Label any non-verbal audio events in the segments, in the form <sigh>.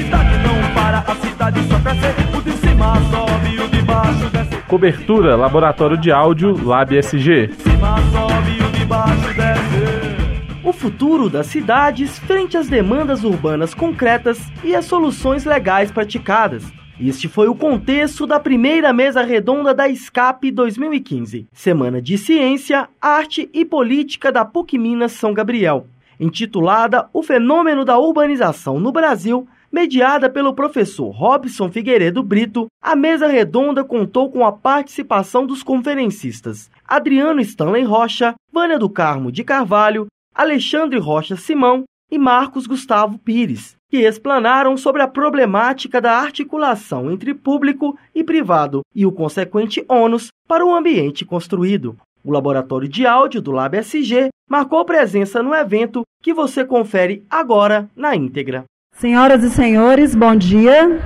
cidade não para, a cidade só cresce. O de cima sobe, o de baixo desce. Cobertura Laboratório de Áudio Lab SG. De cima sobe, o de baixo desce. O futuro das cidades frente às demandas urbanas concretas e às soluções legais praticadas. Este foi o contexto da primeira mesa redonda da SCAP 2015, Semana de Ciência, Arte e Política da PUC Minas São Gabriel, intitulada O Fenômeno da Urbanização no Brasil, mediada pelo professor Robson Figueiredo Brito, a mesa redonda contou com a participação dos conferencistas Adriano Stanley Rocha, Vânia do Carmo de Carvalho, Alexandre Rocha Simão e Marcos Gustavo Pires, que explanaram sobre a problemática da articulação entre público e privado e o consequente ônus para o ambiente construído. O laboratório de áudio do Lab SG marcou presença no evento que você confere agora na íntegra. Senhoras e senhores, bom dia.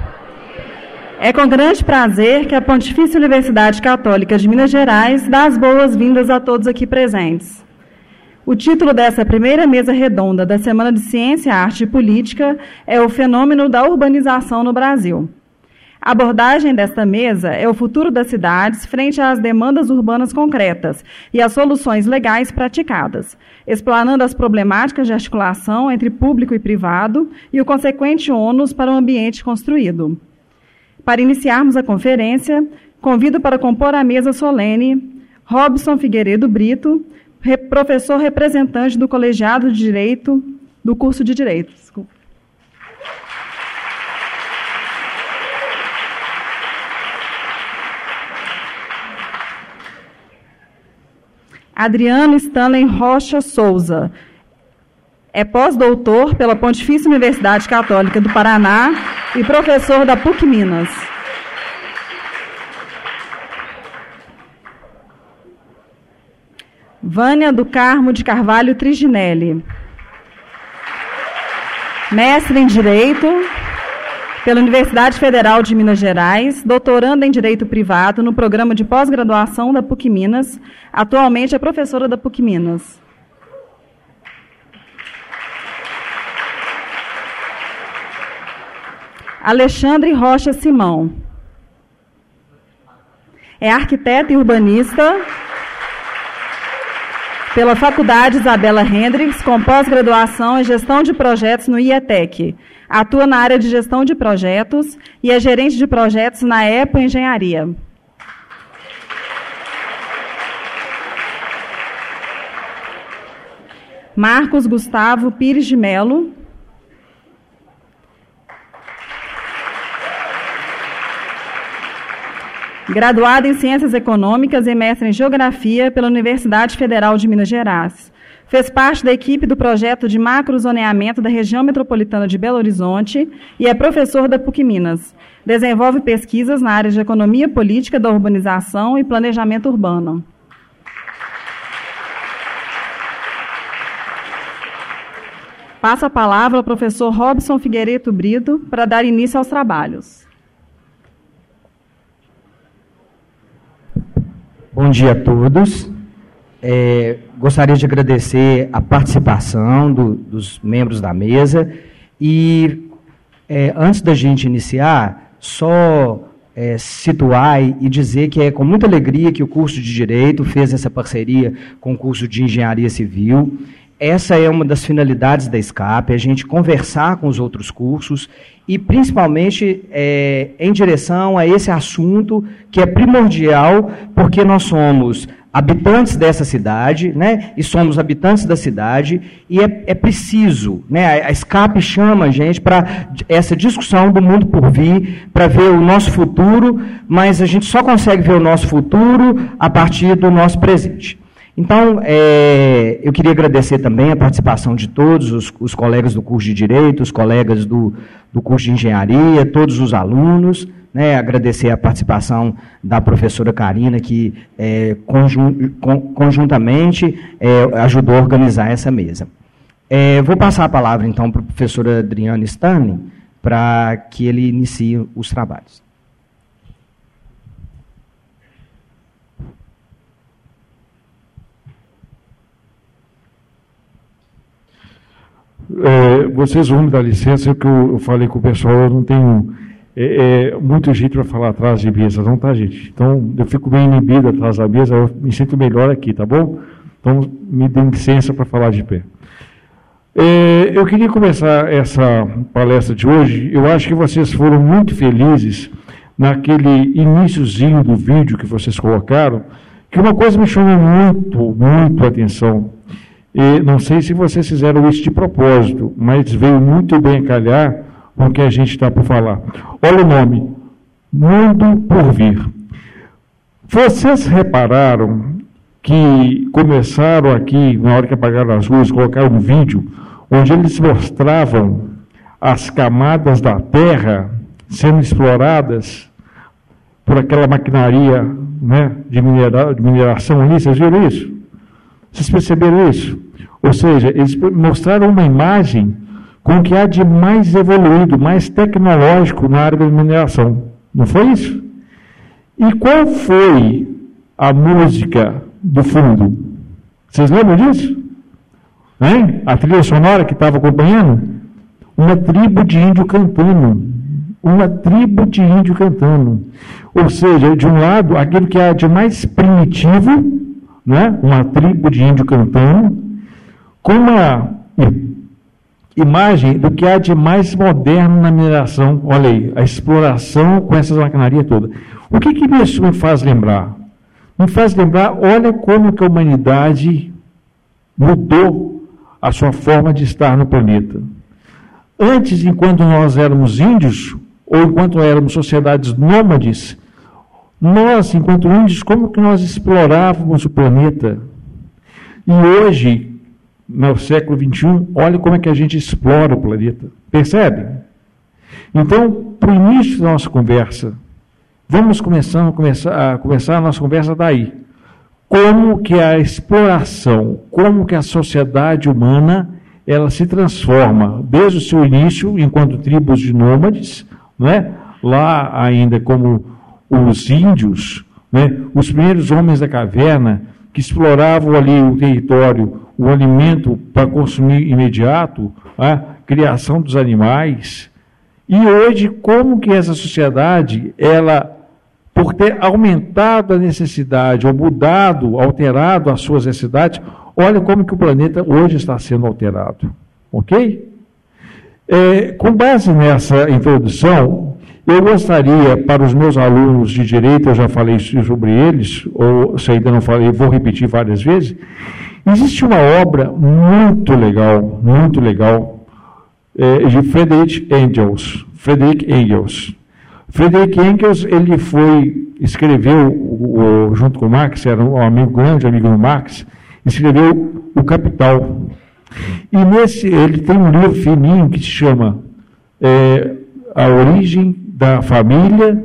É com grande prazer que a Pontifícia Universidade Católica de Minas Gerais dá as boas-vindas a todos aqui presentes. O título dessa primeira mesa redonda da Semana de Ciência, Arte e Política é o fenômeno da urbanização no Brasil. A abordagem desta mesa é o futuro das cidades frente às demandas urbanas concretas e às soluções legais praticadas, explanando as problemáticas de articulação entre público e privado e o consequente ônus para o ambiente construído. Para iniciarmos a conferência, convido para compor a mesa solene Robson Figueiredo Brito, professor representante do Colegiado de Direito, do curso de Direito. Desculpa. Adriano Stanley Rocha Souza. É pós-doutor pela Pontifícia Universidade Católica do Paraná e professor da PUC Minas. Vânia do Carmo de Carvalho Triginelli. Mestre em Direito pela Universidade Federal de Minas Gerais, doutoranda em Direito Privado no programa de pós-graduação da PUC Minas. Atualmente é professora da PUC Minas. Alexandre Rocha Simão. É arquiteto e urbanista pela Faculdade Isabela Hendricks, com pós-graduação em Gestão de Projetos no IETEC. Atua na área de Gestão de Projetos e é gerente de projetos na EPO Engenharia. Marcos Gustavo Pires de Melo. Graduado em Ciências Econômicas e mestre em Geografia pela Universidade Federal de Minas Gerais. Fez parte da equipe do projeto de macrozoneamento da região metropolitana de Belo Horizonte e é professor da PUC Minas. Desenvolve pesquisas na área de economia política da urbanização e planejamento urbano. Passo a palavra ao professor Robson Figueiredo Brito para dar início aos trabalhos. Bom dia a todos. É, gostaria de agradecer a participação do, dos membros da mesa e, é, antes da gente iniciar, só é, situar e dizer que é com muita alegria que o curso de Direito fez essa parceria com o curso de Engenharia Civil. Essa é uma das finalidades da SCAP, a gente conversar com os outros cursos e, principalmente, é, em direção a esse assunto que é primordial, porque nós somos habitantes dessa cidade, né, e somos habitantes da cidade, e é, é preciso, né, a, a SCAP chama a gente para essa discussão do mundo por vir, para ver o nosso futuro, mas a gente só consegue ver o nosso futuro a partir do nosso presente. Então, é, eu queria agradecer também a participação de todos os, os colegas do curso de Direito, os colegas do, do curso de Engenharia, todos os alunos, né, agradecer a participação da professora Karina, que é, conjun, conjuntamente é, ajudou a organizar essa mesa. É, vou passar a palavra, então, para o professor Adriano Stanley, para que ele inicie os trabalhos. É, vocês vão me dar licença, que eu, eu falei com o pessoal, eu não tenho é, é, muito jeito para falar atrás de mesa, não tá, gente? Então, eu fico bem inibido atrás da mesa, eu me sinto melhor aqui, tá bom? Então, me dê licença para falar de pé. É, eu queria começar essa palestra de hoje. Eu acho que vocês foram muito felizes naquele iníciozinho do vídeo que vocês colocaram, que uma coisa me chamou muito, muito a atenção. E não sei se vocês fizeram isso de propósito, mas veio muito bem calhar com o que a gente está por falar. Olha o nome: Mundo por Vir. Vocês repararam que começaram aqui, na hora que apagaram as luzes, colocaram um vídeo onde eles mostravam as camadas da terra sendo exploradas por aquela maquinaria né, de, minera, de mineração ali. Vocês viram isso? Vocês perceberam isso? Ou seja, eles mostraram uma imagem com o que há de mais evoluído, mais tecnológico na área da mineração. Não foi isso? E qual foi a música do fundo? Vocês lembram disso? Hein? A trilha sonora que estava acompanhando? Uma tribo de índio cantando. Uma tribo de índio cantando. Ou seja, de um lado, aquilo que há de mais primitivo, né? uma tribo de índio cantando, com uma imagem do que há de mais moderno na mineração. Olha aí, a exploração com essas maquinarias todas. O que, que isso me faz lembrar? Me faz lembrar, olha como que a humanidade mudou a sua forma de estar no planeta. Antes, enquanto nós éramos índios, ou enquanto éramos sociedades nômades, nós, enquanto índios, como que nós explorávamos o planeta? E hoje, no século XXI, olha como é que a gente explora o planeta. Percebe? Então, para o início da nossa conversa, vamos começar, a começar a nossa conversa daí. Como que a exploração, como que a sociedade humana, ela se transforma, desde o seu início, enquanto tribos de nômades, não é? lá ainda como os índios, né, os primeiros homens da caverna, que exploravam ali o território, o alimento para consumir imediato, a criação dos animais. E hoje, como que essa sociedade, ela, por ter aumentado a necessidade, ou mudado, alterado as suas necessidades, olha como que o planeta hoje está sendo alterado. Ok? É, com base nessa introdução, eu gostaria, para os meus alunos de direito, eu já falei sobre eles, ou se ainda não falei, vou repetir várias vezes. Existe uma obra muito legal, muito legal, é, de Friedrich Engels. Friedrich Engels. Friedrich Engels, ele foi, escreveu, o, o, junto com Marx, era um amigo grande, amigo do Marx, escreveu O Capital. E nesse, ele tem um livro fininho que se chama é, A Origem da família,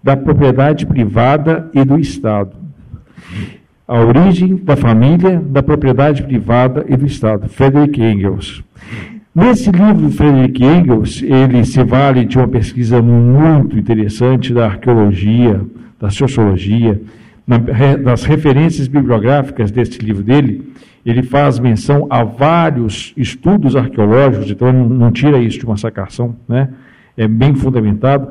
da propriedade privada e do Estado. A origem da família, da propriedade privada e do Estado. Frederick Engels. Nesse livro, Frederick Engels, ele se vale de uma pesquisa muito interessante da arqueologia, da sociologia, na, das referências bibliográficas desse livro dele, ele faz menção a vários estudos arqueológicos, então não tira isso de uma sacação, né? É bem fundamentado,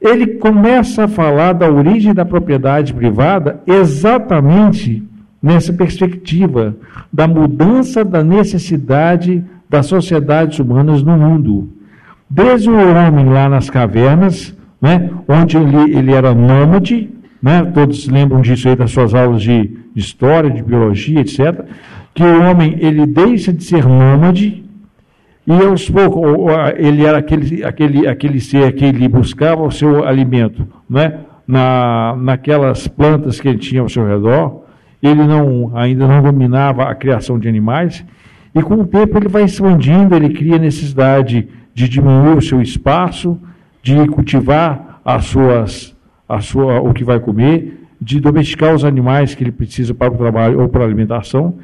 ele começa a falar da origem da propriedade privada exatamente nessa perspectiva da mudança da necessidade das sociedades humanas no mundo. Desde o homem lá nas cavernas, né, onde ele, ele era nômade, né, todos lembram disso aí das suas aulas de, história, de biologia, etc., que o homem ele deixa de ser nômade e aos poucos, ele era aquele, aquele, aquele ser que ele buscava o seu alimento né? Na, naquelas plantas que ele tinha ao seu redor. Ele não, ainda não dominava a criação de animais. E com o tempo ele vai expandindo, ele cria necessidade de diminuir o seu espaço, de cultivar as suas, a sua, o que vai comer, de domesticar os animais que ele precisa para o trabalho ou para a alimentação.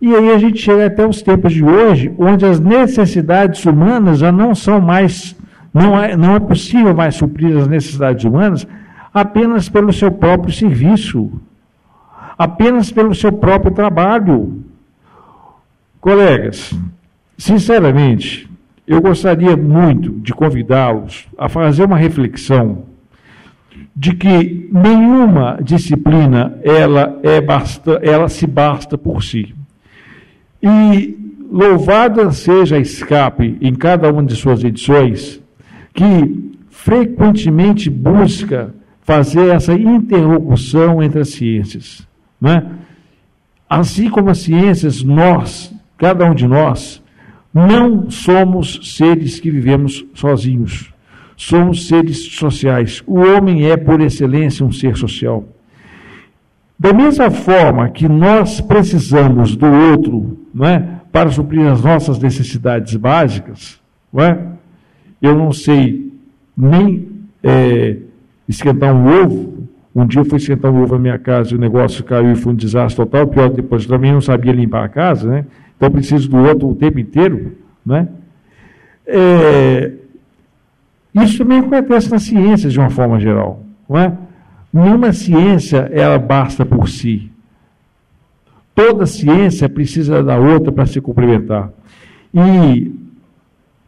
E aí a gente chega até os tempos de hoje, onde as necessidades humanas já não são mais, não é, não é possível mais suprir as necessidades humanas apenas pelo seu próprio serviço, apenas pelo seu próprio trabalho. Colegas, Sinceramente, eu gostaria muito de convidá-los a fazer uma reflexão de que nenhuma disciplina ela é basta, ela se basta por si. E louvada seja a Escape em cada uma de suas edições, que frequentemente busca fazer essa interlocução entre as ciências. Né? Assim como as ciências, nós, cada um de nós, não somos seres que vivemos sozinhos. Somos seres sociais. O homem é, por excelência, um ser social. Da mesma forma que nós precisamos do outro não é, para suprir as nossas necessidades básicas, não é? eu não sei nem é, esquentar um ovo. Um dia eu fui esquentar um ovo na minha casa e o negócio caiu e foi um desastre total. Pior, depois também não sabia limpar a casa, né? Então preciso do outro o tempo inteiro, né? É, isso também acontece na ciência de uma forma geral, não é? Nenhuma ciência ela basta por si. Toda ciência precisa da outra para se complementar. E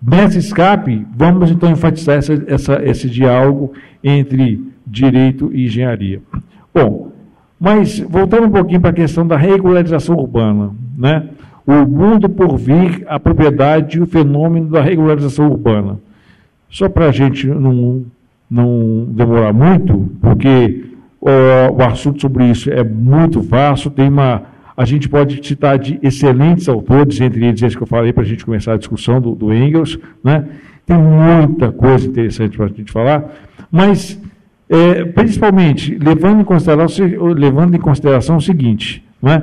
nesse escape, vamos então enfatizar essa, essa, esse diálogo entre direito e engenharia. Bom, mas voltando um pouquinho para a questão da regularização urbana, né? O mundo por vir, a propriedade e o fenômeno da regularização urbana. Só para a gente não, não demorar muito, porque o assunto sobre isso é muito vasto, tem uma a gente pode citar de excelentes autores, entre eles esse que eu falei para a gente começar a discussão do, do Engels, né? Tem muita coisa interessante para a gente falar, mas é, principalmente levando em, consideração, levando em consideração o seguinte, né?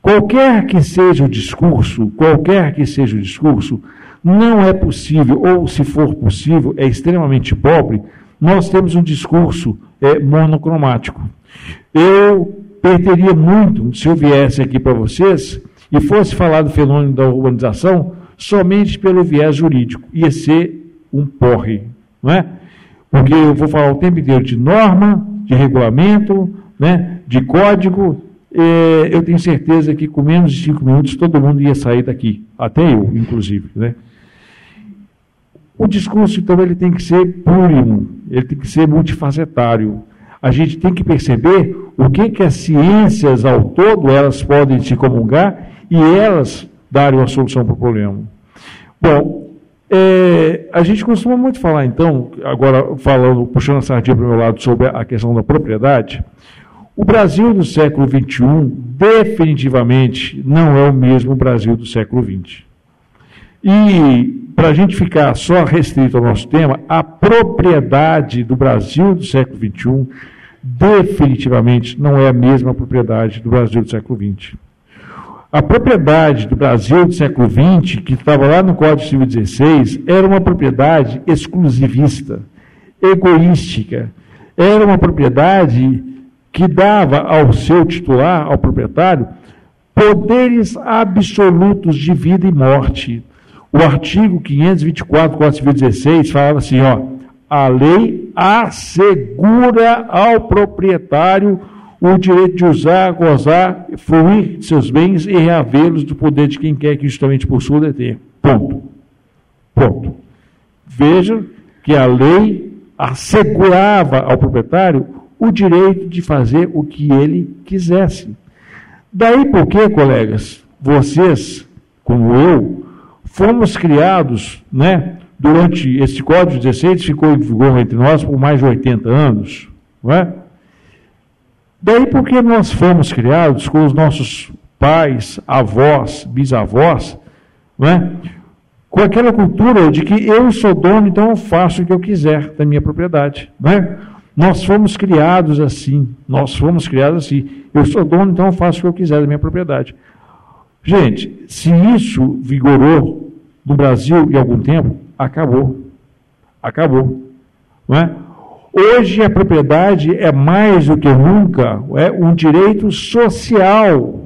qualquer que seja o discurso, qualquer que seja o discurso, não é possível, ou se for possível, é extremamente pobre, nós temos um discurso é, monocromático. Eu perderia muito se eu viesse aqui para vocês e fosse falar do fenômeno da urbanização somente pelo viés jurídico. Ia ser um porre, não é? Porque eu vou falar o tempo inteiro de norma, de regulamento, né, de código. Eu tenho certeza que com menos de cinco minutos todo mundo ia sair daqui, até eu, inclusive. Né? O discurso, então, ele tem que ser plurimo, ele tem que ser multifacetário a gente tem que perceber o que, que as ciências ao todo elas podem se comungar e elas darem uma solução para o problema. Bom, é, a gente costuma muito falar, então, agora falando, puxando a sardinha para o meu lado sobre a questão da propriedade, o Brasil do século XXI definitivamente não é o mesmo Brasil do século XX. E para a gente ficar só restrito ao nosso tema, a propriedade do Brasil do século XXI definitivamente não é a mesma propriedade do Brasil do século XX. A propriedade do Brasil do século XX, que estava lá no Código Civil XVI, era uma propriedade exclusivista, egoística. Era uma propriedade que dava ao seu titular, ao proprietário, poderes absolutos de vida e morte. O artigo 524 do Código Civil XVI falava assim, ó, a lei assegura ao proprietário o direito de usar, gozar, fruir de seus bens e reavê-los do poder de quem quer que justamente possua deter. Ponto. Ponto. Veja que a lei assegurava ao proprietário o direito de fazer o que ele quisesse. Daí porque, colegas, vocês, como eu, fomos criados, né, durante esse Código 16 ficou em vigor entre nós por mais de 80 anos, não é? Daí porque nós fomos criados com os nossos pais, avós, bisavós, não é? com aquela cultura de que eu sou dono, então eu faço o que eu quiser da minha propriedade. Não é? Nós fomos criados assim, nós fomos criados assim. Eu sou dono, então eu faço o que eu quiser da minha propriedade. Gente, se isso vigorou no Brasil em algum tempo, acabou. Acabou. Não é? Hoje a propriedade é mais do que nunca é um direito social.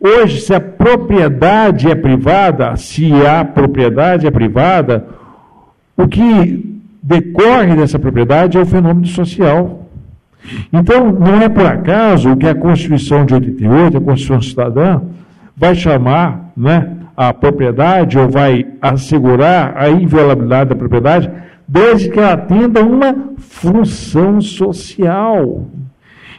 Hoje, se a propriedade é privada, se a propriedade é privada, o que decorre dessa propriedade é o fenômeno social. Então, não é por acaso que a Constituição de 88, a Constituição Cidadã, vai chamar né, a propriedade ou vai assegurar a inviolabilidade da propriedade, desde que ela atenda uma função social.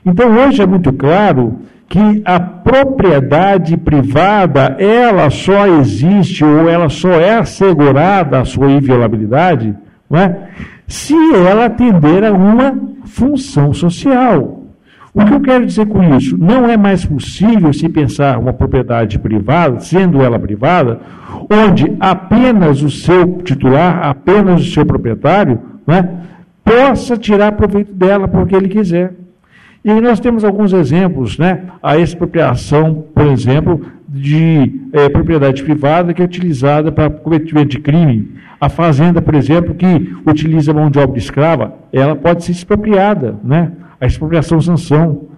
Então, hoje é muito claro que a propriedade privada, ela só existe ou ela só é assegurada a sua inviolabilidade, não é? se ela atender a uma função social. O que eu quero dizer com isso? Não é mais possível se pensar uma propriedade privada, sendo ela privada, onde apenas o seu titular, apenas o seu proprietário, né, possa tirar proveito dela porque ele quiser. E nós temos alguns exemplos, né? A expropriação, por exemplo, de é, propriedade privada que é utilizada para cometimento de crime. A fazenda, por exemplo, que utiliza mão de obra escrava, ela pode ser expropriada, né? A expropriação sanção.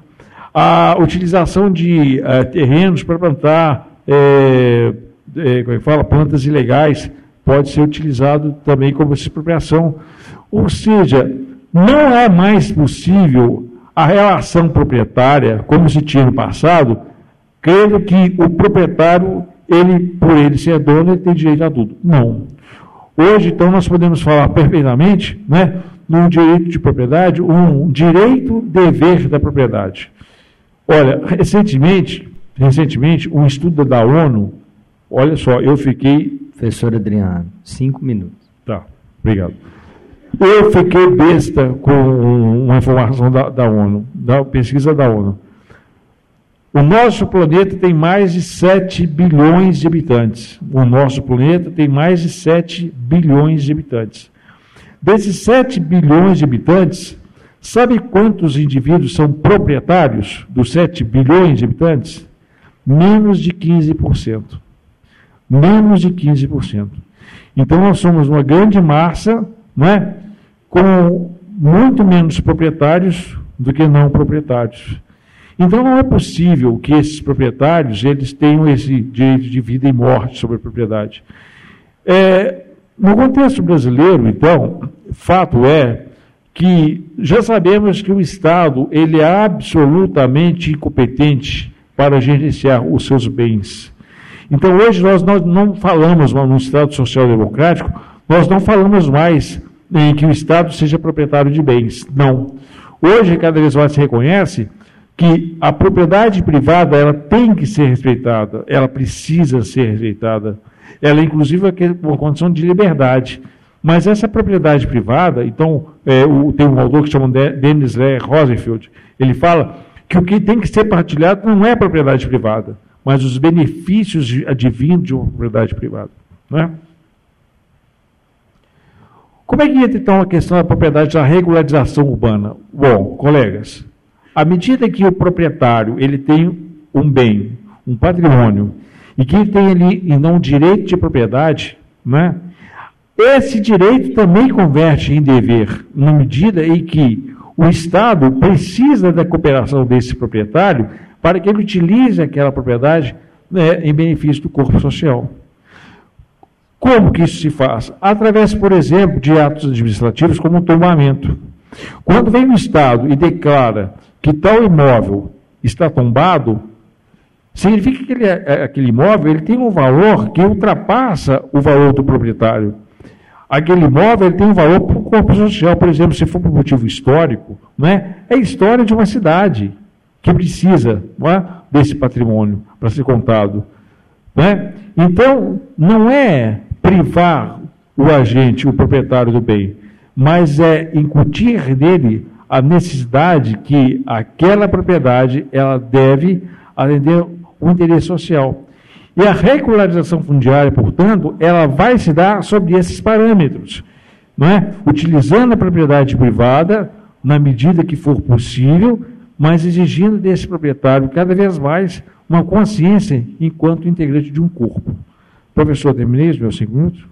A utilização de uh, terrenos para plantar, é, é, como é que fala, plantas ilegais, pode ser utilizado também como expropriação. Ou seja, não é mais possível a relação proprietária, como se tinha no passado, crendo que o proprietário, ele, por ele ser dono, ele tem direito a tudo. Não. Hoje, então, nós podemos falar perfeitamente, né, num direito de propriedade, um direito-dever da propriedade. Olha, recentemente, recentemente, um estudo da ONU, olha só, eu fiquei. Professor Adriano, cinco minutos. Tá, obrigado. Eu fiquei besta com uma informação da, da ONU, da pesquisa da ONU. O nosso planeta tem mais de 7 bilhões de habitantes. O nosso planeta tem mais de 7 bilhões de habitantes. Desses 7 bilhões de habitantes, sabe quantos indivíduos são proprietários dos 7 bilhões de habitantes? Menos de 15%. Menos de 15%. Então nós somos uma grande massa, não é? com muito menos proprietários do que não proprietários. Então não é possível que esses proprietários eles tenham esse direito de vida e morte sobre a propriedade. É, no contexto brasileiro, então, fato é que já sabemos que o Estado ele é absolutamente incompetente para gerenciar os seus bens. Então hoje nós, não falamos no Estado social democrático, nós não falamos mais em que o Estado seja proprietário de bens. Não. Hoje, cada vez mais se reconhece que a propriedade privada ela tem que ser respeitada, ela precisa ser respeitada. Ela, inclusive, é uma condição de liberdade. Mas essa propriedade privada, então, é, o, tem um autor que chama Dennis Lee Rosenfeld, ele fala que o que tem que ser partilhado não é a propriedade privada, mas os benefícios advindos de uma propriedade privada. Não é? Como é que entra então a questão da propriedade da regularização urbana? Bom, colegas, à medida que o proprietário ele tem um bem, um patrimônio, e que ele tem ali e não direito de propriedade, né? esse direito também converte em dever, na medida em que o Estado precisa da cooperação desse proprietário para que ele utilize aquela propriedade né, em benefício do corpo social. Como que isso se faz? Através, por exemplo, de atos administrativos como o tombamento. Quando vem o Estado e declara que tal imóvel está tombado, significa que ele, é, é, aquele imóvel ele tem um valor que ultrapassa o valor do proprietário. Aquele imóvel ele tem um valor para o corpo social, por exemplo, se for por motivo histórico, não é? é a história de uma cidade que precisa é? desse patrimônio para ser contado. Não é? Então, não é privar o agente, o proprietário do bem, mas é incutir nele a necessidade que aquela propriedade ela deve atender o interesse social. E a regularização fundiária, portanto, ela vai se dar sobre esses parâmetros, não é? utilizando a propriedade privada na medida que for possível, mas exigindo desse proprietário cada vez mais uma consciência enquanto integrante de um corpo. Professor, terminei os meus cinco minutos?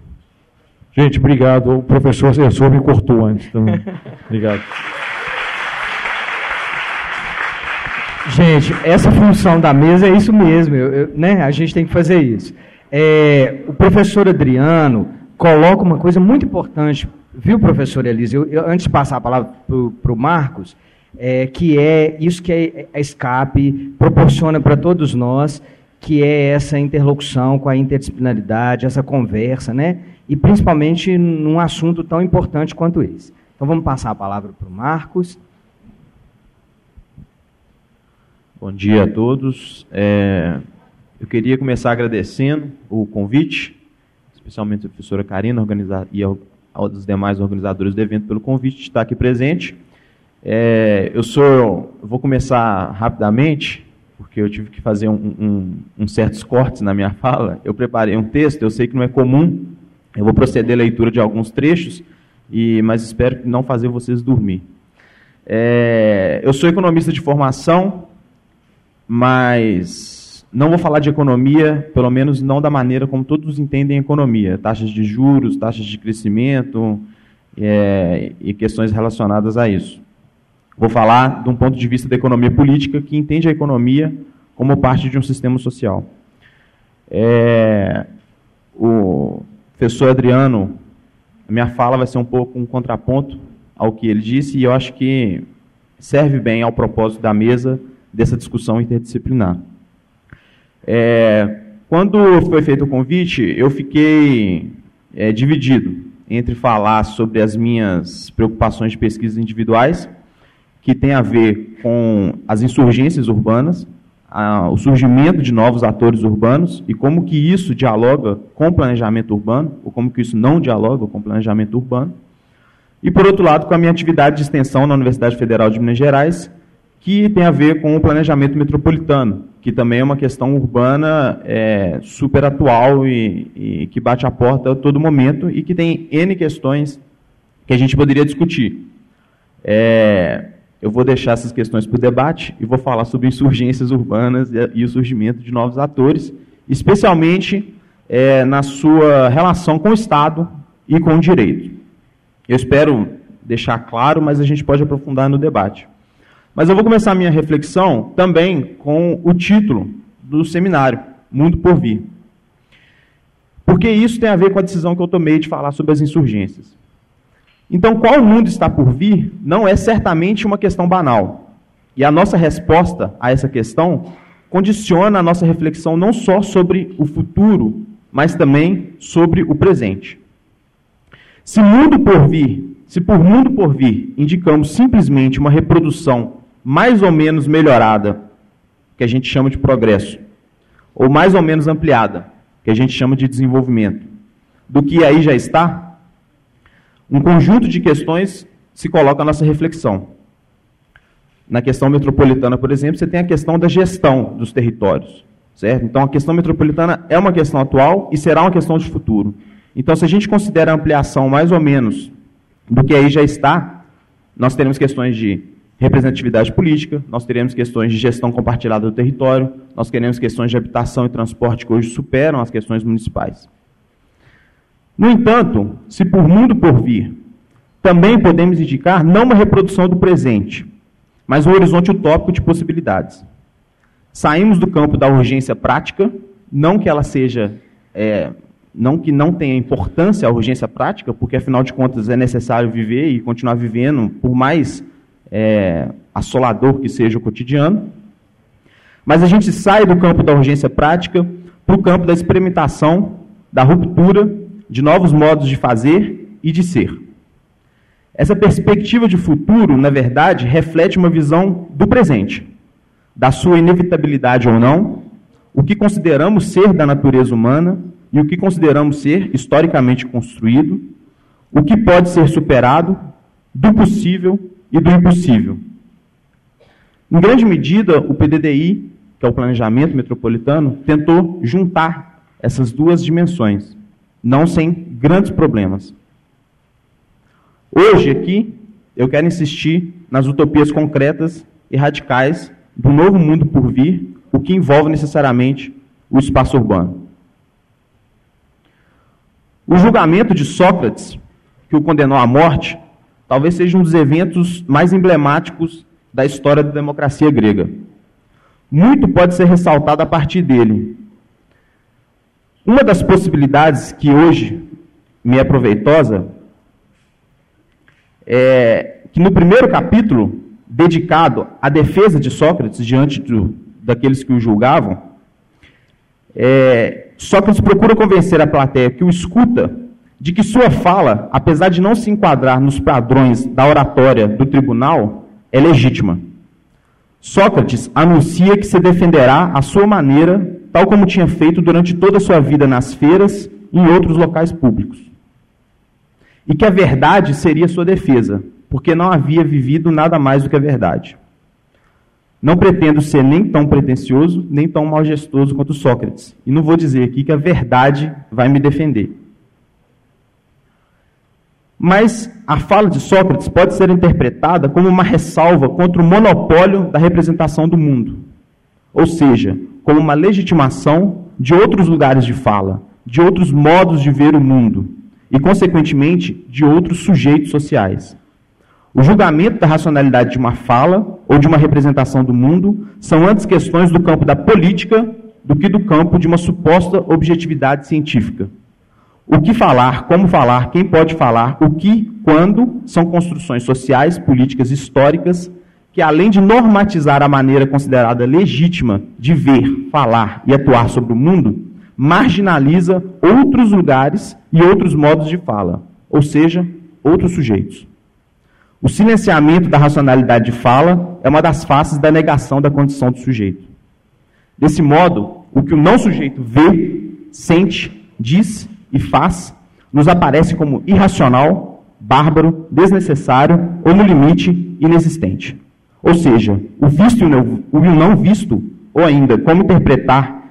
Gente, obrigado. O professor assessor me cortou antes também. <laughs> obrigado. Gente, essa função da mesa é isso mesmo, eu, eu, né? a gente tem que fazer isso. É, o professor Adriano coloca uma coisa muito importante, viu, professor Elise? Eu, eu, antes de passar a palavra para o Marcos, é, que é isso que a, a SCAP proporciona para todos nós, que é essa interlocução com a interdisciplinaridade, essa conversa, né? E principalmente num assunto tão importante quanto esse. Então vamos passar a palavra para o Marcos. Bom dia a todos. É, eu queria começar agradecendo o convite, especialmente a professora Karina e ao, aos demais organizadores do evento pelo convite de estar aqui presente. É, eu sou, eu vou começar rapidamente, porque eu tive que fazer um, um, um certos cortes na minha <laughs> fala. Eu preparei um texto, eu sei que não é comum, eu vou proceder à leitura de alguns trechos, e, mas espero não fazer vocês dormir. É, eu sou economista de formação, mas não vou falar de economia, pelo menos não da maneira como todos entendem economia. Taxas de juros, taxas de crescimento é, e questões relacionadas a isso. Vou falar de um ponto de vista da economia política que entende a economia como parte de um sistema social. É, o professor Adriano, minha fala vai ser um pouco um contraponto ao que ele disse e eu acho que serve bem ao propósito da mesa dessa discussão interdisciplinar. É, quando foi feito o convite, eu fiquei é, dividido entre falar sobre as minhas preocupações de pesquisa individuais que tem a ver com as insurgências urbanas, a, o surgimento de novos atores urbanos e como que isso dialoga com o planejamento urbano, ou como que isso não dialoga com o planejamento urbano. E, por outro lado, com a minha atividade de extensão na Universidade Federal de Minas Gerais, que tem a ver com o planejamento metropolitano, que também é uma questão urbana é, super atual e, e que bate a porta a todo momento e que tem N questões que a gente poderia discutir. É, eu vou deixar essas questões para o debate e vou falar sobre insurgências urbanas e o surgimento de novos atores, especialmente é, na sua relação com o Estado e com o direito. Eu espero deixar claro, mas a gente pode aprofundar no debate. Mas eu vou começar a minha reflexão também com o título do seminário, Mundo por Vir. Porque isso tem a ver com a decisão que eu tomei de falar sobre as insurgências. Então, qual mundo está por vir não é certamente uma questão banal. E a nossa resposta a essa questão condiciona a nossa reflexão não só sobre o futuro, mas também sobre o presente. Se mundo por vir, se por mundo por vir indicamos simplesmente uma reprodução mais ou menos melhorada, que a gente chama de progresso, ou mais ou menos ampliada, que a gente chama de desenvolvimento, do que aí já está, um conjunto de questões se coloca a nossa reflexão. Na questão metropolitana, por exemplo, você tem a questão da gestão dos territórios. Certo? Então, a questão metropolitana é uma questão atual e será uma questão de futuro. Então, se a gente considera a ampliação mais ou menos do que aí já está, nós teremos questões de representatividade política, nós teremos questões de gestão compartilhada do território, nós teremos questões de habitação e transporte que hoje superam as questões municipais. No entanto, se por mundo por vir, também podemos indicar não uma reprodução do presente, mas um horizonte utópico de possibilidades. Saímos do campo da urgência prática, não que ela seja, é, não que não tenha importância a urgência prática, porque afinal de contas é necessário viver e continuar vivendo, por mais é, assolador que seja o cotidiano. Mas a gente sai do campo da urgência prática para o campo da experimentação, da ruptura de novos modos de fazer e de ser. Essa perspectiva de futuro, na verdade, reflete uma visão do presente, da sua inevitabilidade ou não, o que consideramos ser da natureza humana e o que consideramos ser historicamente construído, o que pode ser superado, do possível e do impossível. Em grande medida, o PDDI, que é o Planejamento Metropolitano, tentou juntar essas duas dimensões não sem grandes problemas. Hoje aqui, eu quero insistir nas utopias concretas e radicais do novo mundo por vir, o que envolve necessariamente o espaço urbano. O julgamento de Sócrates, que o condenou à morte, talvez seja um dos eventos mais emblemáticos da história da democracia grega. Muito pode ser ressaltado a partir dele, uma das possibilidades que hoje me é proveitosa é que no primeiro capítulo, dedicado à defesa de Sócrates diante do, daqueles que o julgavam, É, Sócrates procura convencer a plateia que o escuta de que sua fala, apesar de não se enquadrar nos padrões da oratória do tribunal, é legítima. Sócrates anuncia que se defenderá à sua maneira, tal como tinha feito durante toda a sua vida nas feiras e em outros locais públicos. E que a verdade seria sua defesa, porque não havia vivido nada mais do que a verdade. Não pretendo ser nem tão pretensioso, nem tão majestoso quanto Sócrates. E não vou dizer aqui que a verdade vai me defender. Mas a fala de Sócrates pode ser interpretada como uma ressalva contra o monopólio da representação do mundo. Ou seja, como uma legitimação de outros lugares de fala, de outros modos de ver o mundo e, consequentemente, de outros sujeitos sociais. O julgamento da racionalidade de uma fala ou de uma representação do mundo são antes questões do campo da política do que do campo de uma suposta objetividade científica. O que falar, como falar, quem pode falar, o que, quando, são construções sociais, políticas, históricas, que além de normatizar a maneira considerada legítima de ver, falar e atuar sobre o mundo, marginaliza outros lugares e outros modos de fala, ou seja, outros sujeitos. O silenciamento da racionalidade de fala é uma das faces da negação da condição do sujeito. Desse modo, o que o não sujeito vê, sente, diz e faz, nos aparece como irracional, bárbaro, desnecessário ou, no limite, inexistente. Ou seja, o visto e o não visto, ou ainda como interpretar,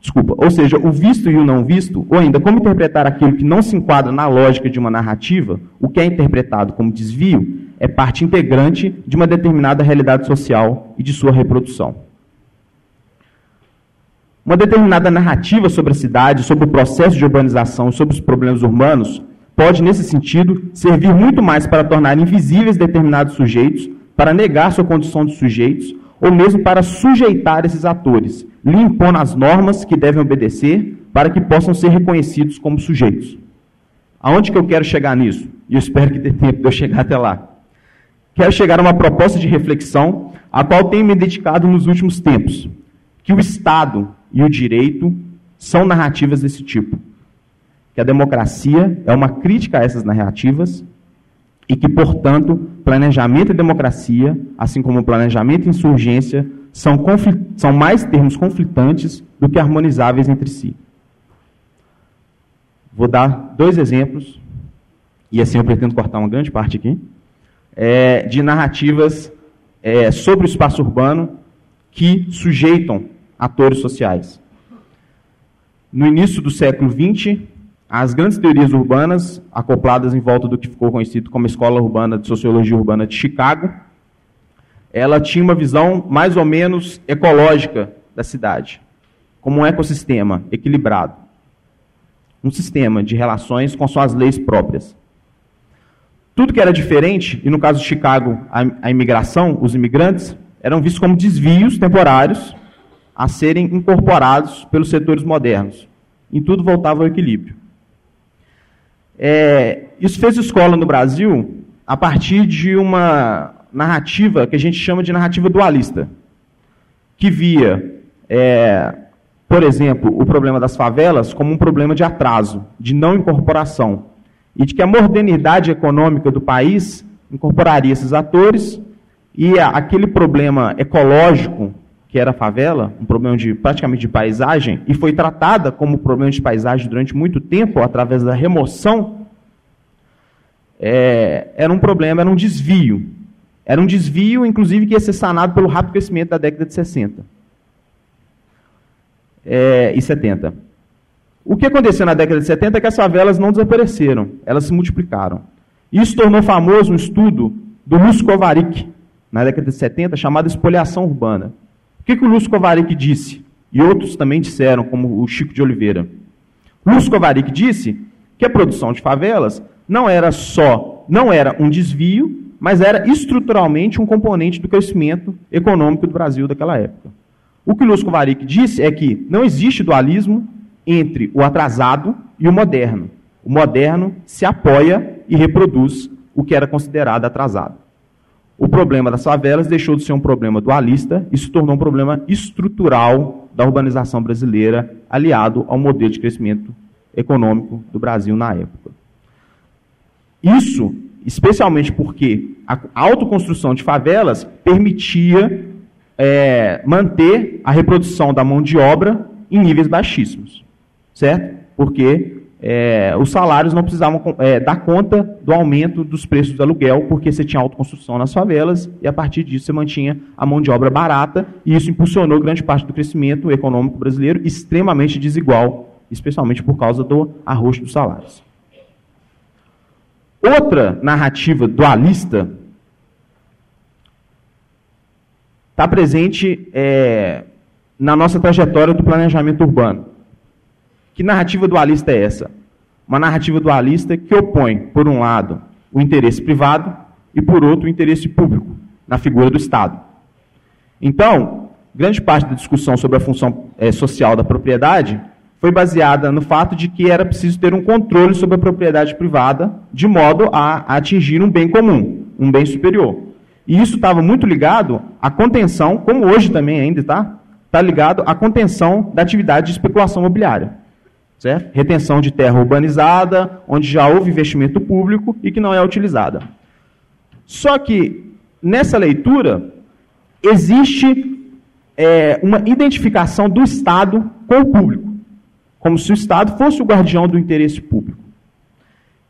desculpa, ou seja, o visto e o não visto, ou ainda como interpretar aquilo que não se enquadra na lógica de uma narrativa, o que é interpretado como desvio, é parte integrante de uma determinada realidade social e de sua reprodução. Uma determinada narrativa sobre a cidade, sobre o processo de urbanização, sobre os problemas urbanos, pode, nesse sentido, servir muito mais para tornar invisíveis determinados sujeitos, para negar sua condição de sujeitos, ou mesmo para sujeitar esses atores, lhe impondo as normas que devem obedecer para que possam ser reconhecidos como sujeitos. Aonde que eu quero chegar nisso? E eu espero que dê tempo de eu chegar até lá. Quero chegar a uma proposta de reflexão a qual tenho me dedicado nos últimos tempos, que o Estado e o direito são narrativas desse tipo. Que a democracia é uma crítica a essas narrativas e que, portanto, planejamento e democracia, assim como planejamento e insurgência, são, são mais termos conflitantes do que harmonizáveis entre si. Vou dar dois exemplos, e assim eu pretendo cortar uma grande parte aqui, é, de narrativas é, sobre o espaço urbano que sujeitam atores sociais. No início do século XX, as grandes teorias urbanas, acopladas em volta do que ficou conhecido como Escola Urbana de Sociologia Urbana de Chicago, ela tinha uma visão mais ou menos ecológica da cidade, como um ecossistema equilibrado. Um sistema de relações com suas leis próprias. Tudo que era diferente, e no caso de Chicago, a, a imigração, os imigrantes, eram vistos como desvios temporários a serem incorporados pelos setores modernos. Em tudo voltava ao equilíbrio. É, isso fez escola no Brasil a partir de uma narrativa que a gente chama de narrativa dualista, que via, é, por exemplo, o problema das favelas como um problema de atraso, de não incorporação, e de que a modernidade econômica do país incorporaria esses atores e aquele problema ecológico que era a favela, um problema de praticamente de paisagem, e foi tratada como problema de paisagem durante muito tempo, através da remoção, é, era um problema, era um desvio. Era um desvio, inclusive, que ia ser sanado pelo rápido crescimento da década de 60 é, e 70. O que aconteceu na década de 70 é que as favelas não desapareceram, elas se multiplicaram. Isso tornou famoso um estudo do Lúcio Kovarik, na década de 70, chamado Espoliação Urbana. O que, que o Lúcio Kovarik disse? E outros também disseram, como o Chico de Oliveira. Lúcio Kovarik disse que a produção de favelas não era só, não era um desvio, mas era estruturalmente um componente do crescimento econômico do Brasil daquela época. O que Lúcio Kovarik disse é que não existe dualismo entre o atrasado e o moderno. O moderno se apoia e reproduz o que era considerado atrasado. O problema das favelas deixou de ser um problema dualista e se tornou um problema estrutural da urbanização brasileira, aliado ao modelo de crescimento econômico do Brasil na época. Isso, especialmente porque a autoconstrução de favelas permitia é, manter a reprodução da mão de obra em níveis baixíssimos, certo? Porque é, os salários não precisavam é, dar conta do aumento dos preços do aluguel, porque você tinha autoconstrução nas favelas e a partir disso você mantinha a mão de obra barata e isso impulsionou grande parte do crescimento econômico brasileiro extremamente desigual, especialmente por causa do arroxo dos salários. Outra narrativa dualista está presente é, na nossa trajetória do planejamento urbano. Que narrativa dualista é essa? Uma narrativa dualista que opõe, por um lado, o interesse privado e, por outro, o interesse público, na figura do Estado. Então, grande parte da discussão sobre a função é, social da propriedade foi baseada no fato de que era preciso ter um controle sobre a propriedade privada, de modo a atingir um bem comum, um bem superior. E isso estava muito ligado à contenção, como hoje também ainda está, está ligado à contenção da atividade de especulação imobiliária certo? Retenção de terra urbanizada, onde já houve investimento público e que não é utilizada. Só que, nessa leitura, existe é, uma identificação do Estado com o público, como se o Estado fosse o guardião do interesse público.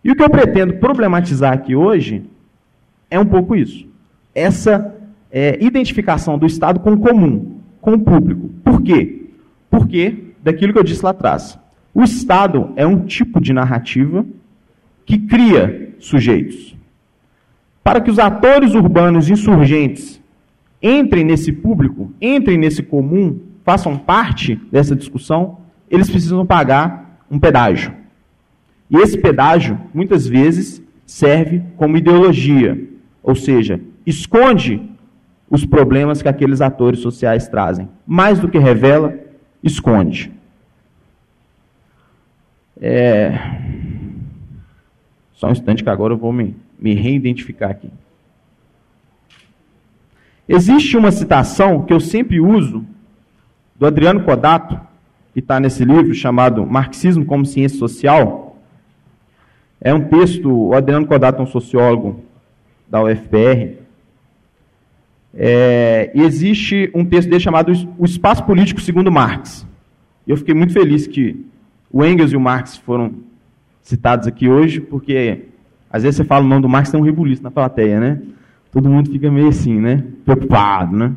E o que eu pretendo problematizar aqui hoje é um pouco isso. Essa é, identificação do Estado com o comum, com o público. Por quê? Porque, daquilo que eu disse lá atrás, o Estado é um tipo de narrativa que cria sujeitos. Para que os atores urbanos insurgentes entrem nesse público, entrem nesse comum, façam parte dessa discussão, eles precisam pagar um pedágio. E esse pedágio, muitas vezes, serve como ideologia, ou seja, esconde os problemas que aqueles atores sociais trazem. Mais do que revela, esconde. É... Só um instante que agora eu vou me, me reidentificar aqui. Existe uma citação que eu sempre uso, do Adriano Codato, que está nesse livro chamado Marxismo como Ciência Social. É um texto, o Adriano Codato é um sociólogo da UFPR. É, existe um texto dele chamado O Espaço Político segundo Marx. Eu fiquei muito feliz que o Engels e o Marx foram citados aqui hoje, porque às vezes você fala o nome do Marx tem um rebuliço na plateia, né? Todo mundo fica meio assim, né? Preocupado, né?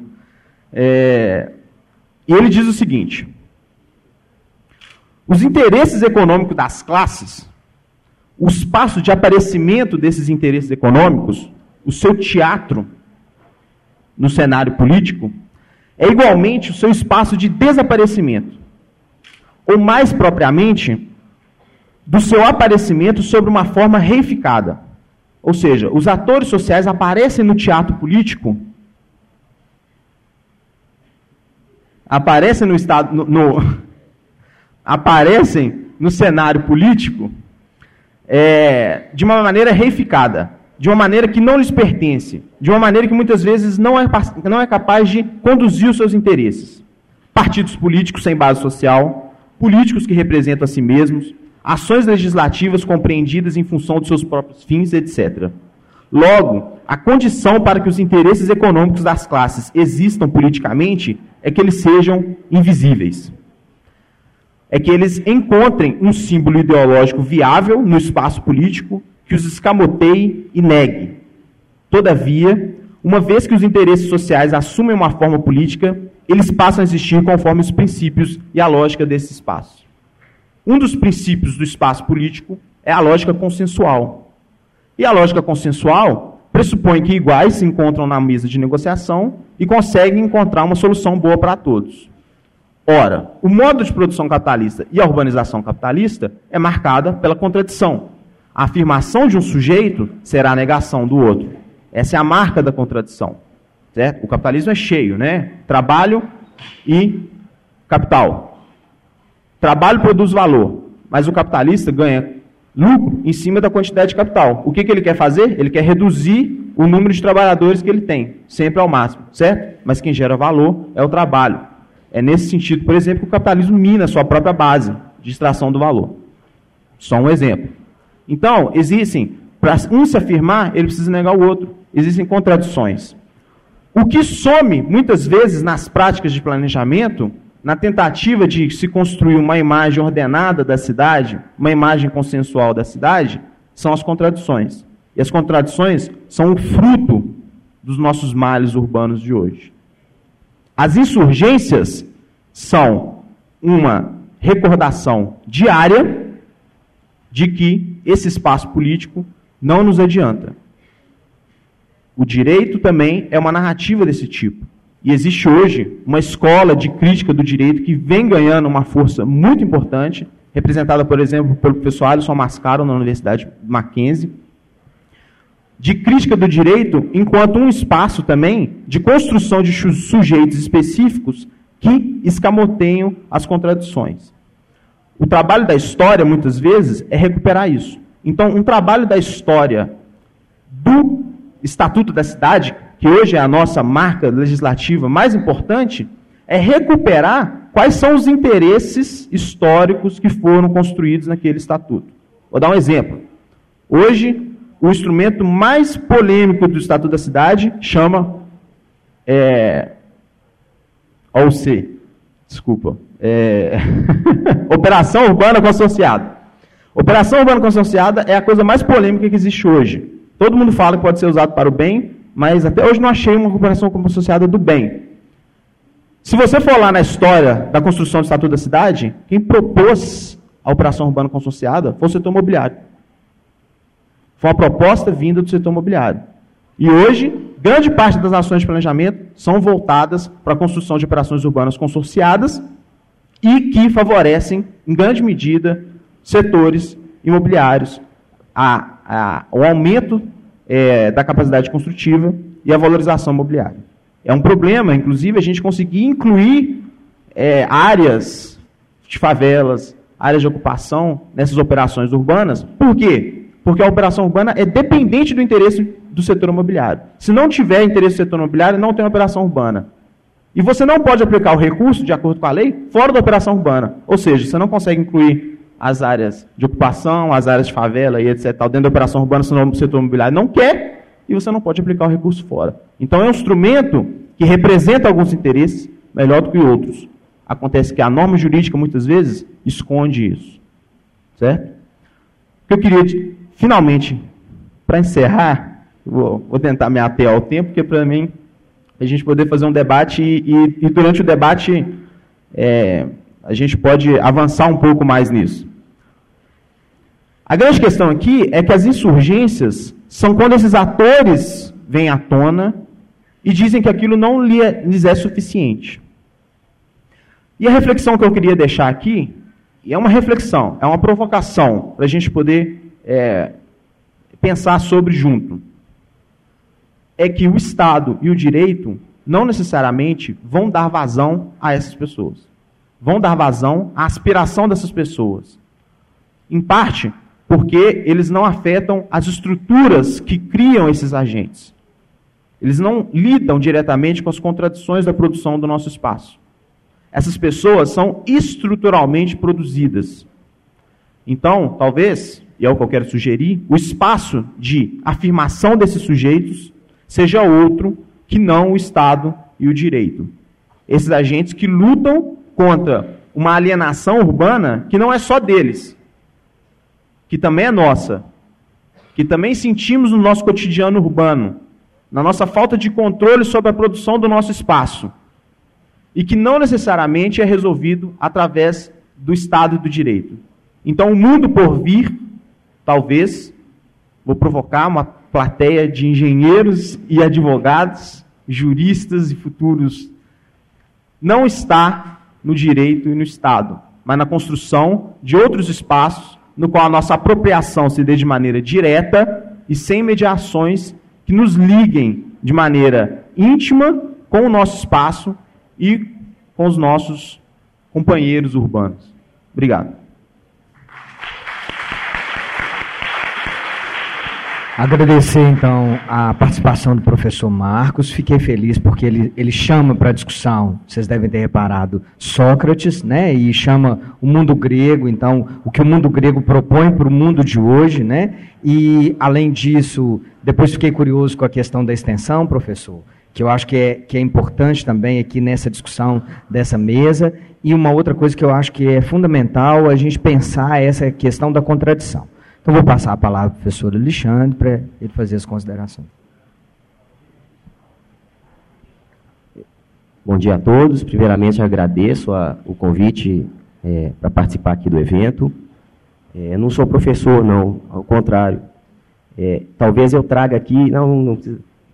É... E ele diz o seguinte: os interesses econômicos das classes, o espaço de aparecimento desses interesses econômicos, o seu teatro no cenário político, é igualmente o seu espaço de desaparecimento ou mais propriamente, do seu aparecimento sobre uma forma reificada. Ou seja, os atores sociais aparecem no teatro político, aparecem no estado, no, no <laughs> aparecem no cenário político é, de uma maneira reificada, de uma maneira que não lhes pertence, de uma maneira que muitas vezes não é, não é capaz de conduzir os seus interesses. Partidos políticos sem base social, políticos que representam a si mesmos, ações legislativas compreendidas em função de seus próprios fins, etc. Logo, a condição para que os interesses econômicos das classes existam politicamente é que eles sejam invisíveis. É que eles encontrem um símbolo ideológico viável no espaço político que os escamoteie e negue. Todavia, uma vez que os interesses sociais assumem uma forma política, eles passam a existir conforme os princípios e a lógica desse espaço. Um dos princípios do espaço político é a lógica consensual. E a lógica consensual pressupõe que iguais se encontram na mesa de negociação e conseguem encontrar uma solução boa para todos. Ora, o modo de produção capitalista e a urbanização capitalista é marcada pela contradição. A afirmação de um sujeito será a negação do outro. Essa é a marca da contradição. Certo? O capitalismo é cheio, né? Trabalho e capital. Trabalho produz valor, mas o capitalista ganha lucro em cima da quantidade de capital. O que, que ele quer fazer? Ele quer reduzir o número de trabalhadores que ele tem, sempre ao máximo, certo? Mas quem gera valor é o trabalho. É nesse sentido, por exemplo, que o capitalismo mina a sua própria base de extração do valor. Só um exemplo. Então, existem, para um se afirmar, ele precisa negar o outro. Existem contradições. O que some, muitas vezes, nas práticas de planejamento, na tentativa de se construir uma imagem ordenada da cidade, uma imagem consensual da cidade, são as contradições. E as contradições são o fruto dos nossos males urbanos de hoje. As insurgências são uma recordação diária de que esse espaço político não nos adianta. O direito também é uma narrativa desse tipo. E existe hoje uma escola de crítica do direito que vem ganhando uma força muito importante, representada, por exemplo, pelo professor Alisson Mascaro na Universidade Mackenzie, de crítica do direito enquanto um espaço também de construção de sujeitos específicos que escamoteiam as contradições. O trabalho da história, muitas vezes, é recuperar isso. Então, um trabalho da história do Estatuto da Cidade, que hoje é a nossa marca legislativa mais importante, é recuperar quais são os interesses históricos que foram construídos naquele estatuto. Vou dar um exemplo. Hoje, o instrumento mais polêmico do Estatuto da Cidade chama é, OC, desculpa, é, <laughs> Operação Urbana Consorciada. Operação Urbana Consorciada é a coisa mais polêmica que existe hoje. Todo mundo fala que pode ser usado para o bem, mas até hoje não achei uma operação associada do bem. Se você for lá na história da construção do Estatuto da Cidade, quem propôs a operação urbana consorciada foi o setor imobiliário. Foi uma proposta vinda do setor imobiliário. E hoje, grande parte das ações de planejamento são voltadas para a construção de operações urbanas consorciadas e que favorecem, em grande medida, setores imobiliários, a, a, o aumento é, da capacidade construtiva e a valorização imobiliária. É um problema, inclusive, a gente conseguir incluir é, áreas de favelas, áreas de ocupação nessas operações urbanas. Por quê? Porque a operação urbana é dependente do interesse do setor imobiliário. Se não tiver interesse do setor imobiliário, não tem operação urbana. E você não pode aplicar o recurso, de acordo com a lei, fora da operação urbana. Ou seja, você não consegue incluir as áreas de ocupação, as áreas de favela e etc. dentro da operação urbana, senão o setor imobiliário não quer, e você não pode aplicar o recurso fora. Então é um instrumento que representa alguns interesses melhor do que outros. Acontece que a norma jurídica, muitas vezes, esconde isso. Certo? O que eu queria, finalmente, para encerrar, vou, vou, tentar me ater ao tempo, porque para mim, a gente poder fazer um debate e, e, e durante o debate é, a gente pode avançar um pouco mais nisso. A grande questão aqui é que as insurgências são quando esses atores vêm à tona e dizem que aquilo não lhes é suficiente. E a reflexão que eu queria deixar aqui é uma reflexão, é uma provocação para a gente poder é, pensar sobre junto. É que o Estado e o direito não necessariamente vão dar vazão a essas pessoas. Vão dar vazão à aspiração dessas pessoas. Em parte, porque eles não afetam as estruturas que criam esses agentes. Eles não lidam diretamente com as contradições da produção do nosso espaço. Essas pessoas são estruturalmente produzidas. Então, talvez, e é o que eu quero sugerir, o espaço de afirmação desses sujeitos seja outro que não o Estado e o direito. Esses agentes que lutam contra uma alienação urbana que não é só deles, que também é nossa, que também sentimos no nosso cotidiano urbano, na nossa falta de controle sobre a produção do nosso espaço, e que não necessariamente é resolvido através do Estado e do direito. Então, o mundo por vir, talvez, vou provocar uma plateia de engenheiros e advogados, juristas e futuros, não está no direito e no Estado, mas na construção de outros espaços no qual a nossa apropriação se dê de maneira direta e sem mediações que nos liguem de maneira íntima com o nosso espaço e com os nossos companheiros urbanos. Obrigado. Agradecer, então, a participação do professor Marcos. Fiquei feliz porque ele, ele chama para discussão, vocês devem ter reparado, Sócrates, né? E chama o mundo grego, então, o que o mundo grego propõe para o mundo de hoje, né? E, além disso, depois fiquei curioso com a questão da extensão, professor, que eu acho que é, que é importante também aqui nessa discussão dessa mesa. E uma outra coisa que eu acho que é fundamental a gente pensar essa questão da contradição. Então, vou passar a palavra para o professor Alexandre para ele fazer as considerações. Bom dia a todos. Primeiramente, agradeço a, o convite é, para participar aqui do evento. É, não sou professor, não, ao contrário. É, talvez eu traga aqui, não, não,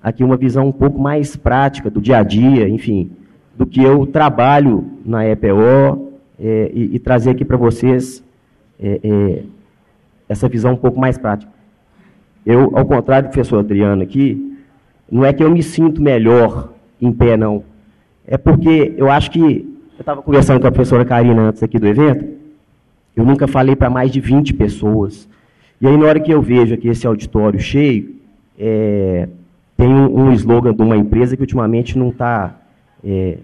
aqui uma visão um pouco mais prática do dia a dia, enfim, do que eu trabalho na EPO é, e, e, trazer aqui para vocês é, é, essa visão um pouco mais prática. Eu, ao contrário do professor Adriano aqui, não é que eu me sinto melhor em pé, não. É porque eu acho que, eu estava conversando com a professora Karina antes aqui do evento, eu nunca falei para mais de 20 pessoas. E aí, na hora que eu vejo aqui esse auditório cheio, é, tem um, um, slogan de uma empresa que ultimamente não está é,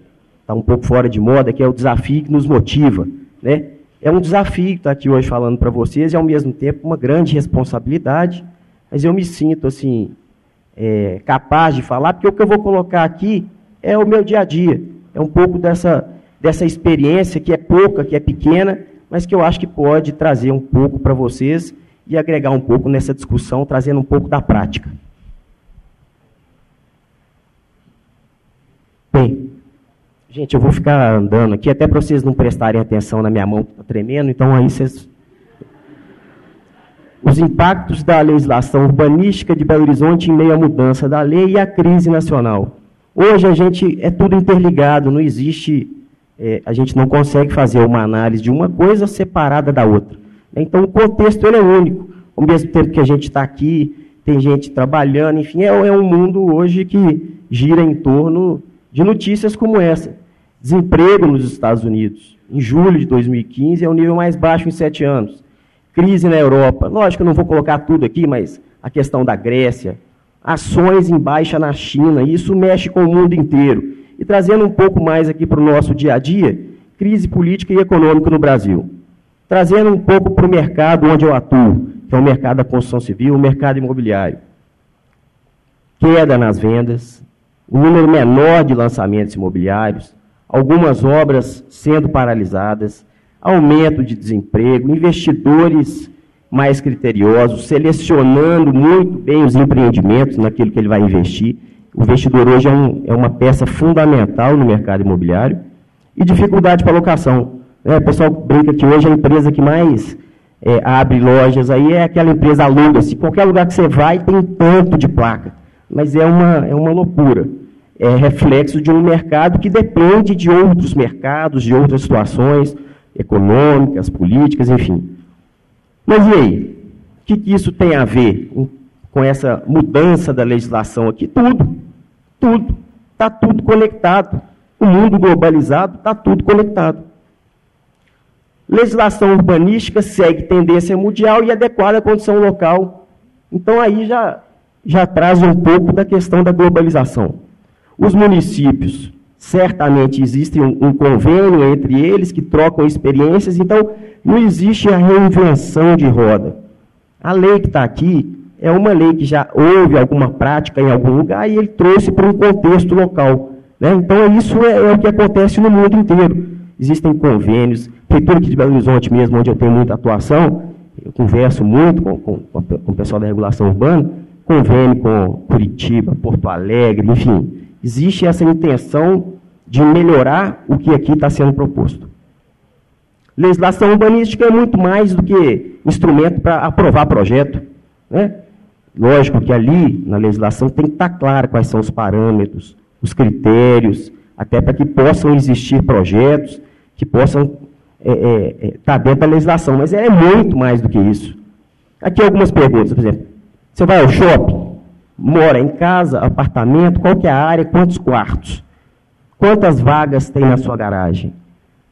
tá um pouco fora de moda, que é o desafio que nos motiva. Né? É um desafio estar aqui hoje falando para vocês e, ao mesmo tempo, uma grande responsabilidade, mas eu me sinto, assim, é, capaz de falar, porque o que eu vou colocar aqui é o meu dia a dia. É um pouco dessa, dessa experiência que é pouca, que é pequena, mas que eu acho que pode trazer um pouco para vocês e agregar um pouco nessa discussão, trazendo um pouco da prática. Bem, Gente, eu vou ficar andando aqui até para vocês não prestarem atenção na minha mão que está tremendo, então aí vocês. Os impactos da legislação urbanística de Belo Horizonte em meio à mudança da lei e à crise nacional. Hoje a gente é tudo interligado, não existe, é, a gente não consegue fazer uma análise de uma coisa separada da outra. Então o contexto ele é único. Ao mesmo tempo que a gente está aqui, tem gente trabalhando, enfim, é, é um mundo hoje que gira em torno de notícias como essa. Desemprego nos Estados Unidos, em julho de 2015, é o nível mais baixo em sete anos. Crise na Europa. Lógico, eu não vou colocar tudo aqui, mas a questão da Grécia. Ações em baixa na China. Isso mexe com o mundo inteiro. E trazendo um pouco mais aqui para o nosso dia a dia, crise política e econômica no Brasil. Trazendo um pouco para o mercado onde eu atuo, que é o mercado da construção civil, o mercado imobiliário. Queda nas vendas, um número menor de lançamentos imobiliários, algumas obras sendo paralisadas, aumento de desemprego, investidores mais criteriosos, selecionando muito bem os empreendimentos naquilo que ele vai investir. O investidor hoje é, um, é uma peça fundamental no mercado imobiliário. E dificuldade para locação. É, o pessoal brinca que hoje a empresa que mais é, abre lojas aí é aquela empresa aluga-se. Qualquer lugar que você vai tem tanto de placa. Mas é uma, é uma loucura é reflexo de um mercado que depende de outros mercados, de outras situações econômicas, políticas, enfim. Mas e aí? O que, que isso tem a ver com essa mudança da legislação aqui? Tudo. Tudo. Está tudo conectado. O mundo globalizado está tudo conectado. Legislação urbanística segue tendência mundial e adequada à condição local. Então aí já, já traz um pouco da questão da globalização. Os municípios, certamente existe um, um, convênio entre eles que trocam experiências, então não existe a reinvenção de roda. A lei que está aqui é uma lei que já houve alguma prática em algum lugar e ele trouxe para um contexto local. Né? Então isso é, é, o que acontece no mundo inteiro. Existem convênios, prefeitura aqui de Belo Horizonte mesmo, onde eu tenho muita atuação, eu converso muito com, com, com o pessoal da regulação urbana, convênio com Curitiba, Porto Alegre, enfim, existe essa intenção de melhorar o que aqui está sendo proposto. Legislação urbanística é muito mais do que instrumento para aprovar projeto. Né? Lógico que ali, na legislação, tem que estar claro quais são os parâmetros, os critérios, até para que possam existir projetos que possam estar é, é, é, tá dentro da legislação. Mas é muito mais do que isso. Aqui algumas perguntas, por exemplo. Você vai ao shopping? mora em casa, apartamento, qual é a área, quantos quartos? Quantas vagas tem na sua garagem?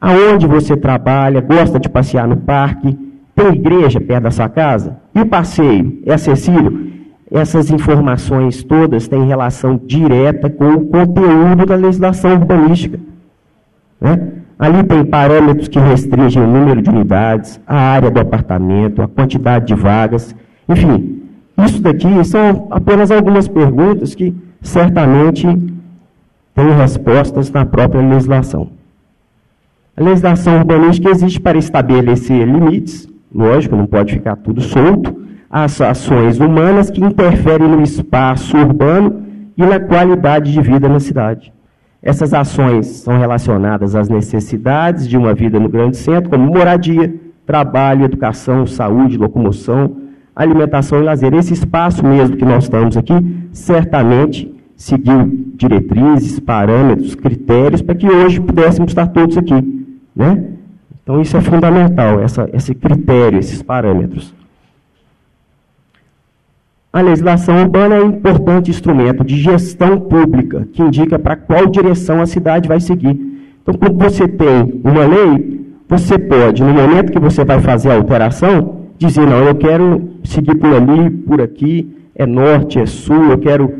Aonde você trabalha, gosta de passear no parque? Tem igreja perto da sua casa? E o passeio é acessível? essas informações todas têm relação direta com o conteúdo da legislação urbanística. Né? Ali tem parâmetros que restringem o número de unidades, a área do apartamento, a quantidade de vagas, enfim. Isso daqui são apenas algumas perguntas que certamente têm respostas na própria legislação. A legislação urbanística existe para estabelecer limites, lógico, não pode ficar tudo solto, às ações humanas que interferem no espaço urbano e na qualidade de vida na cidade. Essas ações são relacionadas às necessidades de uma vida no grande centro, como moradia, trabalho, educação, saúde, locomoção, alimentação e lazer. Esse espaço mesmo que nós estamos aqui, certamente seguiu diretrizes, parâmetros, critérios para que hoje pudéssemos estar todos aqui. Né? Então, isso é fundamental, essa, esse critério, esses parâmetros. A legislação urbana é um importante instrumento de gestão pública que indica para qual direção a cidade vai seguir. Então, quando você tem uma lei, você pode, no momento que você vai fazer a alteração, dizer: não, eu quero seguir por ali, por aqui, é norte, é sul, eu quero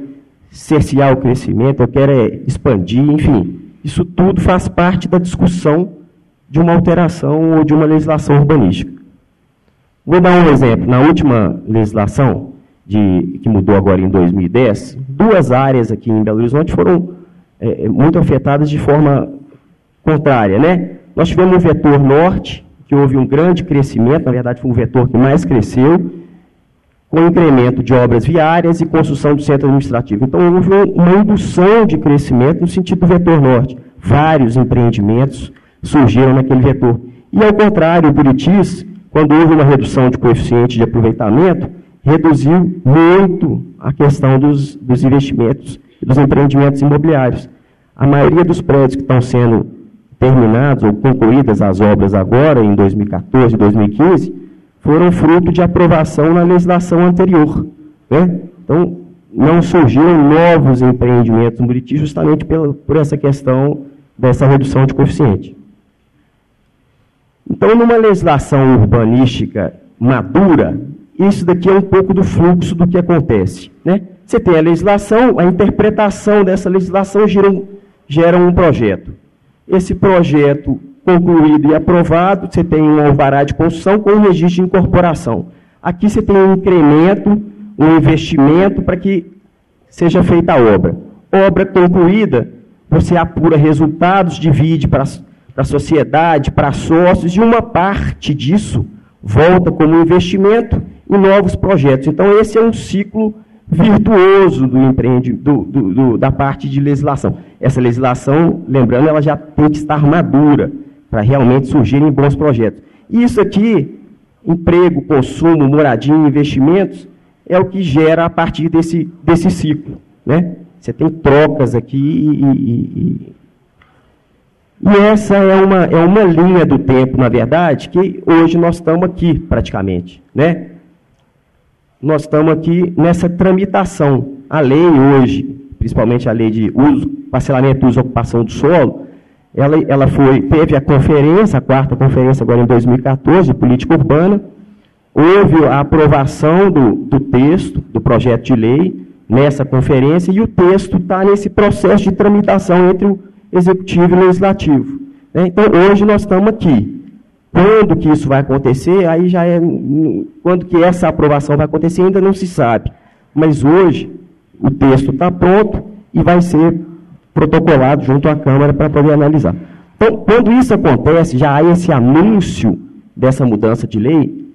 cercear o crescimento, eu quero é expandir, enfim. Isso tudo faz parte da discussão de uma alteração ou de uma legislação urbanística. Vou dar um exemplo. Na última legislação, de, que mudou agora em 2010, duas áreas aqui em Belo Horizonte foram é, é, muito afetadas de forma contrária. Né? Nós tivemos o vetor norte, que houve um grande crescimento, na verdade foi um vetor que mais cresceu, com incremento de obras viárias e construção do centro administrativo. Então houve uma indução de crescimento no sentido do vetor norte. Vários empreendimentos surgiram naquele vetor. E ao contrário, o Buritis, quando houve uma redução de coeficiente de aproveitamento, reduziu muito a questão dos, dos investimentos e dos empreendimentos imobiliários. A maioria dos prédios que estão sendo terminados ou concluídas as obras agora, em 2014 e 2015, foram fruto de aprovação na legislação anterior. Né? Então, não surgiram novos empreendimentos no Buriti justamente pela, por essa questão dessa redução de coeficiente. Então, numa legislação urbanística madura, isso daqui é um pouco do fluxo do que acontece. Né? Você tem a legislação, a interpretação dessa legislação gera um, gera um projeto. Esse projeto concluído e aprovado, você tem um alvará de construção com registro de incorporação. Aqui você tem um incremento, um investimento para que seja feita a obra. Obra concluída, você apura resultados, divide para a sociedade, para sócios, e uma parte disso volta como investimento em novos projetos. Então, esse é um ciclo virtuoso do do, da parte de legislação. Essa legislação, lembrando, ela já tem que estar madura para realmente surgirem bons projetos. Isso aqui, emprego, consumo, moradia, investimentos, é o que gera a partir desse, desse ciclo. Né? Você tem trocas aqui e, e, e essa é uma, é uma linha do tempo, na verdade, que hoje nós estamos aqui, praticamente. Né? nós estamos aqui nessa tramitação. A lei hoje, principalmente a lei de uso, parcelamento e uso ocupação do solo, ela, ela foi, teve a conferência, a quarta conferência agora em 2014, de política urbana, houve a aprovação do, do texto, do projeto de lei, nessa conferência, e o texto está nesse processo de tramitação entre o executivo e o legislativo. Né? Então, hoje nós estamos aqui. Quando que isso vai acontecer, aí já é. Quando que essa aprovação vai acontecer, ainda não se sabe. Mas hoje, o texto está pronto e vai ser protocolado junto à Câmara para poder analisar. Então, quando isso acontece, já há esse anúncio dessa mudança de lei,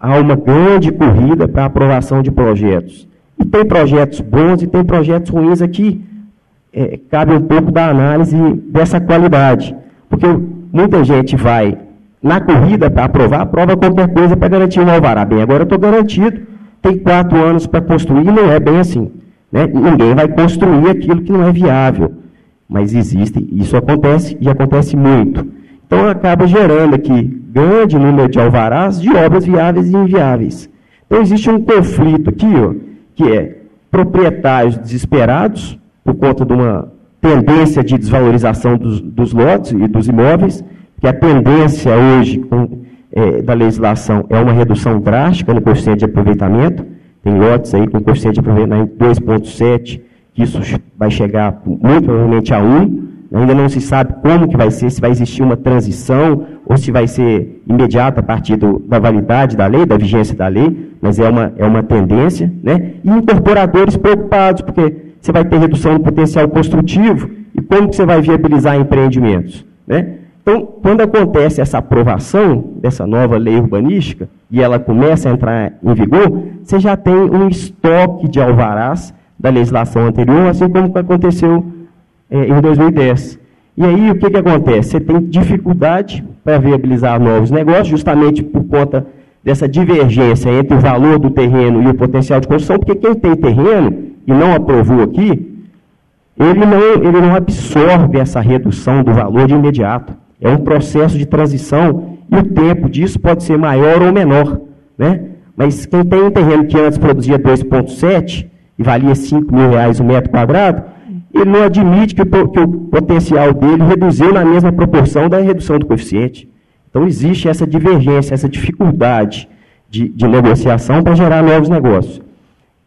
há uma grande corrida para aprovação de projetos. E tem projetos bons e tem projetos ruins aqui. É, cabe um pouco da análise dessa qualidade. Porque muita gente vai na corrida para aprovar, aprova qualquer coisa para garantir um alvará. Bem, agora eu estou garantido, tem quatro anos para construir, não é bem assim. Né? Ninguém vai construir aquilo que não é viável. Mas existe, isso acontece e acontece muito. Então acaba gerando aqui grande número de alvarás de obras viáveis e inviáveis. Então existe um conflito aqui, ó, que é proprietários desesperados por conta de uma tendência de desvalorização dos, dos lotes e dos imóveis, que a tendência hoje com, é, da legislação é uma redução drástica no coeficiente de aproveitamento. Tem lotes aí com coeficiente de aproveitamento 2,7, que isso vai chegar muito provavelmente a 1. Ainda não se sabe como que vai ser, se vai existir uma transição ou se vai ser imediata a partir do, da validade da lei, da vigência da lei, mas é uma, é uma tendência. Né? E incorporadores preocupados, porque você vai ter redução do potencial construtivo e como que você vai viabilizar empreendimentos. Né? Então, quando acontece essa aprovação dessa nova lei urbanística e ela começa a entrar em vigor, você já tem um estoque de alvarás da legislação anterior, assim como aconteceu é, em 2010. E aí, o que, que acontece? Você tem dificuldade para viabilizar novos negócios, justamente por conta dessa divergência entre o valor do terreno e o potencial de construção, porque quem tem terreno e não aprovou aqui, ele não, ele não absorve essa redução do valor de imediato. É um processo de transição e o tempo disso pode ser maior ou menor. Né? Mas quem tem um terreno que antes produzia 2,7 e valia 5 mil reais o metro quadrado, ele não admite que o, que o potencial dele reduziu na mesma proporção da redução do coeficiente. Então, existe essa divergência, essa dificuldade de, de negociação para gerar novos negócios.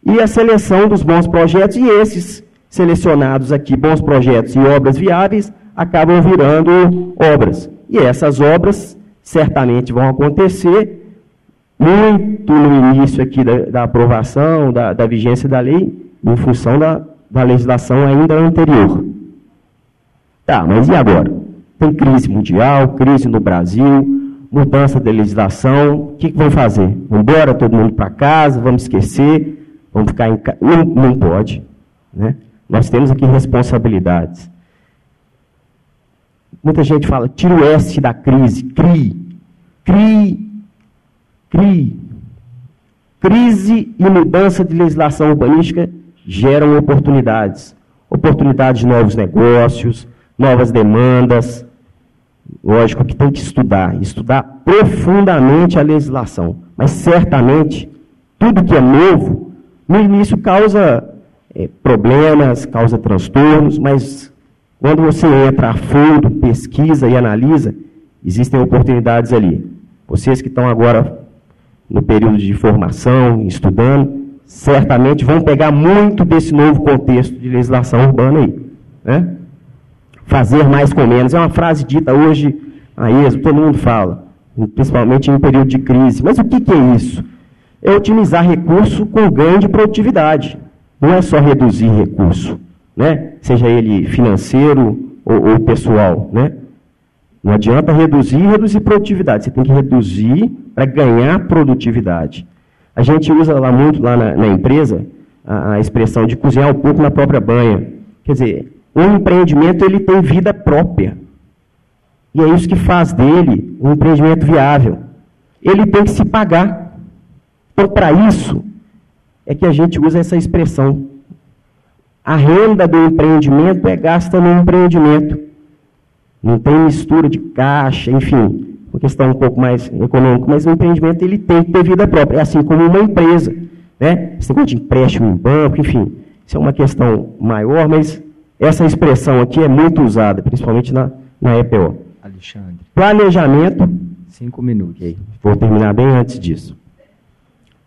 E a seleção dos bons projetos, e esses selecionados aqui, bons projetos e obras viáveis, acabam virando obras. E essas obras certamente vão acontecer muito no início aqui da, da aprovação, da, da vigência da lei, em função da, da legislação ainda anterior. Tá, mas e agora? Tem crise mundial, crise no Brasil, mudança da legislação, o que, que vão fazer? Vamos embora todo mundo para casa, vamos esquecer, vamos ficar em casa? Não, não pode. Né? Nós temos aqui responsabilidades. Muita gente fala, tira o S da crise, CRI. CRI, CRI. Crise e mudança de legislação urbanística geram oportunidades. Oportunidades de novos negócios, novas demandas. Lógico que tem que estudar, estudar profundamente a legislação. Mas certamente, tudo que é novo, no início causa é, problemas, causa transtornos, mas quando você entra a fundo, pesquisa e analisa, existem oportunidades ali. Vocês que estão agora no período de formação, estudando, certamente vão pegar muito desse novo contexto de legislação urbana aí. Né? Fazer mais com menos. É uma frase dita hoje a êxodo, todo mundo fala, principalmente em período de crise. Mas o que, que é isso? É otimizar recurso com ganho de produtividade. Não é só reduzir recurso, né? seja ele financeiro ou, ou pessoal. Né? Não adianta reduzir e reduzir produtividade. Você tem que reduzir para ganhar produtividade. A gente usa lá muito lá na, na empresa a, a, expressão de cozinhar um pouco na própria banha. Quer dizer, um empreendimento ele tem vida própria. E é isso que faz dele um empreendimento viável. Ele tem que se pagar. Então, para isso, é que a gente usa essa expressão. A renda do empreendimento é gasta no empreendimento. Não tem mistura de caixa, enfim uma questão um pouco mais econômica, mas o empreendimento ele tem que ter vida própria, é assim como uma empresa. Né? Esse negócio de empréstimo em banco, enfim, isso é uma questão maior, mas essa expressão aqui é muito usada, principalmente na, na EPO. Alexandre. Planejamento. Cinco minutos. Okay. Vou terminar bem antes disso.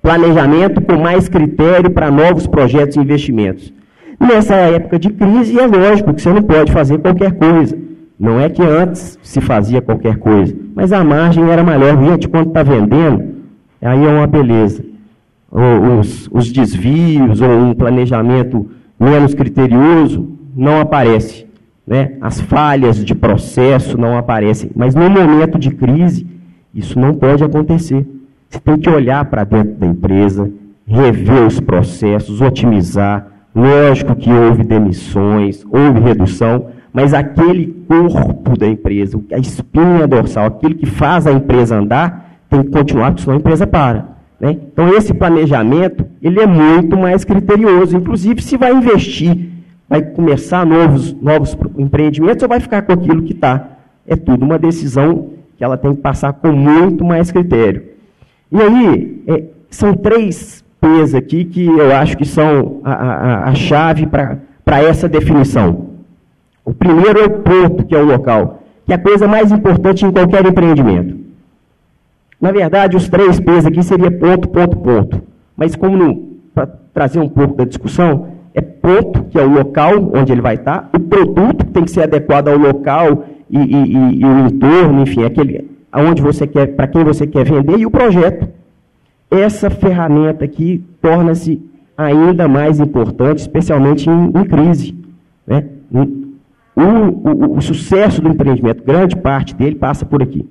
Planejamento com mais critério para novos projetos e investimentos. Nessa época de crise, é lógico que você não pode fazer qualquer coisa. Não é que antes se fazia qualquer coisa, mas a margem era maior. Gente, quando está vendendo, aí é uma beleza. Os, os desvios ou um planejamento menos criterioso não aparece. Né? As falhas de processo não aparecem. Mas no momento de crise, isso não pode acontecer. Você tem que olhar para dentro da empresa, rever os processos, otimizar. Lógico que houve demissões, houve redução, mas aquele corpo da empresa, a espinha dorsal, aquilo que faz a empresa andar, tem que continuar, porque senão a empresa para. Né? Então, esse planejamento, ele é muito mais criterioso. Inclusive, se vai investir, vai começar novos, novos empreendimentos ou vai ficar com aquilo que está. É tudo uma decisão que ela tem que passar com muito mais critério. E aí, é, são três P's aqui que eu acho que são a, a, a chave para essa definição. O primeiro é o ponto, que é o local, que é a coisa mais importante em qualquer empreendimento. Na verdade, os três P's aqui seria ponto, ponto, ponto. Mas como para trazer um pouco da discussão, é ponto, que é o local onde ele vai estar, o produto tem que ser adequado ao local e, e, e o entorno, enfim, aquele, aonde você quer, para quem você quer vender, e o projeto. Essa ferramenta aqui torna-se ainda mais importante, especialmente em, em crise. Né? O, o, o, sucesso do empreendimento, grande parte dele passa por aqui.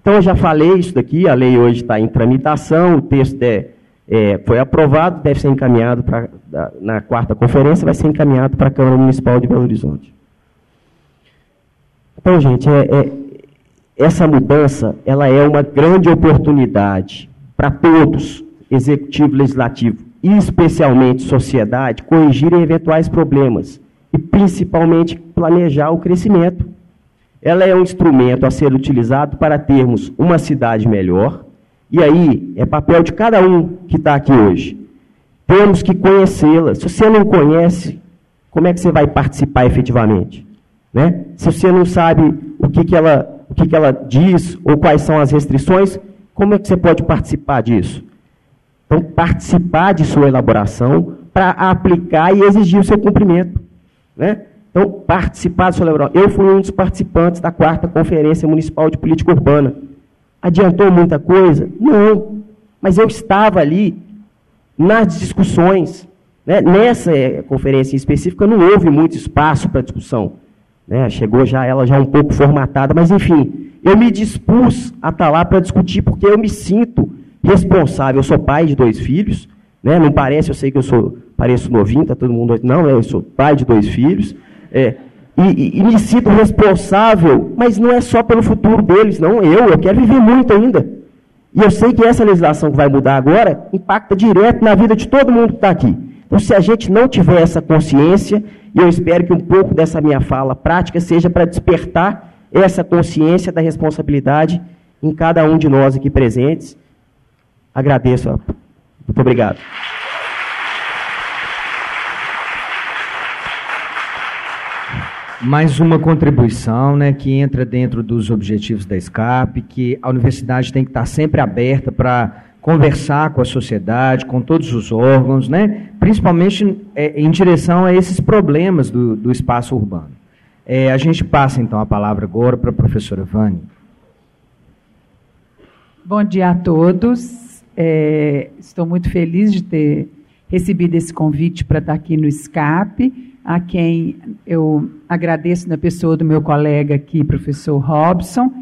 Então, eu já falei isso daqui, a lei hoje está em tramitação, o texto é, é, foi aprovado, deve ser encaminhado pra, na quarta conferência, vai ser encaminhado para a Câmara Municipal de Belo Horizonte. Então, gente, é, é, essa mudança ela é uma grande oportunidade para todos, executivo, legislativo e especialmente sociedade, corrigirem eventuais problemas e principalmente planejar o crescimento. Ela é um instrumento a ser utilizado para termos uma cidade melhor. E aí é papel de cada um que está aqui hoje. Temos que conhecê-la. Se você não conhece, como é que você vai participar efetivamente? Né? Se você não sabe o que, que, ela, o que, que ela diz ou quais são as restrições, como é que você pode participar disso? Então, participar de sua elaboração para aplicar e exigir o seu cumprimento. Né? Então, participar da sua elaboração. Eu fui um dos participantes da quarta Conferência Municipal de Política Urbana. Adiantou muita coisa? Não. Mas eu estava ali nas discussões. Né? Nessa eh, conferência em específica, não houve muito espaço para discussão. Né? Chegou já ela já um pouco formatada, mas enfim, eu me dispus a estar lá para discutir, porque eu me sinto responsável. Eu sou pai de dois filhos, né? não parece, eu sei que eu sou, pareço novinho, está todo mundo. Não, eu sou pai de dois filhos. É, e, e, e, me sinto responsável, mas não é só pelo futuro deles, não. Eu, eu quero viver muito ainda. E eu sei que essa legislação que vai mudar agora impacta direto na vida de todo mundo que está aqui. Então, se a gente não tiver essa consciência, e eu espero que um pouco dessa minha fala prática seja para despertar essa consciência da responsabilidade em cada um de nós aqui presentes, Agradeço. Muito obrigado. Mais uma contribuição né, que entra dentro dos objetivos da SCAP, que a universidade tem que estar sempre aberta para conversar com a sociedade, com todos os órgãos, né, principalmente é, em direção a esses problemas do, do espaço urbano. É, a gente passa então a palavra agora para a professora Vânia. Bom dia a todos. É, estou muito feliz de ter recebido esse convite para estar aqui no SCAP, a quem eu agradeço na pessoa do meu colega aqui, professor Robson,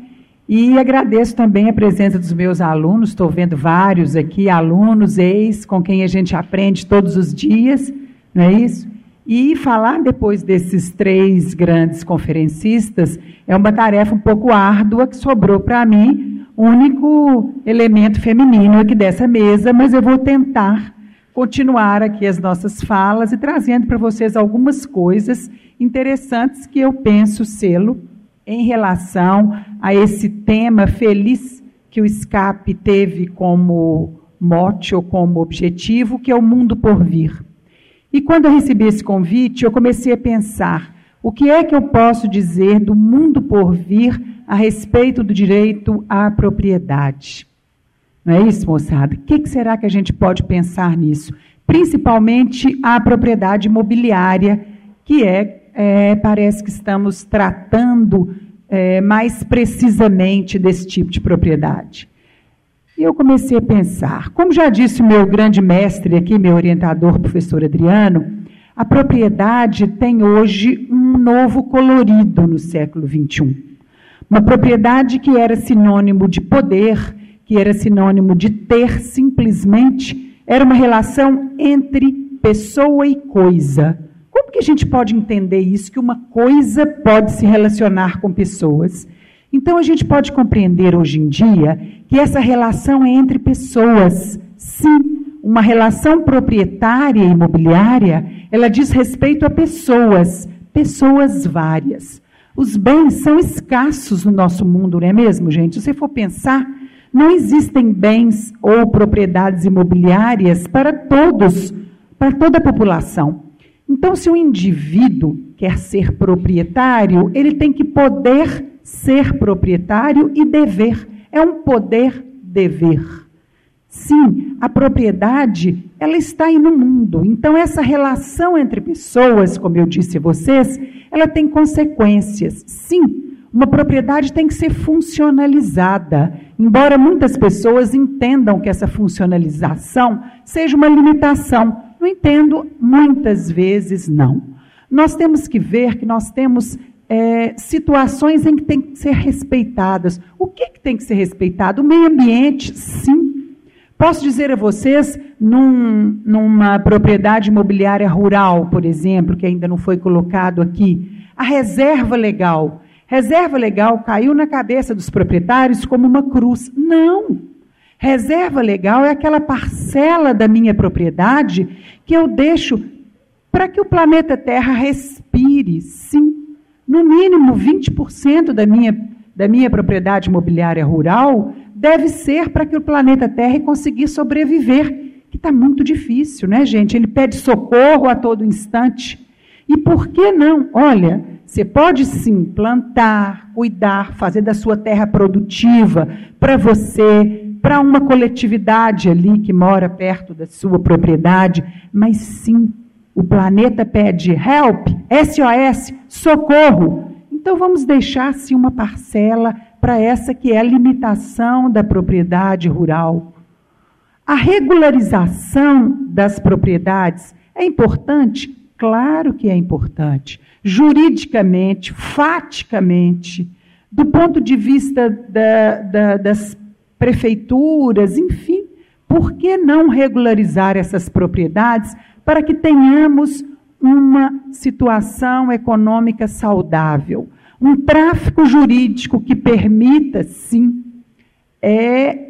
e agradeço também a presença dos meus alunos, estou vendo vários aqui, alunos, ex, com quem a gente aprende todos os dias, não é isso? E falar depois desses três grandes conferencistas é uma tarefa um pouco árdua que sobrou para mim, único elemento feminino aqui dessa mesa, mas eu vou tentar continuar aqui as nossas falas e trazendo para vocês algumas coisas interessantes que eu penso sê-lo em relação a esse tema feliz que o escape teve como mote ou como objetivo, que é o mundo por vir. E quando eu recebi esse convite, eu comecei a pensar: o que é que eu posso dizer do mundo por vir a respeito do direito à propriedade. Não é isso, moçada? O que, será que a gente pode pensar nisso? Principalmente a propriedade imobiliária, que é, é parece que estamos tratando é, mais precisamente desse tipo de propriedade. E eu comecei a pensar, como já disse o meu grande mestre aqui, meu orientador, professor Adriano, a propriedade tem hoje um novo colorido no século XXI. Uma propriedade que era sinônimo de poder, que era sinônimo de ter simplesmente, era uma relação entre pessoa e coisa. Que a gente pode entender isso? Que uma coisa pode se relacionar com pessoas. Então a gente pode compreender hoje em dia que essa relação é entre pessoas. Sim, uma relação proprietária imobiliária, ela diz respeito a pessoas, pessoas várias. Os bens são escassos no nosso mundo, não é mesmo, gente? Se você for pensar, não existem bens ou propriedades imobiliárias para todos, para toda a população. Então, se o indivíduo quer ser proprietário, ele tem que poder ser proprietário e dever. É um poder-dever. Sim, a propriedade, ela está aí no mundo. Então, essa relação entre pessoas, como eu disse a vocês, ela tem consequências. Sim, uma propriedade tem que ser funcionalizada. Embora muitas pessoas entendam que essa funcionalização seja uma limitação. Não entendo, muitas vezes não. Nós temos que ver que nós temos é, situações em que tem que ser respeitadas. O que, que tem que ser respeitado? O meio ambiente, sim. Posso dizer a vocês, num, numa propriedade imobiliária rural, por exemplo, que ainda não foi colocado aqui, a reserva legal. Reserva legal caiu na cabeça dos proprietários como uma cruz. Não! Reserva legal é aquela parcela da minha propriedade que eu deixo para que o planeta Terra respire, sim. No mínimo 20% da minha, da minha propriedade imobiliária rural deve ser para que o planeta Terra conseguir sobreviver, que está muito difícil, né, gente? Ele pede socorro a todo instante. E por que não? Olha, você pode sim plantar, cuidar, fazer da sua terra produtiva para você, para uma coletividade ali que mora perto da sua propriedade, mas sim, o planeta pede help, SOS, socorro. Então vamos deixar sim uma parcela para essa que é a limitação da propriedade rural. A regularização das propriedades é importante Claro que é importante. Juridicamente, faticamente, do ponto de vista da, da, das prefeituras, enfim, por que não regularizar essas propriedades para que tenhamos uma situação econômica saudável? Um tráfico jurídico que permita, sim, é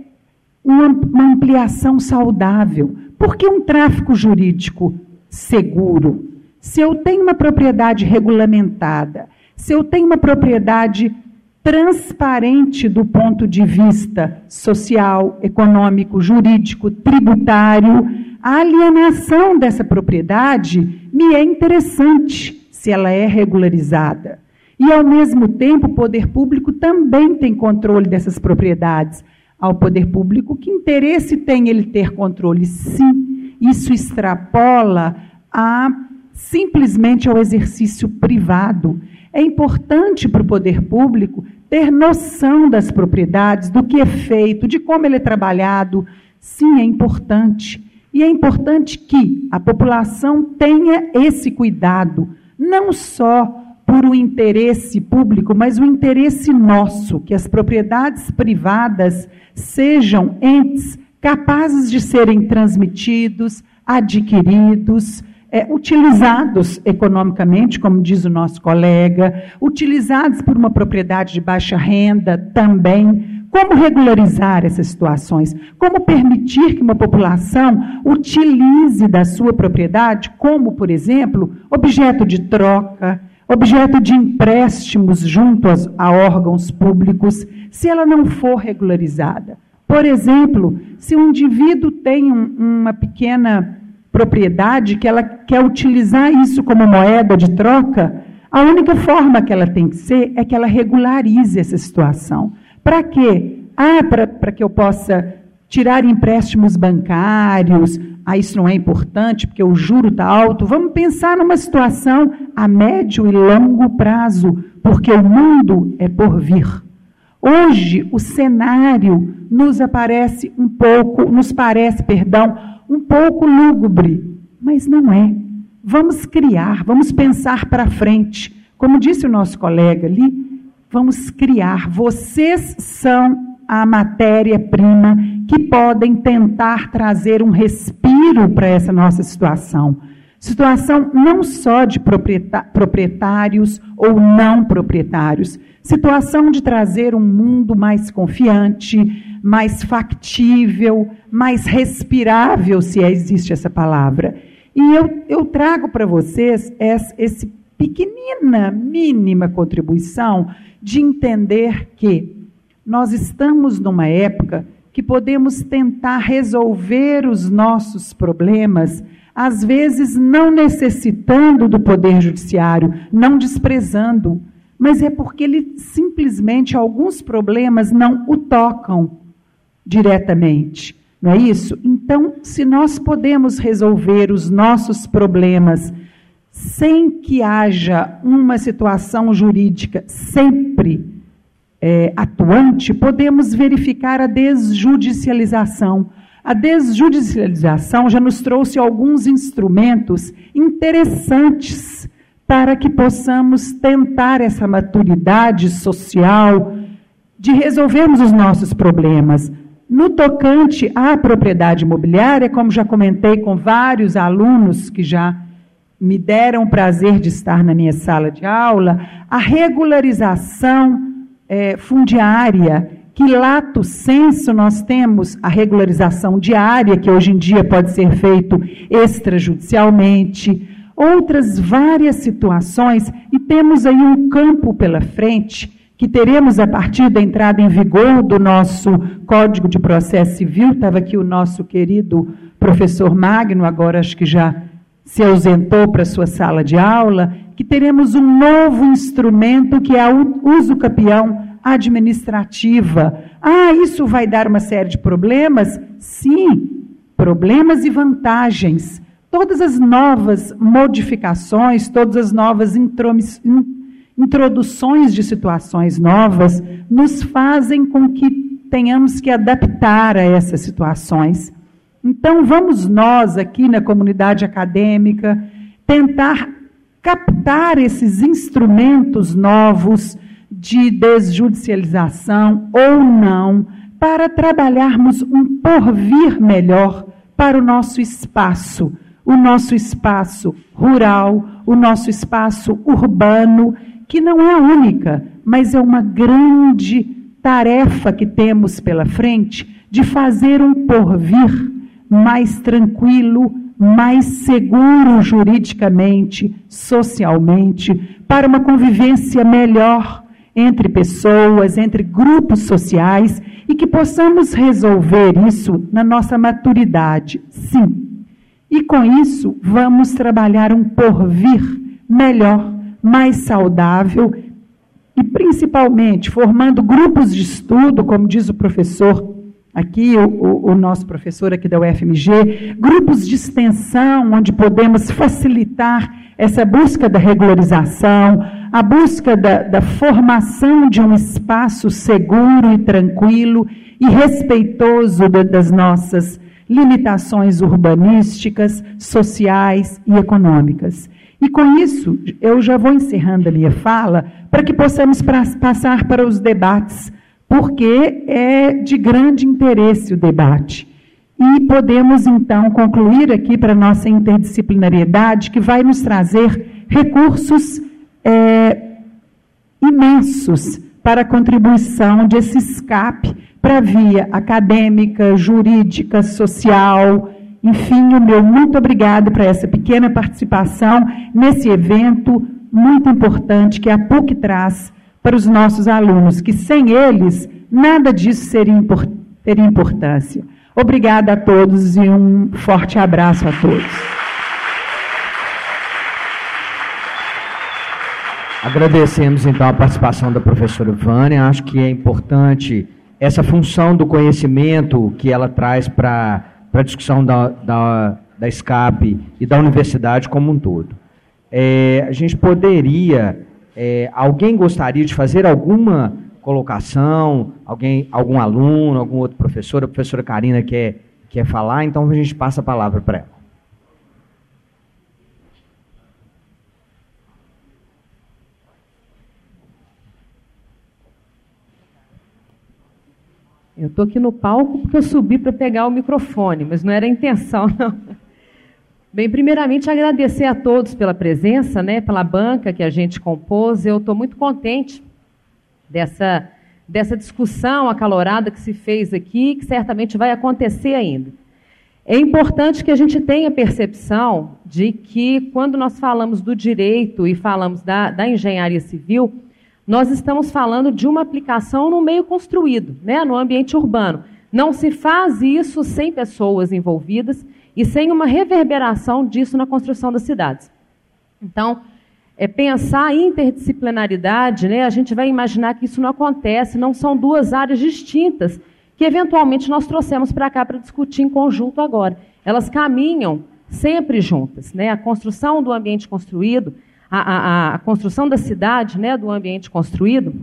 uma, ampliação saudável. Por que um tráfico jurídico seguro? Se eu tenho uma propriedade regulamentada, se eu tenho uma propriedade transparente do ponto de vista social, econômico, jurídico, tributário, a alienação dessa propriedade me é interessante se ela é regularizada. E, ao mesmo tempo, o poder público também tem controle dessas propriedades. Ao poder público, que interesse tem ele ter controle? Sim, isso extrapola a simplesmente ao exercício privado. É importante para o poder público ter noção das propriedades, do que é feito, de como ele é trabalhado. Sim, é importante. E é importante que a população tenha esse cuidado, não só por um interesse público, mas o um interesse nosso, que as propriedades privadas sejam entes capazes de serem transmitidos, adquiridos, é, utilizados economicamente, como diz o nosso colega, utilizados por uma propriedade de baixa renda também. Como regularizar essas situações? Como permitir que uma população utilize da sua propriedade como, por exemplo, objeto de troca, objeto de empréstimos junto a órgãos públicos, se ela não for regularizada? Por exemplo, se um indivíduo tem um, uma pequena propriedade, que ela quer utilizar isso como moeda de troca, a única forma que ela tem que ser é que ela regularize essa situação. Para quê? Ah, para que eu possa tirar empréstimos bancários. Ah, isso não é importante porque o juro está alto. Vamos pensar numa situação a médio e longo prazo, porque o mundo é por vir. Hoje o cenário nos aparece um pouco, nos parece, perdão, um pouco lúgubre, mas não é. Vamos criar, vamos pensar para frente. Como disse o nosso colega ali, vamos criar. Vocês são a matéria-prima que podem tentar trazer um respiro para essa nossa situação. Situação não só de proprietários ou não proprietários, situação de trazer um mundo mais confiante, mais factível, mais respirável, se existe essa palavra. E eu, eu trago para vocês essa esse pequenina, mínima contribuição de entender que nós estamos numa época que podemos tentar resolver os nossos problemas, às vezes não necessitando do poder judiciário, não desprezando, mas é porque ele simplesmente alguns problemas não o tocam diretamente. Não é isso? Então, se nós podemos resolver os nossos problemas sem que haja uma situação jurídica sempre é, atuante, podemos verificar a desjudicialização. A desjudicialização já nos trouxe alguns instrumentos interessantes para que possamos tentar essa maturidade social de resolvermos os nossos problemas. No tocante à propriedade imobiliária, como já comentei com vários alunos que já me deram o prazer de estar na minha sala de aula, a regularização é, fundiária, que lato senso nós temos a regularização diária, que hoje em dia pode ser feito extrajudicialmente, outras várias situações, e temos aí um campo pela frente que teremos a partir da entrada em vigor do nosso Código de Processo Civil. Estava aqui o nosso querido professor Magno, agora acho que já se ausentou para sua sala de aula, que teremos um novo instrumento que é o uso capião administrativa. Ah, isso vai dar uma série de problemas? Sim, problemas e vantagens. Todas as novas modificações, todas as novas introduções de situações novas nos fazem com que tenhamos que adaptar a essas situações. Então, vamos nós aqui na comunidade acadêmica tentar captar esses instrumentos novos de desjudicialização ou não, para trabalharmos um porvir melhor para o nosso espaço o nosso espaço rural, o nosso espaço urbano, que não é a única, mas é uma grande tarefa que temos pela frente de fazer um porvir mais tranquilo, mais seguro juridicamente, socialmente, para uma convivência melhor entre pessoas, entre grupos sociais e que possamos resolver isso na nossa maturidade, sim. E com isso, vamos trabalhar um porvir melhor, mais saudável e principalmente formando grupos de estudo, como diz o professor aqui, o, o, nosso professor aqui da UFMG, grupos de extensão, onde podemos facilitar essa busca da regularização, a busca da, da formação de um espaço seguro e tranquilo e respeitoso das nossas limitações urbanísticas, sociais e econômicas. E com isso, eu já vou encerrando a minha fala para que possamos passar para os debates, porque é de grande interesse o debate. E podemos então concluir aqui para nossa interdisciplinariedade, que vai nos trazer recursos é, imensos para a contribuição desse escape para a via acadêmica, jurídica, social. Enfim, o meu muito obrigado para essa pequena participação nesse evento muito importante que a PUC traz para os nossos alunos, que sem eles nada disso seria teria importância. Obrigada a todos e um forte abraço a todos. Agradecemos então a participação da professora Vânia. Acho que é importante essa função do conhecimento que ela traz para a discussão da, da, da SCAP e da universidade como um todo. É, a gente poderia, é, alguém gostaria de fazer alguma colocação, alguém, algum aluno, algum outro professor, a professora Karina quer, quer falar, então a gente passa a palavra para ela. Eu estou aqui no palco porque eu subi para pegar o microfone, mas não era a intenção, <laughs> não. Bem, primeiramente agradecer a todos pela presença, né, pela banca que a gente compôs. Eu estou muito contente dessa, dessa discussão acalorada que se fez aqui, que certamente vai acontecer ainda. É importante que a gente tenha percepção de que, quando nós falamos do direito e falamos da, da engenharia civil, nós estamos falando de uma aplicação no meio construído, né, no ambiente urbano. Não se faz isso sem pessoas envolvidas e sem uma reverberação disso na construção das cidades. Então, é pensar em interdisciplinaridade, né, a gente vai imaginar que isso não acontece, não são duas áreas distintas que eventualmente nós trouxemos para cá para discutir em conjunto agora. Elas caminham sempre juntas. Né? A construção do ambiente construído, a, a, a construção da cidade, né, do ambiente construído,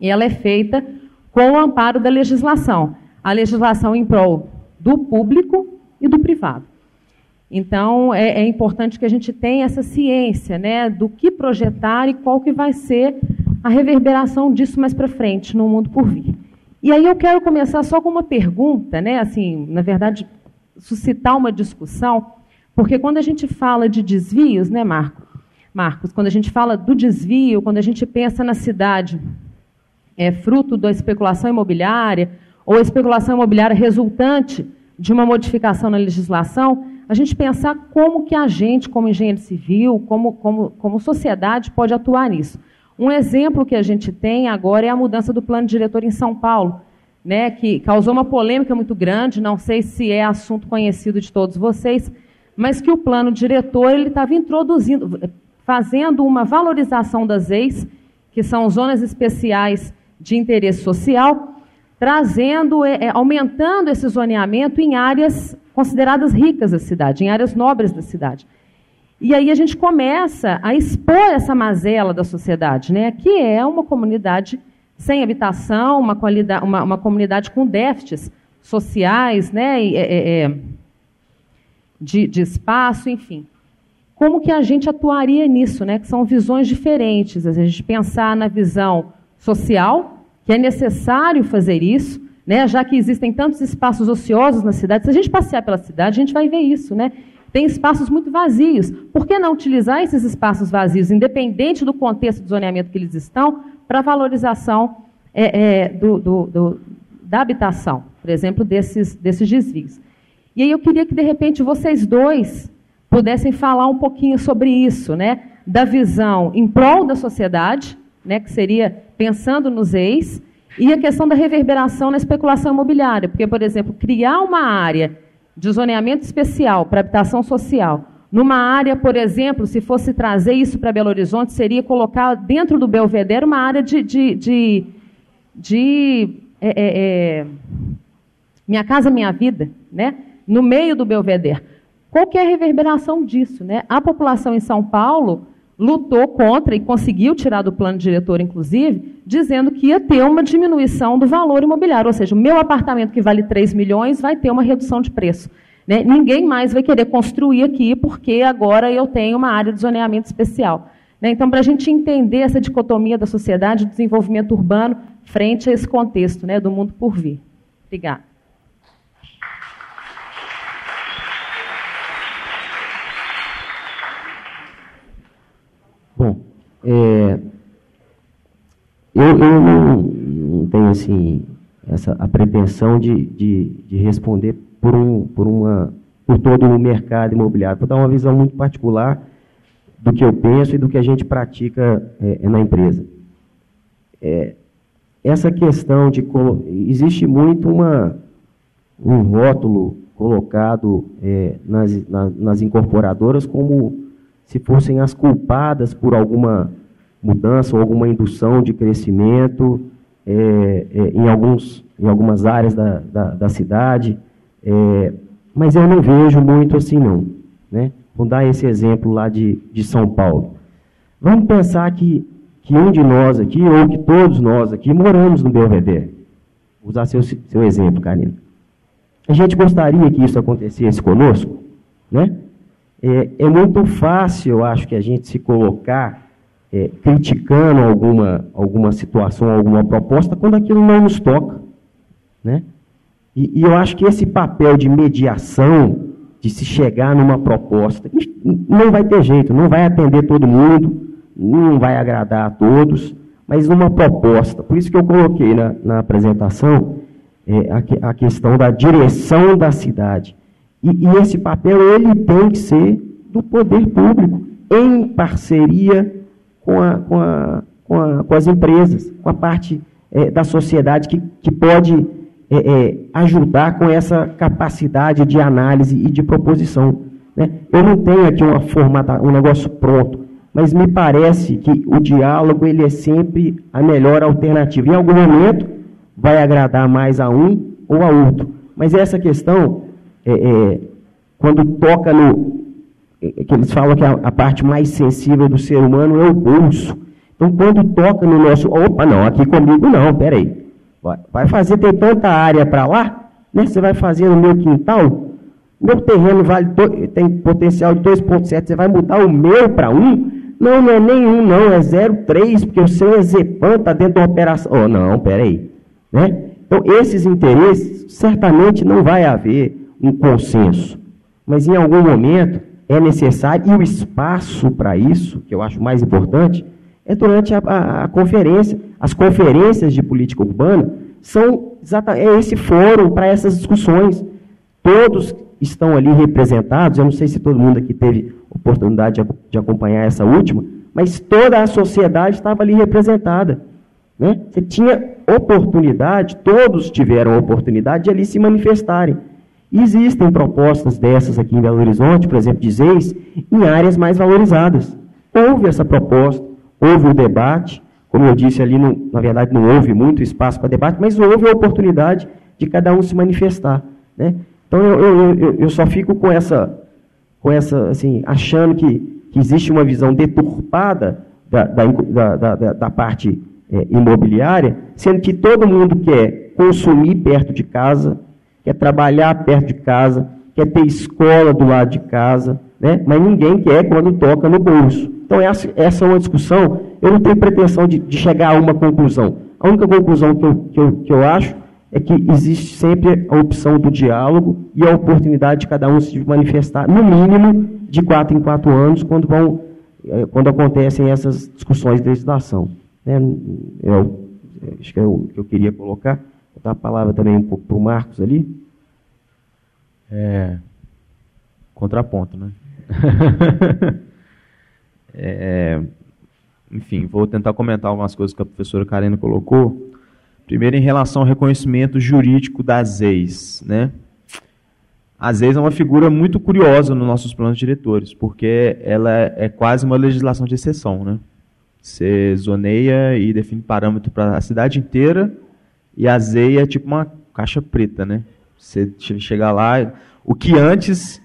ela é feita com o amparo da legislação. A legislação em prol do público e do privado. Então, é, é, importante que a gente tenha essa ciência né, do que projetar e qual que vai ser a reverberação disso mais para frente, no mundo por vir. E aí eu quero começar só com uma pergunta, né, assim, na verdade, suscitar uma discussão, porque quando a gente fala de desvios, né, Marco? Marcos, quando a gente fala do desvio, quando a gente pensa na cidade é fruto da especulação imobiliária, ou especulação imobiliária resultante de uma modificação na legislação, a gente pensar como que a gente, como engenheiro civil, como, como, como sociedade, pode atuar nisso. Um exemplo que a gente tem agora é a mudança do plano diretor em São Paulo, né, que causou uma polêmica muito grande, não sei se é assunto conhecido de todos vocês, mas que o plano diretor ele estava introduzindo, fazendo uma valorização das ex, que são zonas especiais de interesse social, trazendo, é, é, aumentando esse zoneamento em áreas consideradas ricas da cidade, em áreas nobres da cidade. E aí a gente começa a expor essa mazela da sociedade, né, que é uma comunidade sem habitação, uma, qualidade, uma, uma comunidade com déficits sociais, né, é, é, é, de, de espaço, enfim. Como que a gente atuaria nisso, né? Que são visões diferentes. A gente pensar na visão social, que é necessário fazer isso, né? Já que existem tantos espaços ociosos na cidade. Se a gente passear pela cidade, a gente vai ver isso, né? Tem espaços muito vazios. Por que não utilizar esses espaços vazios, independente do contexto de zoneamento que eles estão, para valorização é, é, do, do, do, da habitação, por exemplo, desses, desses desvios? E aí eu queria que, de repente, vocês dois pudessem falar um pouquinho sobre isso, né? Da visão em prol da sociedade, né? Que seria pensando nos ex, e a questão da reverberação na especulação imobiliária. Porque, por exemplo, criar uma área de zoneamento especial para habitação social, numa área, por exemplo, se fosse trazer isso para Belo Horizonte, seria colocar dentro do Belvedere uma área de. de, de, de é, é, é, minha casa, minha vida, né? no meio do Belvedere. Qual que é a reverberação disso? Né? A população em São Paulo lutou contra e conseguiu tirar do plano diretor, inclusive, dizendo que ia ter uma diminuição do valor imobiliário. Ou seja, o meu apartamento que vale 3 milhões vai ter uma redução de preço. Né? Ninguém mais vai querer construir aqui porque agora eu tenho uma área de zoneamento especial. Né? Então, para a gente entender essa dicotomia da sociedade do desenvolvimento urbano frente a esse contexto né, do mundo por vir. Obrigada. Bom, é, eu, eu não, tenho assim essa a pretensão de, de, de, responder por um por uma por todo o mercado imobiliário, para dar uma visão muito particular do que eu penso e do que a gente pratica é, na empresa. É, essa questão de existe muito uma um rótulo colocado é, nas, na, nas incorporadoras como se fossem as culpadas por alguma mudança ou alguma indução de crescimento é, é, em, alguns, em algumas áreas da, da, da cidade. É, mas eu não vejo muito assim, não. Né? Vou dar esse exemplo lá de, de São Paulo. Vamos pensar que, que um de nós aqui, ou que todos nós aqui, moramos no Belvedere. Vou usar seu, seu exemplo, Karina. A gente gostaria que isso acontecesse conosco, né? É, é muito fácil, eu acho, que a gente se colocar é, criticando alguma, alguma situação, alguma proposta, quando aquilo não nos toca. Né? E, e, eu acho que esse papel de mediação, de se chegar numa proposta, não vai ter jeito, não vai atender todo mundo, não vai agradar a todos, mas numa proposta. Por isso que eu coloquei na, na apresentação é, a, a questão da direção da cidade. E, e, esse papel ele tem que ser do poder público, em parceria com, a, com, a, com, a, com as empresas, com a parte é, da sociedade que, que pode é, é, ajudar com essa capacidade de análise e de proposição. Né? Eu não tenho aqui uma formata, um negócio pronto, mas me parece que o diálogo ele é sempre a melhor alternativa. Em algum momento vai agradar mais a um ou a outro. Mas essa questão, é, é, quando toca no. É, que eles falam que a, a, parte mais sensível do ser humano é o bolso. Então, quando toca no nosso. Opa, não, aqui comigo não, peraí. Vai fazer, tem tanta área para lá, né? Você vai fazer no meu quintal? Meu terreno vale tem potencial de 2,7, você vai mudar o meu para 1? Não, não é nenhum, não, é 0,3, porque o seu Ezepan está dentro da operação. Oh, não, peraí. Né? Então, esses interesses, certamente não vai haver um consenso. Mas em algum momento é necessário, e o espaço para isso, que eu acho mais importante, é durante a, a, a conferência. As conferências de política urbana são é esse fórum para essas discussões. Todos estão ali representados, eu não sei se todo mundo aqui teve oportunidade de, de acompanhar essa última, mas toda a sociedade estava ali representada. Né? Você tinha oportunidade, todos tiveram oportunidade de ali se manifestarem. Existem propostas dessas aqui em Belo Horizonte, por exemplo, de ZEIS, em áreas mais valorizadas. Houve essa proposta, houve o debate, como eu disse ali, na verdade não houve muito espaço para debate, mas houve a oportunidade de cada um se manifestar. Né? Então eu, eu, eu, eu só fico com essa, com essa assim, achando que, que existe uma visão deturpada da, da, da, da, da parte é, imobiliária, sendo que todo mundo quer consumir perto de casa, quer trabalhar perto de casa, quer ter escola do lado de casa, né? mas ninguém quer quando toca no bolso. Então, essa, essa é uma discussão, eu não tenho pretensão de, de chegar a uma conclusão. A única conclusão que eu, que eu, que eu acho é que existe sempre a opção do diálogo e a oportunidade de cada um se manifestar, no mínimo, de quatro em quatro anos, quando, vão, é, quando acontecem essas discussões de legislação. Né? Eu, acho que é o que eu queria colocar. Dar a palavra também para o Marcos ali. É, contraponto, né? <laughs> é, enfim, vou tentar comentar algumas coisas que a professora Karina colocou. Primeiro, em relação ao reconhecimento jurídico das ex. Né? As ex é uma figura muito curiosa nos nossos planos diretores, porque ela é quase uma legislação de exceção. Né? Você zoneia e define parâmetro para a cidade inteira, e a ZEI é tipo uma caixa preta, né? Você chega lá, o que antes,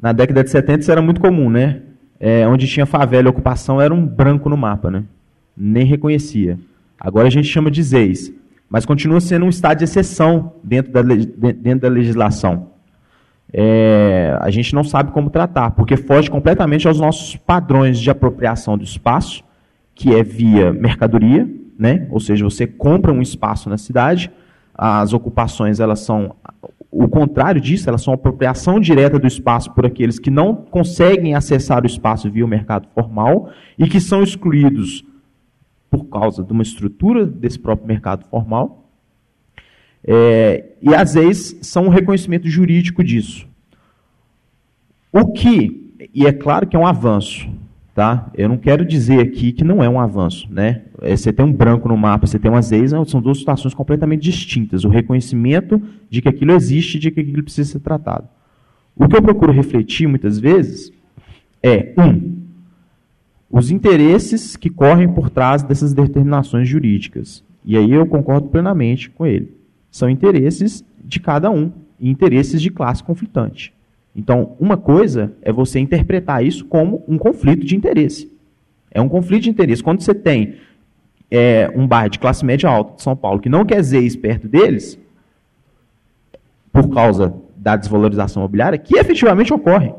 na década de 70, isso era muito comum, né? É, onde tinha favela e ocupação era um branco no mapa, né? Nem reconhecia. Agora a gente chama de ZEIs, mas continua sendo um estado de exceção dentro da, dentro da legislação. É, a gente não sabe como tratar, porque foge completamente aos nossos padrões de apropriação do espaço que é via mercadoria, né? ou seja, você compra um espaço na cidade, as ocupações elas são o contrário disso, elas são apropriação direta do espaço por aqueles que não conseguem acessar o espaço via o mercado formal e que são excluídos por causa de uma estrutura desse próprio mercado formal. É, e às vezes são um reconhecimento jurídico disso. O que, e é claro que é um avanço, Tá? Eu não quero dizer aqui que não é um avanço. Né? É, você tem um branco no mapa, você tem uma ZEIS, são duas situações completamente distintas. O reconhecimento de que aquilo existe e de que aquilo precisa ser tratado. O que eu procuro refletir muitas vezes é, um, os interesses que correm por trás dessas determinações jurídicas. E aí eu concordo plenamente com ele. São interesses de cada um, e interesses de classe conflitante. Então, uma coisa é você interpretar isso como um conflito de interesse. É um conflito de interesse. Quando você tem é, um bairro de classe média alta de São Paulo que não quer ZEIS perto deles, por causa da desvalorização imobiliária, que efetivamente ocorre.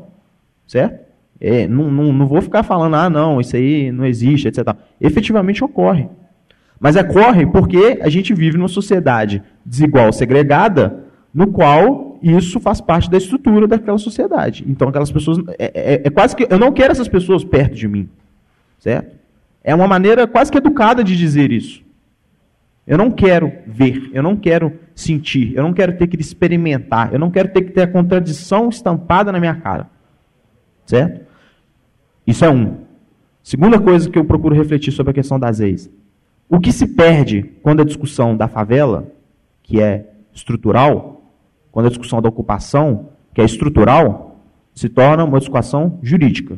Certo? É, não, não, não vou ficar falando, ah, não, isso aí não existe, etc. Efetivamente ocorre. Mas ocorre porque a gente vive numa sociedade desigual, segregada, no qual isso faz parte da estrutura daquela sociedade. Então, aquelas pessoas. É, é, é, quase que. Eu não quero essas pessoas perto de mim. Certo? É uma maneira quase que educada de dizer isso. Eu não quero ver, eu não quero sentir, eu não quero ter que experimentar, eu não quero ter que ter a contradição estampada na minha cara. Certo? Isso é um. Segunda coisa que eu procuro refletir sobre a questão das ex. O que se perde quando a discussão da favela, que é estrutural, quando a discussão da ocupação, que é estrutural, se torna uma discussão jurídica.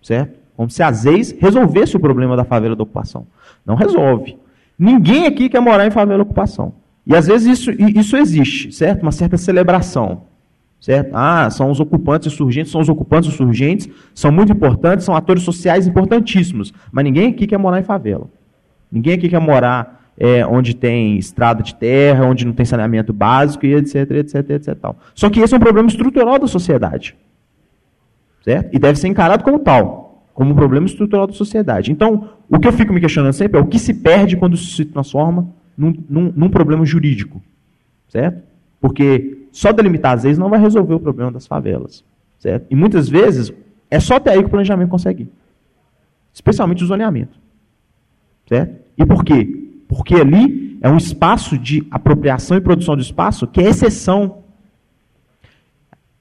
Certo? Como se a ZEIS resolvesse o problema da favela da ocupação. Não resolve. Ninguém aqui quer morar em favela da ocupação. E às vezes isso, isso existe, certo? Uma certa celebração. Certo? Ah, são os ocupantes insurgentes, são os ocupantes insurgentes, são muito importantes, são atores sociais importantíssimos. Mas ninguém aqui quer morar em favela. Ninguém aqui quer morar é, onde tem estrada de terra, onde não tem saneamento básico, e etc, etc, etc. Tal. Só que esse é um problema estrutural da sociedade. Certo? E deve ser encarado como tal, como um problema estrutural da sociedade. Então, o que eu fico me questionando sempre é o que se perde quando isso se transforma num, num, num problema jurídico. Certo? Porque só delimitar as leis não vai resolver o problema das favelas. Certo? E muitas vezes é só até aí que o planejamento consegue. Especialmente o zoneamento. Certo? E por quê? Porque ali é um espaço de apropriação e produção de espaço que é exceção.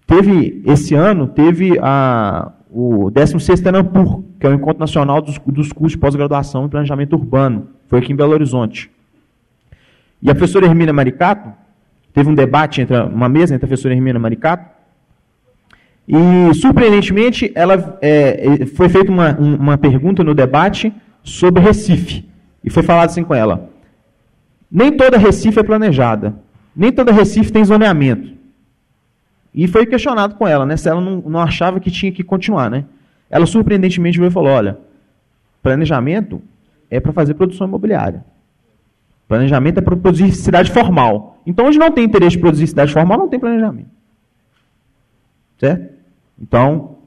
Teve, esse ano, teve a, o 16º Enampur, que é o Encontro Nacional dos, dos Cursos de Pós-Graduação em Planejamento Urbano. Foi aqui em Belo Horizonte. E a professora Hermínia Maricato, teve um debate entre uma mesa entre a professora Hermina Maricato, e, surpreendentemente, ela, é, foi feita uma, uma pergunta no debate sobre Recife. E foi falado assim com ela: nem toda Recife é planejada, nem toda Recife tem zoneamento. E foi questionado com ela, né, se ela não, não achava que tinha que continuar. Né? Ela, surpreendentemente, veio e falou: olha, planejamento é para fazer produção imobiliária. Planejamento é para produzir cidade formal. Então, onde não tem interesse de produzir cidade formal, não tem planejamento. Certo? Então,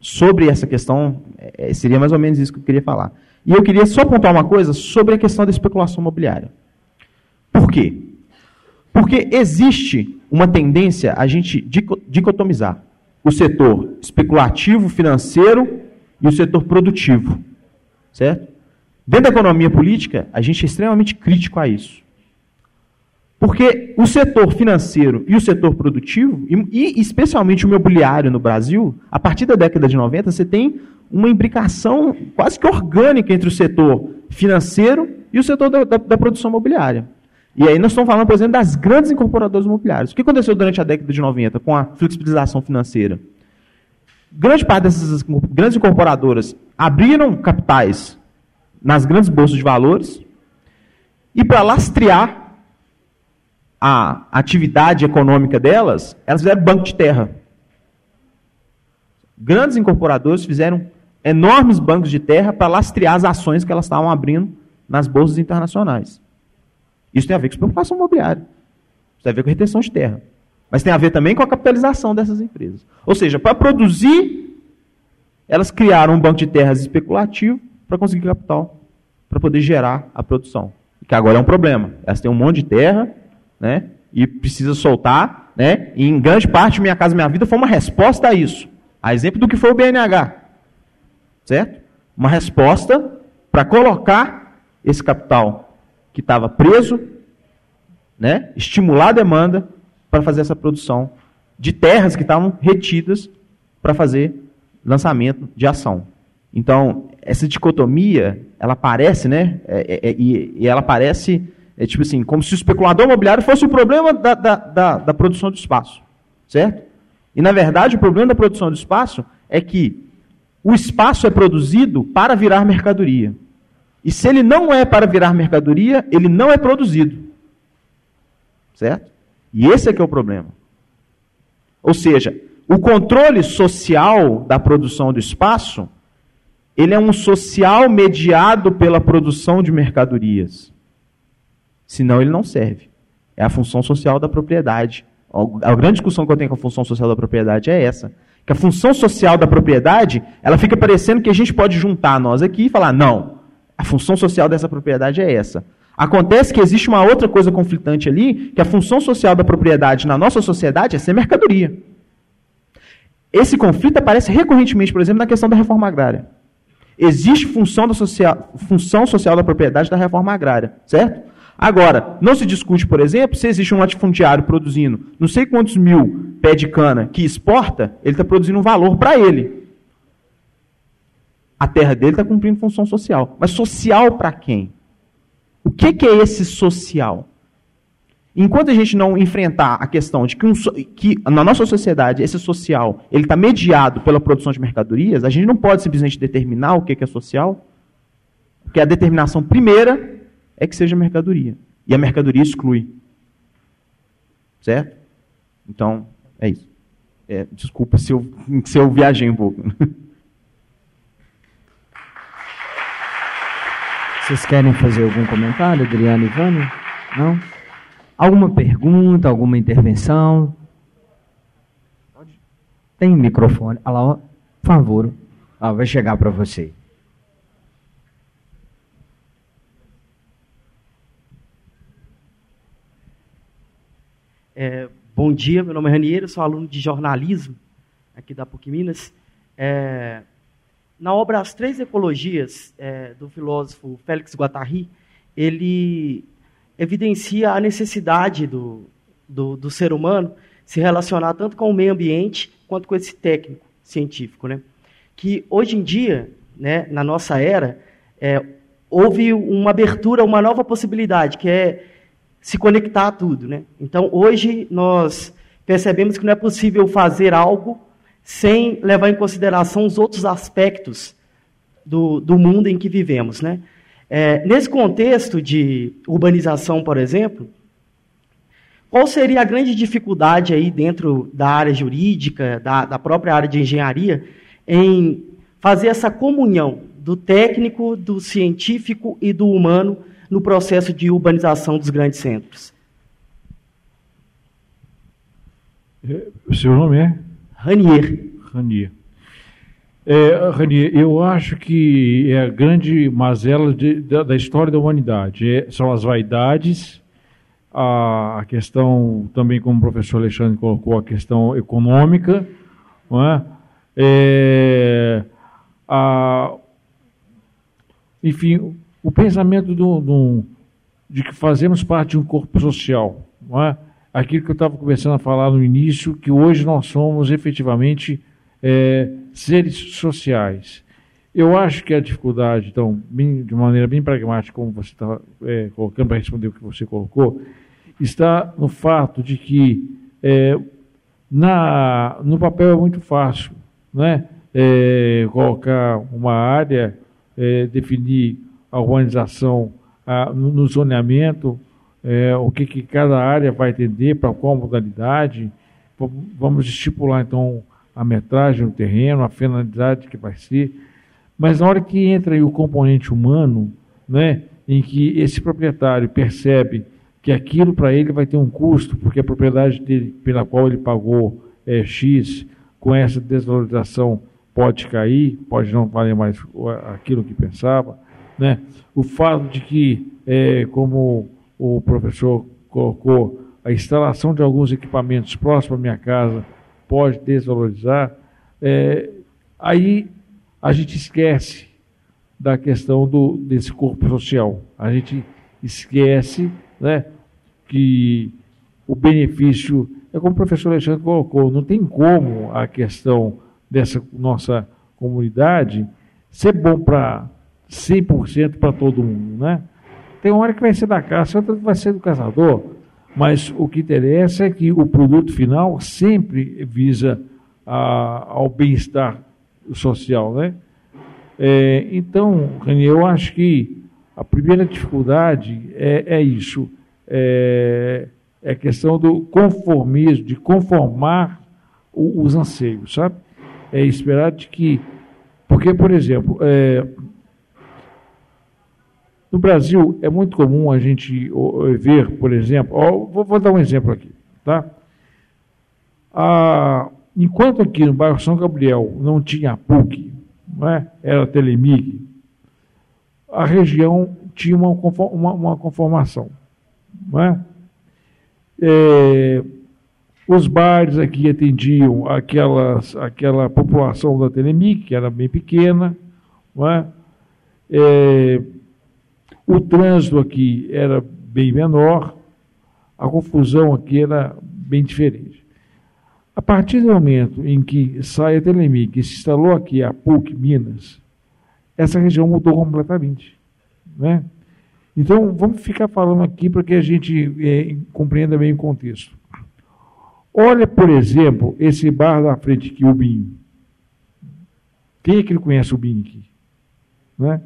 sobre essa questão, é, seria mais ou menos isso que eu queria falar. E eu queria só pontuar uma coisa sobre a questão da especulação imobiliária. Por quê? Porque existe uma tendência a gente dicotomizar o setor especulativo, financeiro e o setor produtivo. Certo? Dentro da economia política, a gente é extremamente crítico a isso. Porque o setor financeiro e o setor produtivo, e, e especialmente o imobiliário no Brasil, a partir da década de 90, você tem uma imbricação quase que orgânica entre o setor financeiro e o setor da, da, da produção imobiliária. E aí nós estamos falando, por exemplo, das grandes incorporadoras imobiliárias. O que aconteceu durante a década de 90 com a flexibilização financeira? Grande parte dessas grandes incorporadoras abriram capitais nas grandes bolsas de valores e para lastrear a atividade econômica delas, elas fizeram banco de terra. Grandes incorporadores fizeram enormes bancos de terra para lastrear as ações que elas estavam abrindo nas bolsas internacionais. Isso tem a ver com especulação imobiliária. Isso tem a ver com retenção de terra. Mas tem a ver também com a capitalização dessas empresas. Ou seja, para produzir, elas criaram um banco de terras especulativo para conseguir capital, para poder gerar a produção. Que agora é um problema. Elas têm um monte de terra, né? E precisa soltar, né? E em grande parte, Minha Casa Minha Vida foi uma resposta a isso. A exemplo do que foi o BNH. Certo? Uma resposta para colocar esse capital que estava preso, né? Estimular a demanda para fazer essa produção de terras que estavam retidas para fazer lançamento de ação. Então, essa dicotomia, ela aparece, né? É, é, é, e, e, ela aparece, é, tipo assim, como se o especulador imobiliário fosse o problema da, da, da, da produção do espaço. Certo? E, na verdade, o problema da produção do espaço é que o espaço é produzido para virar mercadoria. E se ele não é para virar mercadoria, ele não é produzido. Certo? E esse é que é o problema. Ou seja, o controle social da produção do espaço ele é um social mediado pela produção de mercadorias. Senão ele não serve. É a função social da propriedade. A grande discussão que eu tenho com a função social da propriedade é essa. Que a função social da propriedade, ela fica parecendo que a gente pode juntar nós aqui e falar, não, a função social dessa propriedade é essa. Acontece que existe uma outra coisa conflitante ali, que a função social da propriedade na nossa sociedade é ser mercadoria. Esse conflito aparece recorrentemente, por exemplo, na questão da reforma agrária. Existe função, da social, função social da propriedade da reforma agrária, certo? Agora, não se discute, por exemplo, se existe um latifundiário produzindo não sei quantos mil pé de cana que exporta, ele está produzindo um valor para ele. A terra dele está cumprindo função social. Mas social para quem? O que, que é esse social? Enquanto a gente não enfrentar a questão de que, um, que na nossa sociedade esse social ele está mediado pela produção de mercadorias, a gente não pode simplesmente determinar o que, que é social, porque a determinação primeira é que seja mercadoria. E a mercadoria exclui. Certo? Então, é isso. É, desculpa se eu, se eu viajei um pouco. <laughs> Vocês querem fazer algum comentário, Adriano e Vânia? Não? Alguma pergunta, alguma intervenção? Tem microfone. Olha lá, por favor. Ah, vai chegar para você. É, bom dia, meu nome é Raniero, sou aluno de jornalismo aqui da PUC Minas. É, na obra As Três Ecologias, é, do filósofo Félix Guattari, ele evidencia a necessidade do, do, do, ser humano se relacionar tanto com o meio ambiente quanto com esse técnico científico. Né? Que hoje em dia, né, na nossa era, é, houve uma abertura, uma nova possibilidade, que é se conectar a tudo. Né? Então, hoje, nós percebemos que não é possível fazer algo sem levar em consideração os outros aspectos do, do mundo em que vivemos. Né? É, nesse contexto de urbanização, por exemplo, qual seria a grande dificuldade aí dentro da área jurídica, da, da própria área de engenharia, em fazer essa comunhão do técnico, do científico e do humano no processo de urbanização dos grandes centros? É, o seu nome é? Ranier. Ranier. É, Ranier, eu acho que é a grande mazela de, da, da, história da humanidade. É, são as vaidades, a, a, questão, também como o professor Alexandre colocou, a questão econômica, não é? é a, enfim, o pensamento do, do, de que fazemos parte de um corpo social. Não é? Aquilo que eu estava começando a falar no início, que hoje nós somos efetivamente é, seres sociais. Eu acho que a dificuldade, então, bem, de maneira bem pragmática, como você está é, colocando para responder o que você colocou, está no fato de que é, na, no papel é muito fácil né? É, colocar uma área, é, definir a urbanização a, no, no, zoneamento, é, o que, que cada área vai atender, para qual modalidade. Vamos estipular, então, a metragem do terreno, a finalidade que vai ser. Mas na hora que entra aí o componente humano, né, em que esse proprietário percebe que aquilo para ele vai ter um custo, porque a propriedade dele, pela qual ele pagou é X, com essa desvalorização pode cair, pode não valer mais aquilo que pensava. Né? O fato de que, é, como o professor colocou, a instalação de alguns equipamentos próximos à minha casa pode desvalorizar, é, aí a gente esquece da questão do, desse corpo social. A gente esquece né, que o benefício, é como o professor Alexandre colocou, não tem como a questão dessa nossa comunidade ser bom para 100% para todo mundo, né? Tem uma hora que vai ser da caça, outra vai ser do caçador, mas o que interessa é que o produto final sempre visa a, ao bem-estar social, né? É, então, Rani, eu acho que a primeira dificuldade é, é isso, é, é, a questão do conformismo, de conformar o, os anseios, sabe? É esperar de que, porque, por exemplo, é, no Brasil, é muito comum a gente ver, por exemplo, ó, vou, vou, dar um exemplo aqui, tá? Ah, enquanto aqui no bairro São Gabriel não tinha PUC, não é? era Telemig, a região tinha uma, uma, uma conformação. Não é? É, os bares aqui atendiam aquelas, aquela população da Telemig, que era bem pequena, não é? É, o trânsito aqui era bem menor, a confusão aqui era bem diferente. A partir do momento em que sai a Telemig, que se instalou aqui a PUC Minas, essa região mudou completamente. Né? Então, vamos ficar falando aqui para que a gente é, compreenda bem o contexto. Olha, por exemplo, esse bar da frente aqui, o BIM. Quem é que ele conhece o BIM aqui? Né?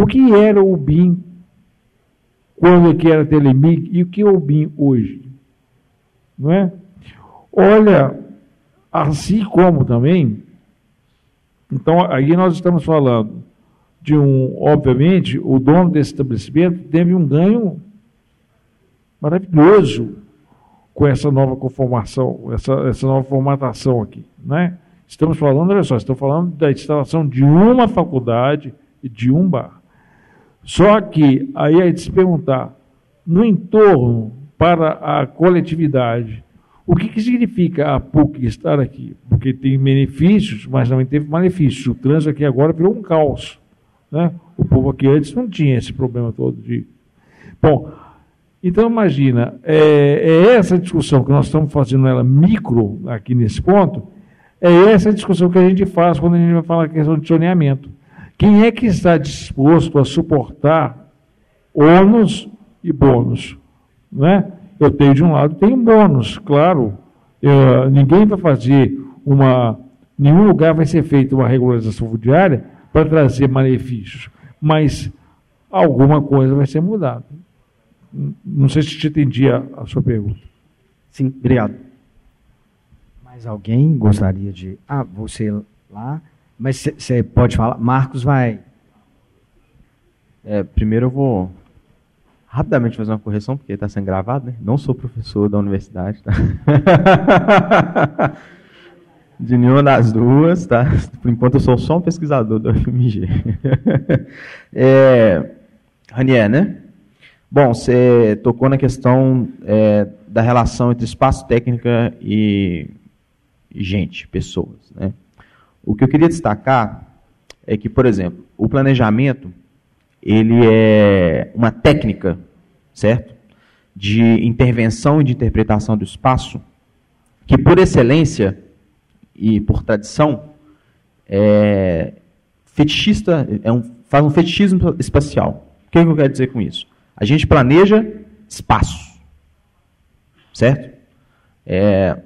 O que era o BIM quando que era Telemig e o que é o BIM hoje? Não é? Olha, assim como também, então aí nós estamos falando de um, obviamente, o dono desse estabelecimento teve um ganho maravilhoso com essa nova conformação, essa, essa nova formatação aqui, né? Estamos falando, olha só, estamos falando da instalação de uma faculdade e de um bar. Só que aí a gente se perguntar, no entorno para a coletividade, o que, que significa a PUC estar aqui? Porque tem benefícios, mas também teve malefícios. O trânsito aqui agora virou um caos. Né? O povo aqui antes não tinha esse problema todo de. Bom, então imagina, é, é essa discussão que nós estamos fazendo ela micro aqui nesse ponto, é essa discussão que a gente faz quando a gente vai falar a questão de zoneamento. Quem é que está disposto a suportar ônus e bônus? Né? Eu tenho de um lado, tenho bônus, claro. Eu, ninguém vai fazer uma. Nenhum lugar vai ser feita uma regularização fundiária para trazer malefícios, mas alguma coisa vai ser mudada. Não sei se te entendi a, a sua pergunta. Sim, obrigado. Mais alguém gostaria de. Ah, você lá. Mas você pode falar. Marcos vai. É, primeiro eu vou rapidamente fazer uma correção, porque está sendo gravado, né? Não sou professor da universidade, tá? <laughs> De nenhuma das duas, tá? Por enquanto eu sou só um pesquisador do FMG. <laughs> é, Ranier, né? Bom, você tocou na questão é, da relação entre espaço técnica e gente, pessoas, né? O que eu queria destacar é que, por exemplo, o planejamento ele é uma técnica, certo? De intervenção e de interpretação do espaço que, por excelência, e por tradição, é fetichista, é um, faz um fetichismo espacial. O que, é que eu quero dizer com isso? A gente planeja espaço, certo? É,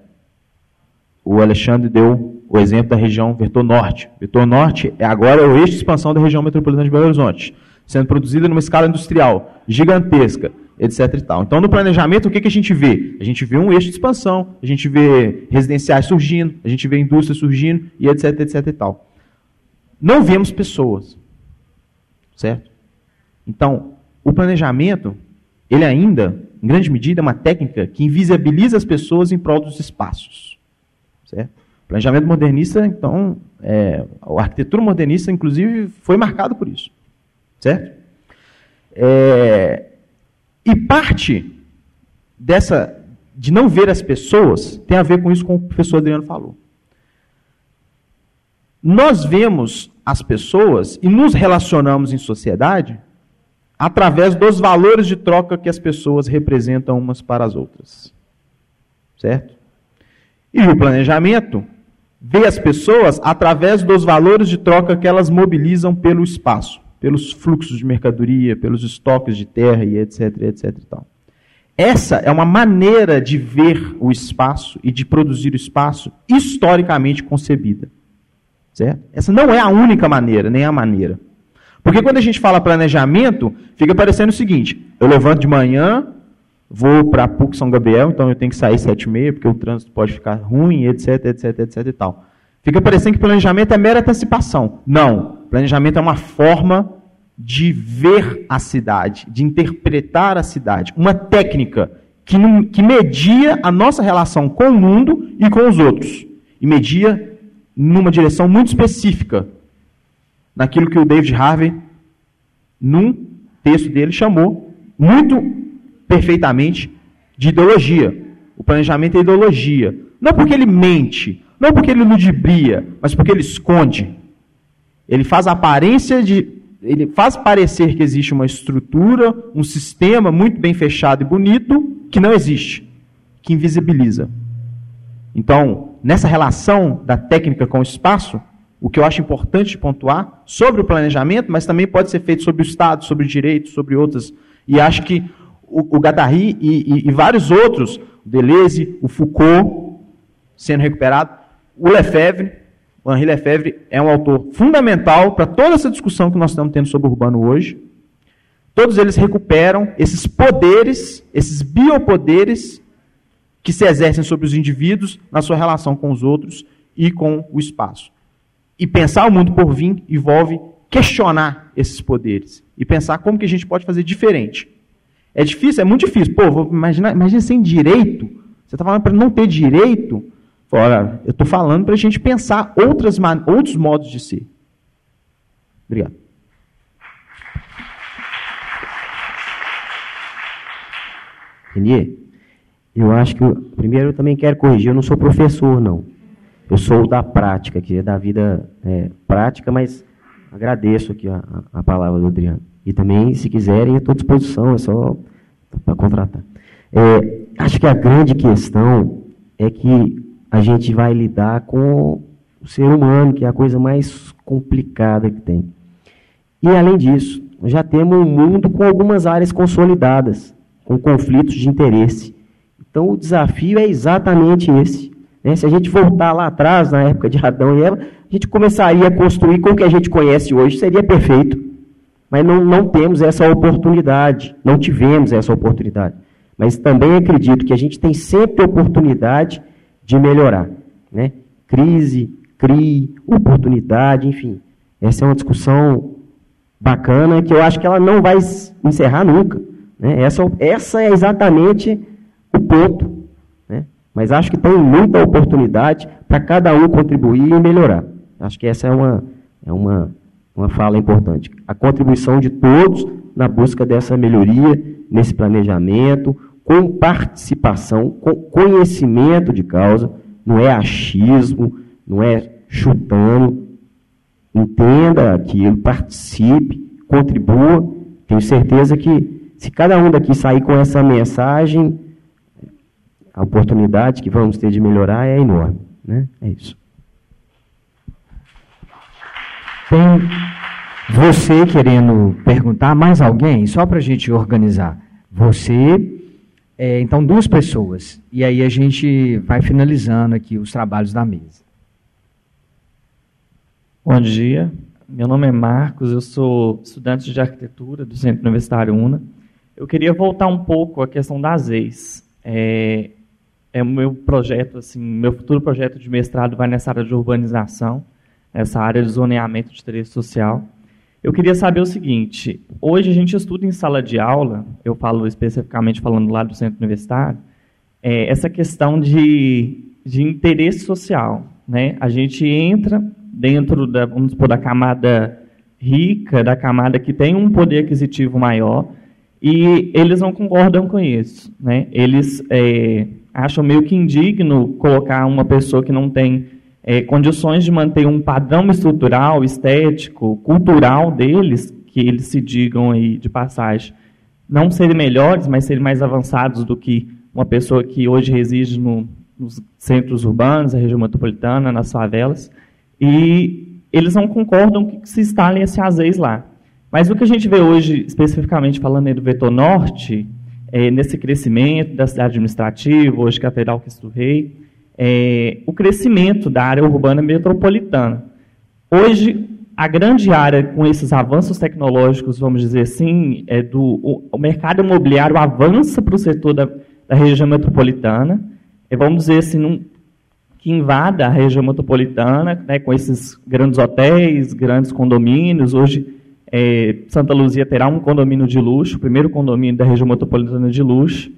o Alexandre deu o exemplo da região Vetor Norte. Vetor Norte é agora o eixo de expansão da região metropolitana de Belo Horizonte, sendo produzida numa escala industrial gigantesca etc. E tal. Então, no planejamento, o que, que a gente vê? A gente vê um eixo de expansão, a gente vê residenciais surgindo, a gente vê indústria surgindo, e etc, etc e tal. Não vemos pessoas. Certo? Então, o planejamento, ele ainda, em grande medida, é uma técnica que invisibiliza as pessoas em prol dos espaços. Certo? Planejamento modernista, então, é, a arquitetura modernista, inclusive, foi marcado por isso. Certo? É, e parte dessa de não ver as pessoas tem a ver com isso que o professor Adriano falou. Nós vemos as pessoas e nos relacionamos em sociedade através dos valores de troca que as pessoas representam umas para as outras. Certo? E o planejamento vê as pessoas através dos valores de troca que elas mobilizam pelo espaço pelos fluxos de mercadoria, pelos estoques de terra e etc, etc e tal. Essa é uma maneira de ver o espaço e de produzir o espaço historicamente concebida. Certo? Essa não é a única maneira, nem a maneira. Porque quando a gente fala planejamento, fica parecendo o seguinte: eu levanto de manhã, vou para PUC São Gabriel, então eu tenho que sair sete e meia, porque o trânsito pode ficar ruim, etc, etc, etc e tal. Fica parecendo que planejamento é mera antecipação. Não. Planejamento é uma forma de ver a cidade, de interpretar a cidade. Uma técnica que, que media a nossa relação com o mundo e com os outros. E media numa direção muito específica. Naquilo que o David Harvey, num texto dele, chamou muito perfeitamente de ideologia. O planejamento é ideologia. Não porque ele mente, não porque ele ludibria, mas porque ele esconde. Ele faz aparência de. Ele faz parecer que existe uma estrutura, um sistema muito bem fechado e bonito, que não existe, que invisibiliza. Então, nessa relação da técnica com o espaço, o que eu acho importante pontuar sobre o planejamento, mas também pode ser feito sobre o Estado, sobre o direito, sobre outras. E acho que o, o e, e, e vários outros, o Deleuze, o Foucault, sendo recuperado, o Lefebvre, o Henri Lefebvre é um autor fundamental para toda essa discussão que nós estamos tendo sobre o urbano hoje. Todos eles recuperam esses poderes, esses biopoderes que se exercem sobre os indivíduos na sua relação com os outros e com o espaço. E pensar o mundo por vir envolve questionar esses poderes e pensar como que a gente pode fazer diferente. É difícil, é muito difícil. Pô, vou imagina sem direito. Você está falando para não ter direito? Olha, eu estou falando para a gente pensar outras, outros modos de ser. Obrigado. Renier, eu acho que, primeiro, eu também quero corrigir, eu não sou professor, não. Eu sou da prática, que é da vida é, prática, mas agradeço aqui a, a, palavra do Adriano. E também, se quiserem, estou à disposição, é só para contratar. É, acho que a grande questão é que a gente vai lidar com o ser humano, que é a coisa mais complicada que tem. E, além disso, já temos um mundo com algumas áreas consolidadas, com conflitos de interesse. Então, o desafio é exatamente esse. Né? Se a gente voltar lá atrás, na época de Adão e Eva, a gente começaria a construir com o que a gente conhece hoje, seria perfeito. Mas não, não temos essa oportunidade, não tivemos essa oportunidade. Mas também acredito que a gente tem sempre oportunidade de melhorar. Né? Crise, CRI, oportunidade, enfim. Essa é uma discussão bacana que eu acho que ela não vai encerrar nunca. Né? Essa, essa é exatamente o ponto. Né? Mas acho que tem muita oportunidade para cada um contribuir e melhorar. Acho que essa é uma, é uma, uma fala importante. A contribuição de todos na busca dessa melhoria, nesse planejamento, com participação, com conhecimento de causa, não é achismo, não é chutando. Entenda aquilo, participe, contribua. Tenho certeza que se cada um daqui sair com essa mensagem, a oportunidade que vamos ter de melhorar é enorme. Né? É isso. Tem você querendo perguntar mais alguém, só para a gente organizar. Você, é, então duas pessoas. E aí a gente vai finalizando aqui os trabalhos da mesa. Bom dia, meu nome é Marcos, eu sou estudante de arquitetura do Centro Universitário UNA. Eu queria voltar um pouco à questão das ex. É, é o meu projeto, assim, meu futuro projeto de mestrado vai nessa área de urbanização, nessa área de zoneamento de interesse social. Eu queria saber o seguinte: hoje a gente estuda em sala de aula, eu falo especificamente falando lá do centro universitário, é, essa questão de, de interesse social. Né? A gente entra dentro da, vamos supor, da camada rica, da camada que tem um poder aquisitivo maior, e eles não concordam com isso. Né? Eles é, acham meio que indigno colocar uma pessoa que não tem é, condições de manter um padrão estrutural, estético, cultural deles, que eles se digam aí de passagem, não serem melhores, mas serem mais avançados do que uma pessoa que hoje reside no, nos centros urbanos, na região metropolitana, nas favelas, e eles não concordam que se instalem esse azeis lá. Mas o que a gente vê hoje, especificamente falando do vetor norte, é, nesse crescimento da cidade administrativa, hoje Catedral Cristo Rei, é, o crescimento da área urbana metropolitana. Hoje, a grande área com esses avanços tecnológicos, vamos dizer assim, é do o, o mercado imobiliário avança para o setor da, da, região metropolitana, é, vamos dizer assim, num, que invada a região metropolitana, né, com esses grandes hotéis, grandes condomínios. Hoje, é, Santa Luzia terá um condomínio de luxo, o primeiro condomínio da região metropolitana de luxo,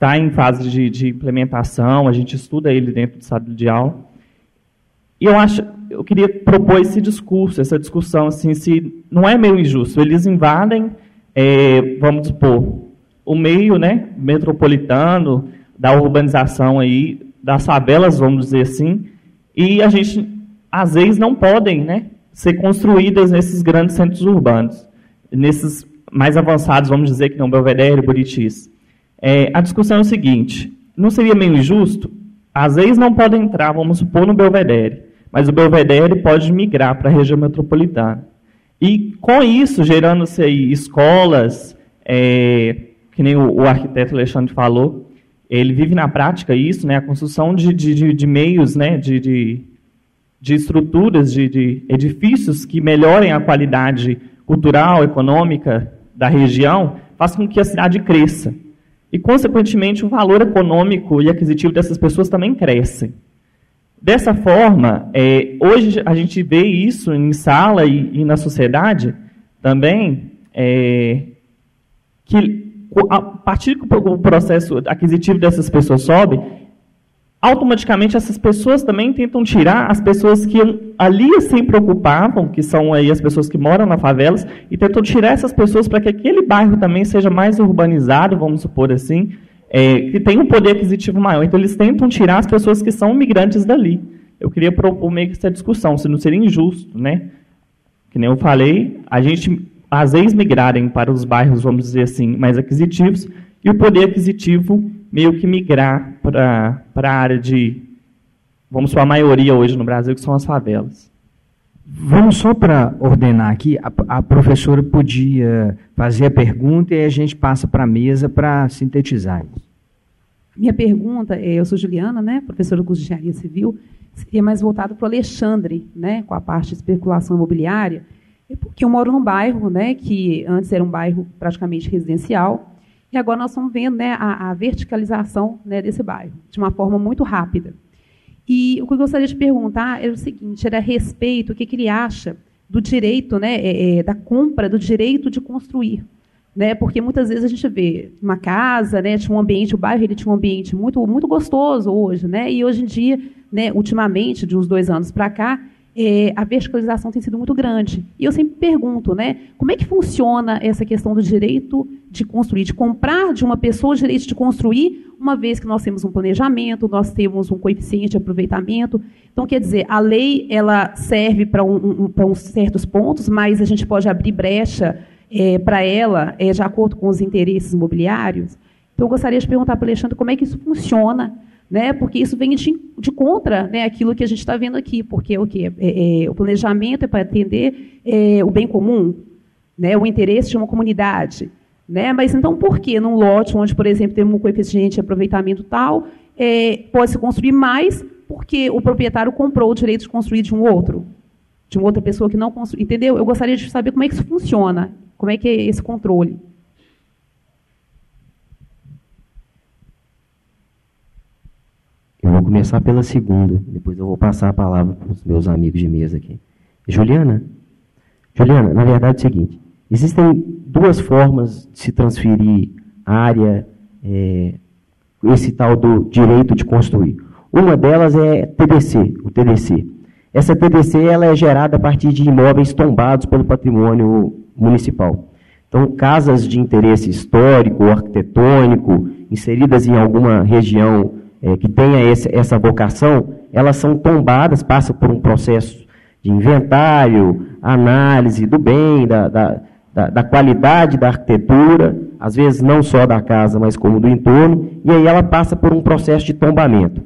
está em fase de, de, implementação, a gente estuda ele dentro do estado de aula. E eu acho, eu queria propor esse discurso, essa discussão, assim, se não é meio injusto. Eles invadem, é, vamos supor, o meio né, metropolitano da urbanização aí, das favelas, vamos dizer assim, e a gente, às vezes, não podem né, ser construídas nesses grandes centros urbanos, nesses mais avançados, vamos dizer, que não Belvedere, Buritis. É, a discussão é o seguinte: não seria meio injusto? Às vezes não podem entrar, vamos supor, no Belvedere, mas o Belvedere pode migrar para a região metropolitana. E com isso, gerando-se escolas, é, que nem o, o, arquiteto Alexandre falou, ele vive na prática isso, né, a construção de, de, de meios, né, de, de de estruturas, de, de edifícios que melhorem a qualidade cultural, econômica da região, faz com que a cidade cresça. E, consequentemente, o valor econômico e aquisitivo dessas pessoas também cresce. Dessa forma, é, hoje a gente vê isso em sala e, e na sociedade também, é, que a partir que o processo aquisitivo dessas pessoas sobe, automaticamente essas pessoas também tentam tirar as pessoas que ali se preocupavam, que são aí as pessoas que moram na favelas, e tentam tirar essas pessoas para que aquele bairro também seja mais urbanizado, vamos supor assim, é, que tenha um poder aquisitivo maior. Então eles tentam tirar as pessoas que são migrantes dali. Eu queria propor meio que essa discussão, se não seria injusto, né? Que nem eu falei, a gente, as ex-migrarem para os bairros, vamos dizer assim, mais aquisitivos, e o poder aquisitivo meio que migrar para a área de, vamos falar, a maioria hoje no Brasil, que são as favelas. Vamos só para ordenar aqui, a, a, professora podia fazer a pergunta e a gente passa para a mesa para sintetizar isso. Minha pergunta, é, eu sou Juliana, né, professora do curso de Engenharia Civil, seria mais voltado para o Alexandre, né, com a parte de especulação imobiliária, é porque eu moro num bairro né, que antes era um bairro praticamente residencial, e agora nós estamos vendo né, a, a verticalização né, desse bairro, de uma forma muito rápida. E o que eu gostaria de perguntar era o seguinte, era a respeito, o que, que ele acha do direito, né, é, é, da compra do direito de construir. Né, porque muitas vezes a gente vê uma casa, né, tinha um ambiente, o bairro ele tinha um ambiente muito, muito gostoso hoje, né, e hoje em dia, né, ultimamente, de uns dois anos para cá, é, a verticalização tem sido muito grande. E eu sempre pergunto, né, como é que funciona essa questão do direito de construir, de comprar de uma pessoa o direito de construir, uma vez que nós temos um planejamento, nós temos um coeficiente de aproveitamento. Então, quer dizer, a lei ela serve para um, um, para uns certos pontos, mas a gente pode abrir brecha é, para ela é, de acordo com os interesses imobiliários. Então, eu gostaria de perguntar para o Alexandre como é que isso funciona né? Porque isso vem de, de contra, né? Aquilo que a gente está vendo aqui, porque o que é, é, o planejamento é para atender é, o bem comum, né? O interesse de uma comunidade, né? Mas então por que num lote onde, por exemplo, tem um coeficiente de aproveitamento tal, é, pode se construir mais porque o proprietário comprou o direito de construir de um outro, de uma outra pessoa que não construiu, entendeu? Eu gostaria de saber como é que isso funciona, como é que é esse controle. Eu vou começar pela segunda, depois eu vou passar a palavra para os meus amigos de mesa aqui. Juliana, Juliana, na verdade é o seguinte: existem duas formas de se transferir área, é, esse tal do direito de construir. Uma delas é TDC, o TDC. Essa TDC ela é gerada a partir de imóveis tombados pelo patrimônio municipal. Então, casas de interesse histórico arquitetônico, inseridas em alguma região é, que tenha esse, essa vocação, elas são tombadas, passam por um processo de inventário, análise do bem, da, da, da, da, qualidade da arquitetura, às vezes não só da casa, mas como do entorno, e aí ela passa por um processo de tombamento.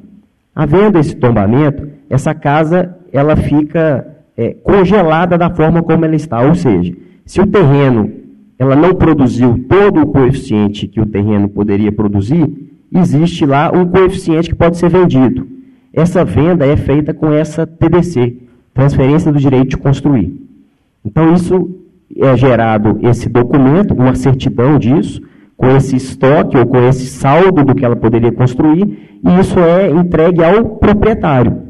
Havendo esse tombamento, essa casa ela fica é, congelada da forma como ela está, ou seja, se o terreno ela não produziu todo o coeficiente que o terreno poderia produzir, existe lá um coeficiente que pode ser vendido. Essa venda é feita com essa TDC, transferência do direito de construir. Então, isso é gerado esse documento, uma certidão disso, com esse estoque ou com esse saldo do que ela poderia construir, e isso é entregue ao proprietário,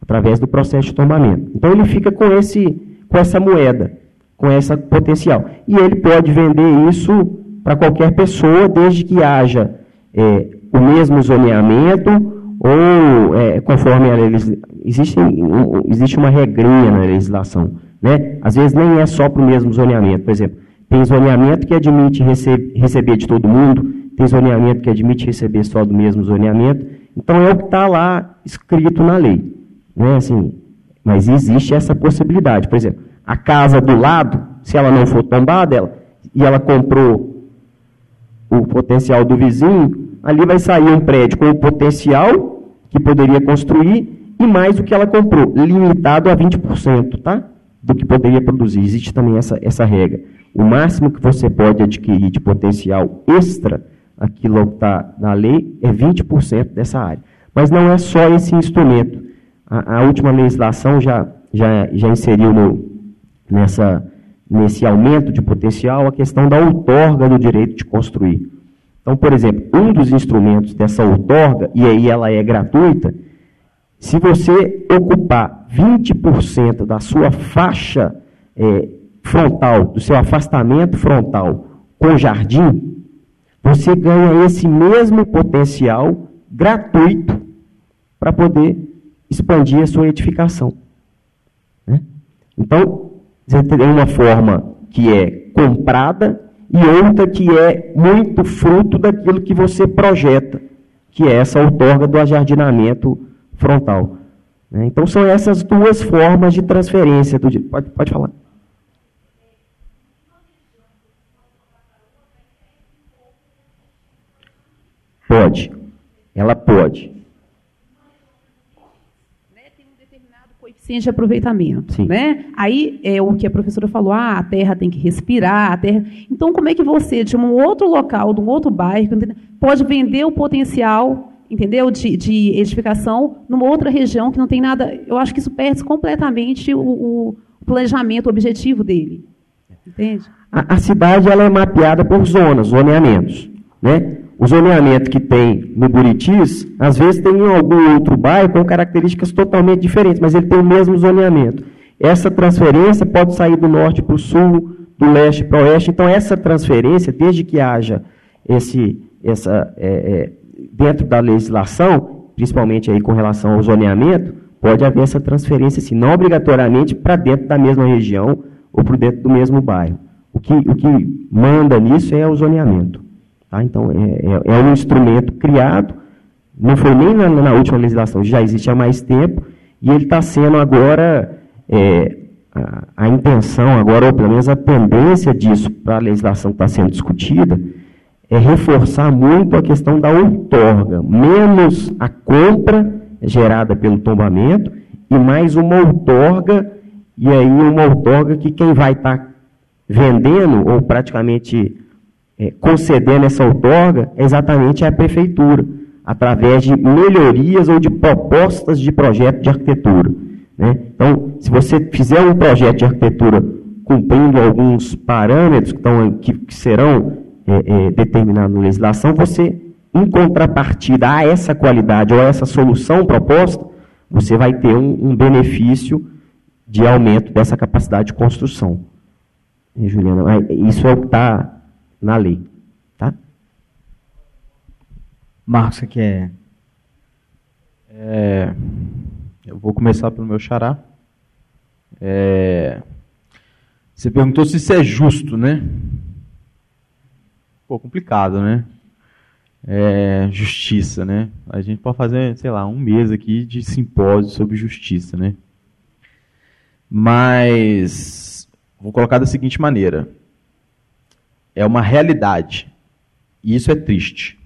através do processo de tombamento. Então, ele fica com, esse, com essa moeda, com essa potencial. E ele pode vender isso para qualquer pessoa, desde que haja é, o mesmo zoneamento ou é, conforme a legislação. Existe, existe uma regrinha na legislação. Né? Às vezes nem é só para o mesmo zoneamento. Por exemplo, tem zoneamento que admite rece receber de todo mundo, tem zoneamento que admite receber só do mesmo zoneamento. Então é o que está lá escrito na lei. Né? Assim, mas existe essa possibilidade. Por exemplo, a casa do lado, se ela não for tombada, ela, e ela comprou o potencial do vizinho, ali vai sair um prédio com o potencial que poderia construir e mais do que ela comprou, limitado a 20%, tá? Do que poderia produzir. Existe também essa, essa regra. O máximo que você pode adquirir de potencial extra, aquilo que está na lei, é 20% dessa área. Mas não é só esse instrumento. A, a última legislação já, já, já inseriu no, nessa, nesse aumento de potencial a questão da outorga do direito de construir. Então, por exemplo, um dos instrumentos dessa outorga, e aí ela é gratuita, se você ocupar 20% da sua faixa é, frontal, do seu afastamento frontal com jardim, você ganha esse mesmo potencial gratuito para poder expandir a sua edificação. Né? Então, você tem uma forma que é comprada e outra que é muito fruto daquilo que você projeta, que é essa outorga do ajardinamento frontal. Né? Então, são essas duas formas de transferência. Do... Pode, pode falar. Pode. Ela pode. Coeficiente de aproveitamento, Sim. né? Aí é o que a professora falou, ah, a terra tem que respirar, a terra. Então, como é que você, de um outro local, de um outro bairro, pode vender o potencial, entendeu, de, de edificação numa outra região que não tem nada? Eu acho que isso perde completamente o, o planejamento, o objetivo dele, entende? A, a cidade ela é mapeada por zonas, zoneamentos, né? O zoneamento que tem no Buritis, às vezes tem em algum outro bairro com características totalmente diferentes, mas ele tem o mesmo zoneamento. Essa transferência pode sair do norte para o sul, do leste para o oeste. Então, essa transferência, desde que haja esse, essa, é, é, dentro da legislação, principalmente aí com relação ao zoneamento, pode haver essa transferência, assim, não obrigatoriamente para dentro da mesma região ou para dentro do mesmo bairro. O que, o que manda nisso é o zoneamento. Tá? Então, é, é, é, um instrumento criado, não foi nem na, na, última legislação, já existe há mais tempo, e ele está sendo agora, é, a, a, intenção agora, ou pelo menos a tendência disso para a legislação que está sendo discutida, é reforçar muito a questão da outorga, menos a compra gerada pelo tombamento, e mais uma outorga, e aí uma outorga que quem vai estar tá vendendo, ou praticamente é, concedendo essa outorga é exatamente a prefeitura, através de melhorias ou de propostas de projeto de arquitetura. Né? Então, se você fizer um projeto de arquitetura cumprindo alguns parâmetros que, estão, que, que serão é, é, determinados na legislação, você, em contrapartida a essa qualidade ou a essa solução proposta, você vai ter um, um benefício de aumento dessa capacidade de construção. Juliana, isso é o que está na lei. Tá? Marcos, você quer. É, eu vou começar pelo meu xará. É, você perguntou se isso é justo, né? Pô, complicado, né? É, justiça, né? A gente pode fazer, sei lá, um mês aqui de simpósio sobre justiça, né? Mas vou colocar da seguinte maneira: é uma realidade. E isso é triste.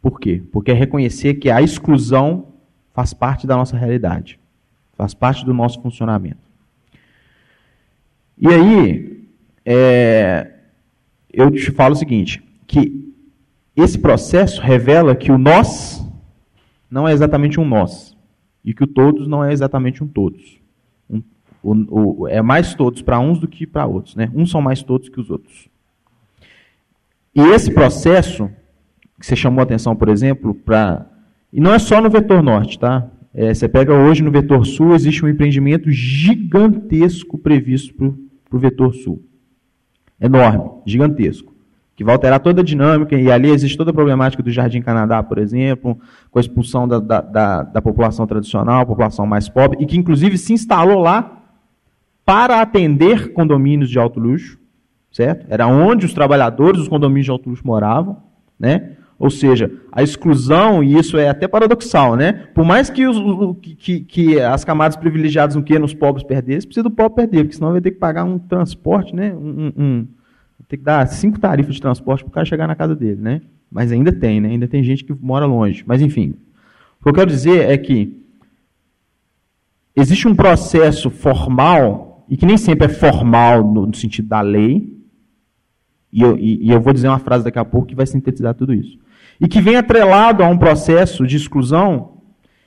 Por quê? Porque é reconhecer que a exclusão faz parte da nossa realidade, faz parte do nosso funcionamento. E aí, é, eu te falo o seguinte: que esse processo revela que o nós não é exatamente um nós, e que o todos não é exatamente um todos. Um, o, o, é mais todos para uns do que para outros. Né? Uns são mais todos que os outros. E esse processo, que você chamou a atenção, por exemplo, para. E não é só no vetor norte, tá? É, você pega hoje no vetor sul, existe um empreendimento gigantesco previsto para o vetor sul. Enorme, gigantesco. Que vai alterar toda a dinâmica, e ali existe toda a problemática do Jardim Canadá, por exemplo, com a expulsão da, da, da, da população tradicional, população mais pobre, e que inclusive se instalou lá para atender condomínios de alto luxo certo? Era onde os trabalhadores dos condomínios de alto luxo moravam, né? Ou seja, a exclusão, e isso é até paradoxal, né? Por mais que, os, que, que as camadas privilegiadas não queiram os pobres perder, precisa do pobre perder, porque senão vai ter que pagar um transporte, né? Um, um, um ter que dar cinco tarifas de transporte para o cara chegar na casa dele, né? Mas ainda tem, né? Ainda tem gente que mora longe. Mas enfim, o que eu quero dizer é que existe um processo formal, e que nem sempre é formal no, no sentido da lei, e eu, e, e eu vou dizer uma frase daqui a pouco que vai sintetizar tudo isso. E que vem atrelado a um processo de exclusão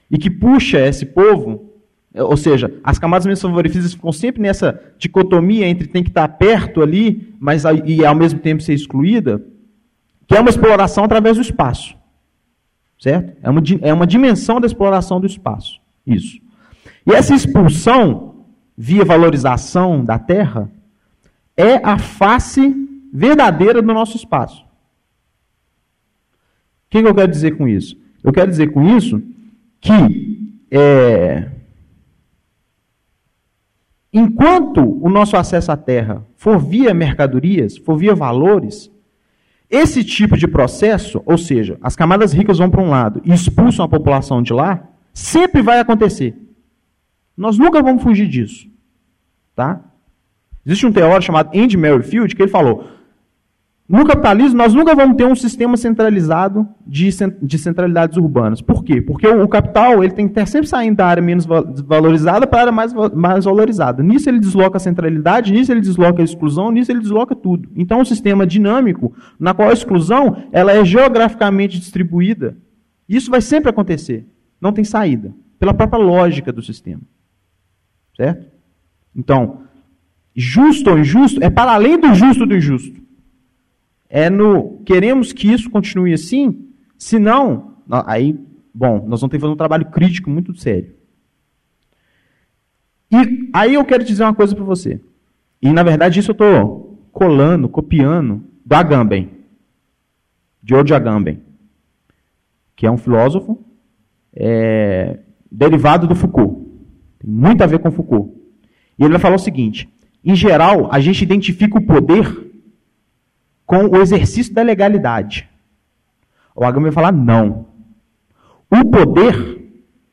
e que puxa esse povo, ou seja, as camadas menos favorecidas ficam sempre nessa dicotomia entre tem que estar perto ali, mas e ao mesmo tempo ser excluída. que é uma exploração através do espaço. Certo? É uma, é uma dimensão da exploração do espaço. Isso. E essa expulsão, via valorização da terra, é a face verdadeira do nosso espaço. O que, que eu quero dizer com isso? Eu quero dizer com isso que é, enquanto o nosso acesso à terra for via mercadorias, for via valores, esse tipo de processo, ou seja, as camadas ricas vão para um lado e expulsam a população de lá, sempre vai acontecer. Nós nunca vamos fugir disso. Tá? Existe um teórico chamado Andy Merrifield que ele falou: no capitalismo, nós nunca vamos ter um sistema centralizado de, de centralidades urbanas. Por quê? Porque o, capital ele tem que estar sempre saindo da área menos valorizada para a área mais, mais valorizada. Nisso ele desloca a centralidade, nisso ele desloca a exclusão, nisso ele desloca tudo. Então, é um sistema dinâmico, na qual a exclusão ela é geograficamente distribuída. Isso vai sempre acontecer. Não tem saída. Pela própria lógica do sistema. Certo? Então, justo ou injusto é para além do justo do injusto é no queremos que isso continue assim, senão, aí, bom, nós vamos ter que fazer um trabalho crítico muito sério. E aí eu quero dizer uma coisa para você. E na verdade isso eu estou colando, copiando do Agamben, George Agamben, que é um filósofo é, derivado do Foucault. Tem muito a ver com Foucault. E ele vai falar o seguinte: em geral, a gente identifica o poder com o exercício da legalidade. O Agamben vai falar não. O poder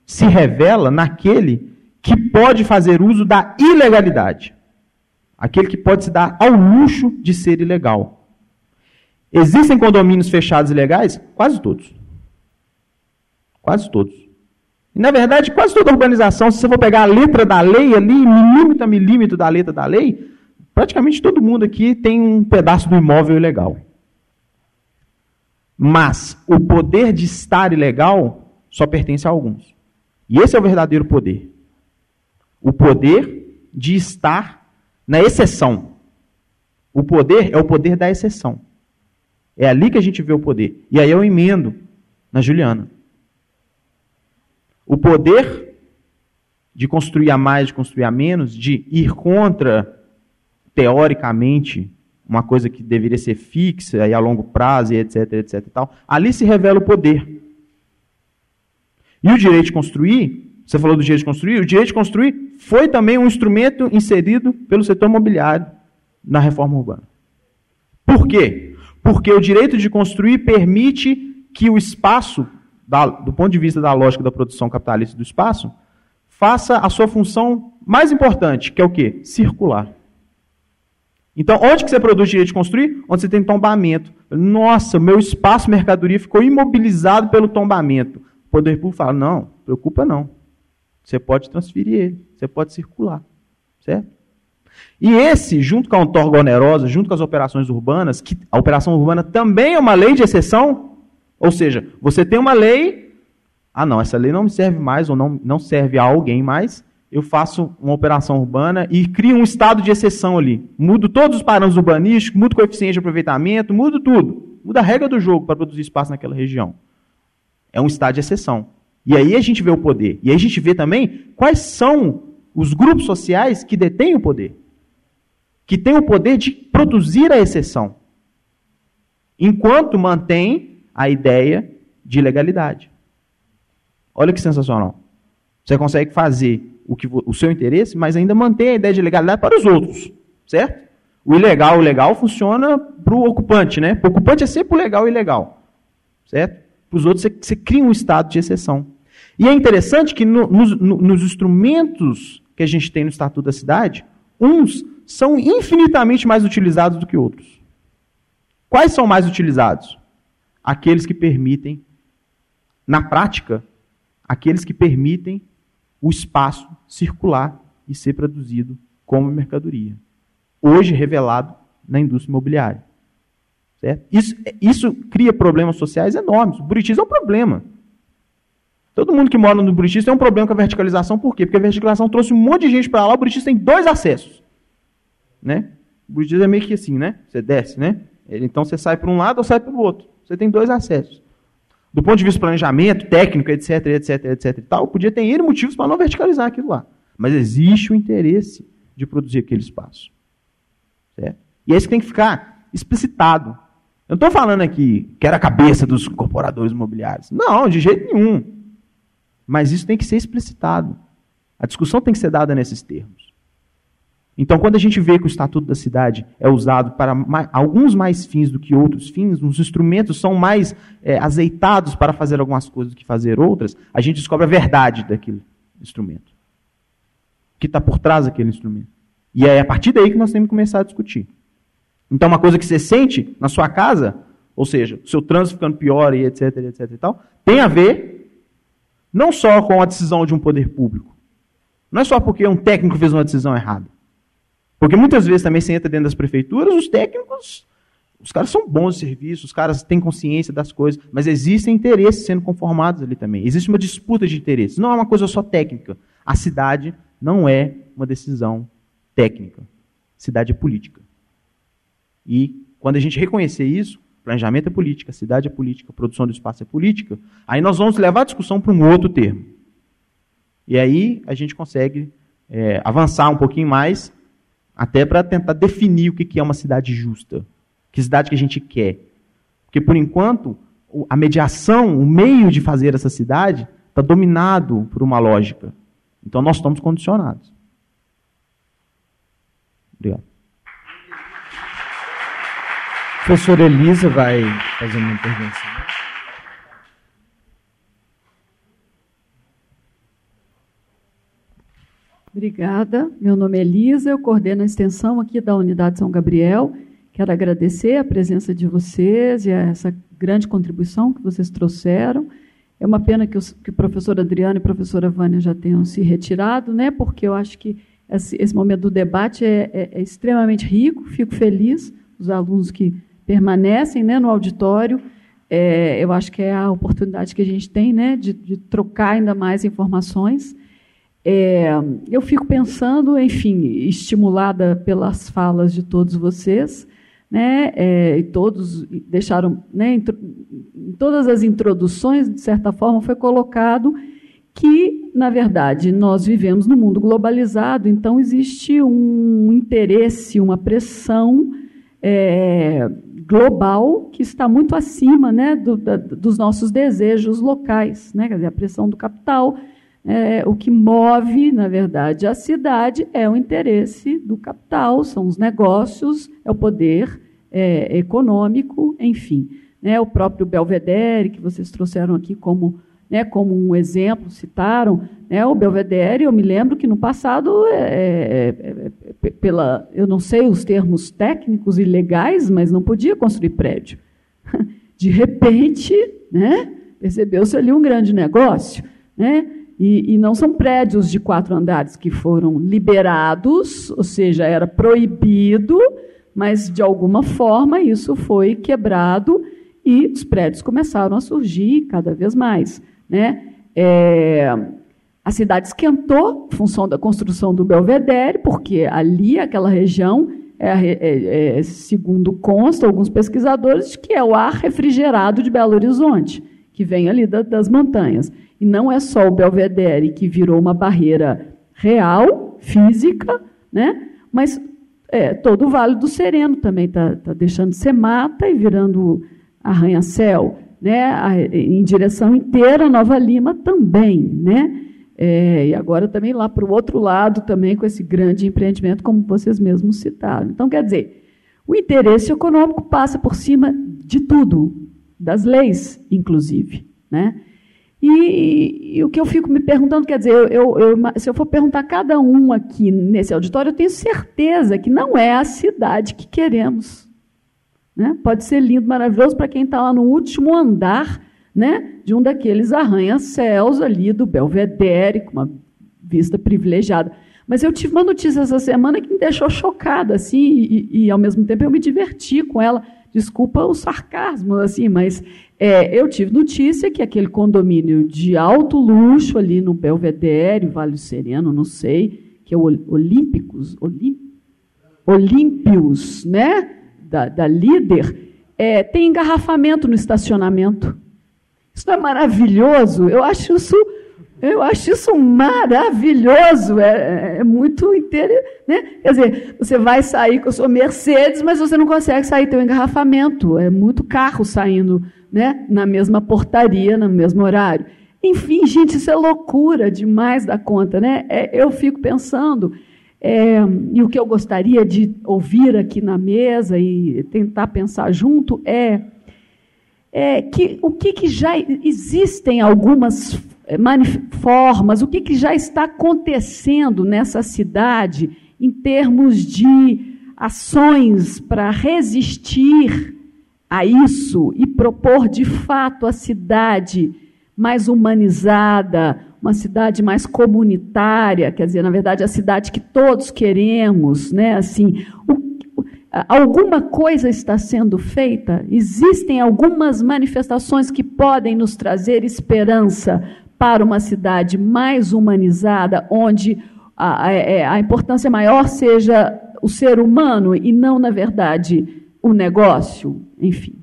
se revela naquele que pode fazer uso da ilegalidade. Aquele que pode se dar ao luxo de ser ilegal. Existem condomínios fechados ilegais? Quase todos. Quase todos. E, na verdade, quase toda urbanização, se você for pegar a letra da lei ali, milímetro a milímetro da letra da lei, Praticamente todo mundo aqui tem um pedaço do imóvel ilegal. Mas o poder de estar ilegal só pertence a alguns. E esse é o verdadeiro poder. O poder de estar na exceção. O poder é o poder da exceção. É ali que a gente vê o poder. E aí eu emendo na Juliana. O poder de construir a mais, de construir a menos, de ir contra teoricamente, uma coisa que deveria ser fixa e a longo prazo, etc, etc tal, ali se revela o poder. E o direito de construir, você falou do direito de construir, o direito de construir foi também um instrumento inserido pelo setor imobiliário na reforma urbana. Por quê? Porque o direito de construir permite que o espaço, do ponto de vista da lógica da produção capitalista do espaço, faça a sua função mais importante, que é o quê? Circular. Então, onde que você produz direito de construir? Onde você tem tombamento. Nossa, meu espaço mercadoria ficou imobilizado pelo tombamento. O poder público fala, não, preocupa não. Você pode transferir ele, você pode circular. Certo? E esse, junto com a outorga onerosa, junto com as operações urbanas, que a operação urbana também é uma lei de exceção, ou seja, você tem uma lei, ah não, essa lei não me serve mais, ou não, não serve a alguém mais, eu faço uma operação urbana e crio um estado de exceção ali. Mudo todos os parâmetros urbanísticos, mudo o coeficiente de aproveitamento, mudo tudo. Muda a regra do jogo para produzir espaço naquela região. É um estado de exceção. E aí a gente vê o poder. E aí a gente vê também quais são os grupos sociais que detêm o poder. Que têm o poder de produzir a exceção. Enquanto mantém a ideia de legalidade. Olha que sensacional. Você consegue fazer o, que, o seu interesse, mas ainda mantém a ideia de legalidade para os outros, certo? O ilegal, o legal funciona para o ocupante, né? O ocupante é sempre o legal e ilegal, certo? Para os outros, você, você, cria um estado de exceção. E é interessante que no, no, nos instrumentos que a gente tem no Estatuto da Cidade, uns são infinitamente mais utilizados do que outros. Quais são mais utilizados? Aqueles que permitem, na prática, aqueles que permitem o espaço circular e ser produzido como mercadoria. Hoje revelado na indústria imobiliária. Certo? Isso, isso cria problemas sociais enormes. O Buritis é um problema. Todo mundo que mora no Buritis tem um problema com a verticalização. Por quê? Porque a verticalização trouxe um monte de gente para lá. O Buritis tem dois acessos. Né? O Buritis é meio que assim, né? Você desce, né? Então você sai por um lado ou sai pelo outro. Você tem dois acessos. Do ponto de vista de planejamento, técnico, etc, etc, etc e tal, podia ter N motivos para não verticalizar aquilo lá. Mas existe o interesse de produzir aquele espaço. Certo? E é isso que tem que ficar explicitado. Eu não estou falando aqui que era a cabeça dos incorporadores imobiliários. Não, de jeito nenhum. Mas isso tem que ser explicitado. A discussão tem que ser dada nesses termos. Então, quando a gente vê que o Estatuto da Cidade é usado para mais, alguns mais fins do que outros fins, os instrumentos são mais é, azeitados para fazer algumas coisas do que fazer outras, a gente descobre a verdade daquele instrumento. O que está por trás daquele instrumento. E é a partir daí que nós temos que começar a discutir. Então, uma coisa que você sente na sua casa, ou seja, o seu trânsito ficando pior e etc, etc e tal, tem a ver não só com a decisão de um poder público. Não é só porque um técnico fez uma decisão errada. Porque muitas vezes também você entra dentro das prefeituras, os técnicos, os caras são bons de serviço, os caras têm consciência das coisas, mas existem interesses sendo conformados ali também. Existe uma disputa de interesses. Não é uma coisa só técnica. A cidade não é uma decisão técnica. Cidade é política. E quando a gente reconhecer isso, planejamento é política, cidade é política, produção do espaço é política, aí nós vamos levar a discussão para um outro termo. E aí a gente consegue é, avançar um pouquinho mais até para tentar definir o que é uma cidade justa. Que cidade que a gente quer. Porque, por enquanto, a mediação, o meio de fazer essa cidade, está dominado por uma lógica. Então, nós estamos condicionados. Obrigado. A professora Elisa vai fazer uma intervenção. Obrigada. Meu nome é Elisa, eu coordeno a extensão aqui da Unidade São Gabriel. Quero agradecer a presença de vocês e essa grande contribuição que vocês trouxeram. É uma pena que, os, que o professor Adriano e a professora Vânia já tenham se retirado, né? porque eu acho que esse, esse momento do debate é, é, é, extremamente rico. Fico feliz, os alunos que permanecem né, no auditório. É, eu acho que é a oportunidade que a gente tem né, de, de trocar ainda mais informações. É, eu fico pensando, enfim, estimulada pelas falas de todos vocês, né, é, e todos deixaram, né, em todas as introduções, de certa forma, foi colocado que, na verdade, nós vivemos num mundo globalizado, então existe um interesse, uma pressão é, global que está muito acima né, do, da, dos nossos desejos locais, né, quer dizer, a pressão do capital, é, o que move, na verdade, a cidade é o interesse do capital, são os negócios, é o poder é, econômico, enfim. Né, o próprio Belvedere, que vocês trouxeram aqui como, né, como um exemplo, citaram, né, o Belvedere, eu me lembro que no passado, é, é, é pela, eu não sei os termos técnicos e legais, mas não podia construir prédio. <laughs> De repente, né, percebeu-se ali um grande negócio. Né? E, e, não são prédios de quatro andares que foram liberados, ou seja, era proibido, mas de alguma forma isso foi quebrado e os prédios começaram a surgir cada vez mais. Né? É, a cidade esquentou, função da construção do Belvedere, porque ali, aquela região, é, é, é, segundo consta alguns pesquisadores, que é o ar refrigerado de Belo Horizonte, que vem ali da, das montanhas. E não é só o Belvedere que virou uma barreira real, física, né? mas é, todo o Vale do Sereno também está tá deixando de ser mata e virando arranha-céu. Né? em direção inteira, Nova Lima também. Né? É, e agora também lá para o outro lado, também com esse grande empreendimento, como vocês mesmos citaram. Então, quer dizer, o interesse econômico passa por cima de tudo, das leis, inclusive. Né? E, e, o que eu fico me perguntando, quer dizer, eu, eu, se eu for perguntar a cada um aqui nesse auditório, eu tenho certeza que não é a cidade que queremos. Né? Pode ser lindo, maravilhoso para quem está lá no último andar né, de um daqueles arranha-céus ali do Belvedere, com uma vista privilegiada. Mas eu tive uma notícia essa semana que me deixou chocada, assim, e, e ao mesmo tempo eu me diverti com ela. Desculpa o sarcasmo, assim, mas é, eu tive notícia que aquele condomínio de alto luxo ali no Belvedere, Vale Sereno, não sei, que é o Olímpicos, Olímpios, né? da, da líder, é, tem engarrafamento no estacionamento. Isso não é maravilhoso? Eu acho isso, eu acho isso maravilhoso. É, é muito interessante. Né? Quer dizer, você vai sair com a sua Mercedes, mas você não consegue sair, tem engarrafamento. É muito carro saindo né, na mesma portaria, no mesmo horário. Enfim, gente, isso é loucura demais da conta. Né? É, eu fico pensando. É, e o que eu gostaria de ouvir aqui na mesa e tentar pensar junto é, é que o que, que já existem algumas é, formas, o que, que já está acontecendo nessa cidade em termos de ações para resistir a isso e propor de fato a cidade mais humanizada, uma cidade mais comunitária, quer dizer, na verdade, a cidade que todos queremos, né? Assim, o, alguma coisa está sendo feita? Existem algumas manifestações que podem nos trazer esperança para uma cidade mais humanizada, onde a, a, é, a importância maior seja o ser humano e não, na verdade, o negócio? Enfim,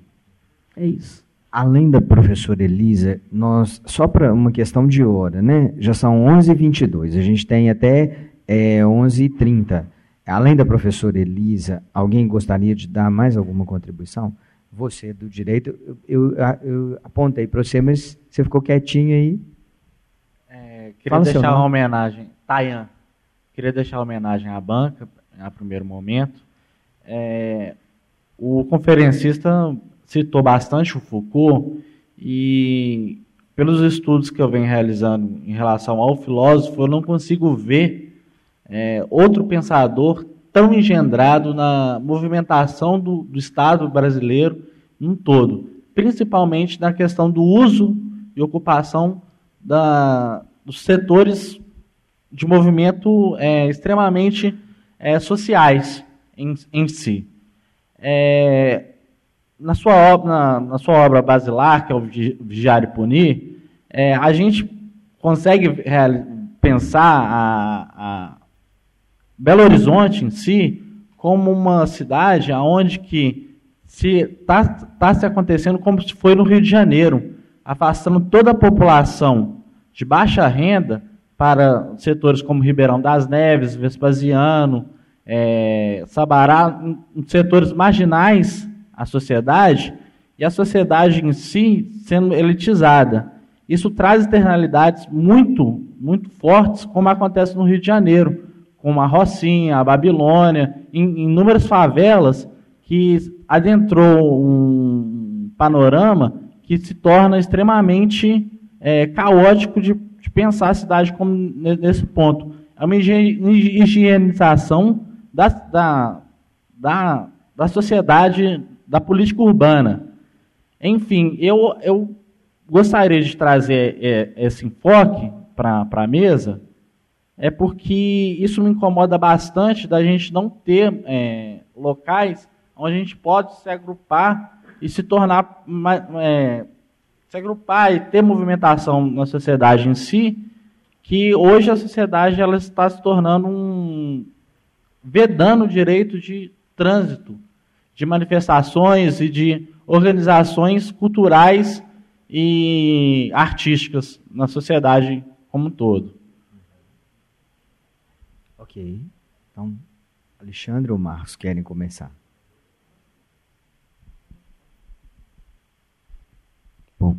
é isso além da professora Elisa, nós, só para uma questão de hora, né? Já são 11h22, a gente tem até é, 11h30. Além da professora Elisa, alguém gostaria de dar mais alguma contribuição? Você do direito, eu, eu, eu apontei para você, mas você ficou quietinho aí. Queria Fala deixar uma homenagem, Tayan, queria deixar uma homenagem à banca, a primeiro momento. É, o conferencista citou bastante o Foucault e pelos estudos que eu venho realizando em relação ao filósofo, eu não consigo ver é, outro pensador tão engendrado na movimentação do, do Estado brasileiro em todo, principalmente na questão do uso e ocupação da, dos setores de movimento é, extremamente é, sociais em, em si. É, na sua obra, na, na, sua obra basilar, que é o Vigiar e Punir, é, a gente consegue pensar a, a, Belo Horizonte em si como uma cidade onde que se está tá se acontecendo como se foi no Rio de Janeiro, afastando toda a população de baixa renda para setores como Ribeirão das Neves, Vespasiano, é, Sabará, setores marginais a sociedade e a sociedade em si sendo elitizada. Isso traz externalidades muito, muito fortes, como acontece no Rio de Janeiro, com a Rocinha, a Babilônia, em inúmeras favelas que adentrou um panorama que se torna extremamente é, caótico de, de, pensar a cidade como nesse ponto. É uma higienização da, da, da, da sociedade da política urbana. Enfim, eu, eu gostaria de trazer é, esse enfoque para a mesa, é porque isso me incomoda bastante da gente não ter é, locais onde a gente pode se agrupar e se tornar é, se agrupar e ter movimentação na sociedade em si, que hoje a sociedade ela está se tornando um vedando o direito de trânsito de manifestações e de organizações culturais e artísticas na sociedade como um todo. Ok. Então, Alexandre ou Marcos querem começar? Bom,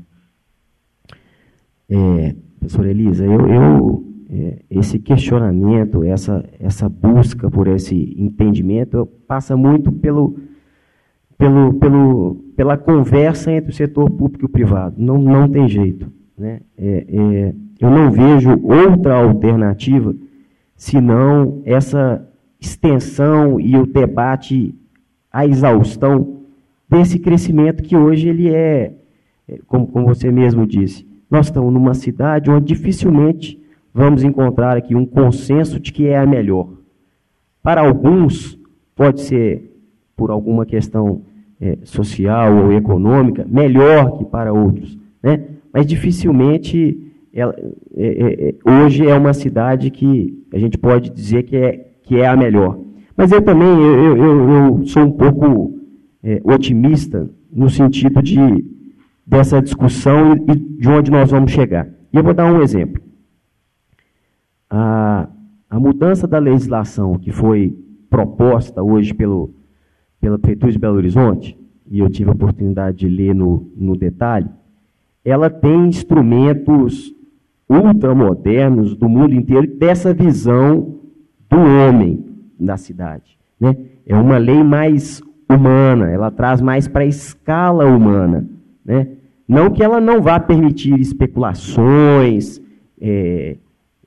é, professora Elisa, eu, eu é, esse questionamento, essa, essa busca por esse entendimento passa muito pelo pelo, pelo, pela conversa entre o setor público e o privado. Não, não tem jeito. Né? É, é, eu não vejo outra alternativa senão essa extensão e o debate à exaustão desse crescimento que hoje ele é, é, como, como você mesmo disse, nós estamos numa cidade onde dificilmente vamos encontrar aqui um consenso de que é a melhor. Para alguns, pode ser por alguma questão é, social ou econômica melhor que para outros. Né? Mas dificilmente ela, é, é, é, hoje é uma cidade que a gente pode dizer que é, que é a melhor. Mas eu também eu, eu, eu sou um pouco é, otimista no sentido de dessa discussão e, de onde nós vamos chegar. E eu vou dar um exemplo. A, a mudança da legislação que foi proposta hoje pelo, pela Prefeitura de Belo Horizonte, e eu tive a oportunidade de ler no, no detalhe, ela tem instrumentos ultramodernos do mundo inteiro dessa visão do homem na cidade. Né? É uma lei mais humana, ela traz mais para a escala humana. Né? Não que ela não vá permitir especulações, é,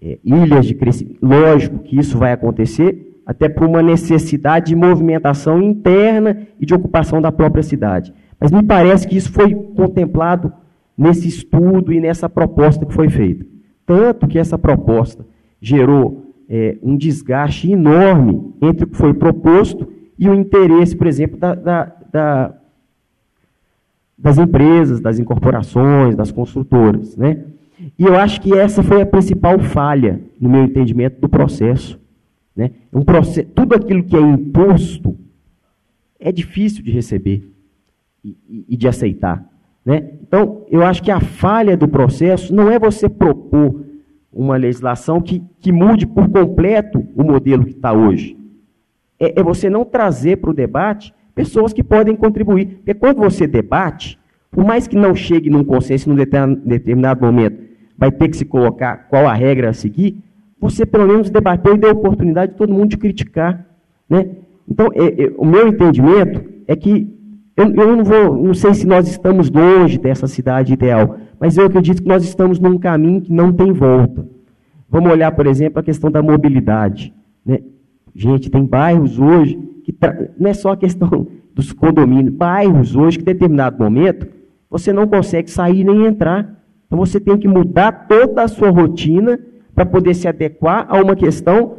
é, ilhas de crescimento. Lógico que isso vai acontecer, até por uma necessidade de movimentação interna e de ocupação da própria cidade. Mas me parece que isso foi contemplado nesse estudo e nessa proposta que foi feita. Tanto que essa proposta gerou é, um desgaste enorme entre o que foi proposto e o interesse, por exemplo, da, da, da, das empresas, das incorporações, das construtoras. Né? E eu acho que essa foi a principal falha, no meu entendimento, do processo. Né? Um processo tudo aquilo que é imposto é difícil de receber e, e, de aceitar. Né? Então, eu acho que a falha do processo não é você propor uma legislação que, que mude por completo o modelo que está hoje. É, é, você não trazer para o debate pessoas que podem contribuir. Porque quando você debate, por mais que não chegue num consenso em um determinado momento, vai ter que se colocar qual a regra a seguir, você pelo menos debateu e deu oportunidade de todo mundo de criticar. Né? Então, é, é, o meu entendimento é que eu, eu não, vou, não sei se nós estamos longe dessa cidade ideal, mas eu acredito que nós estamos num caminho que não tem volta. Vamos olhar, por exemplo, a questão da mobilidade. Né? Gente, tem bairros hoje que não é só a questão <laughs> dos condomínios, bairros hoje que, em determinado momento, você não consegue sair nem entrar. Então você tem que mudar toda a sua rotina para poder se adequar a uma questão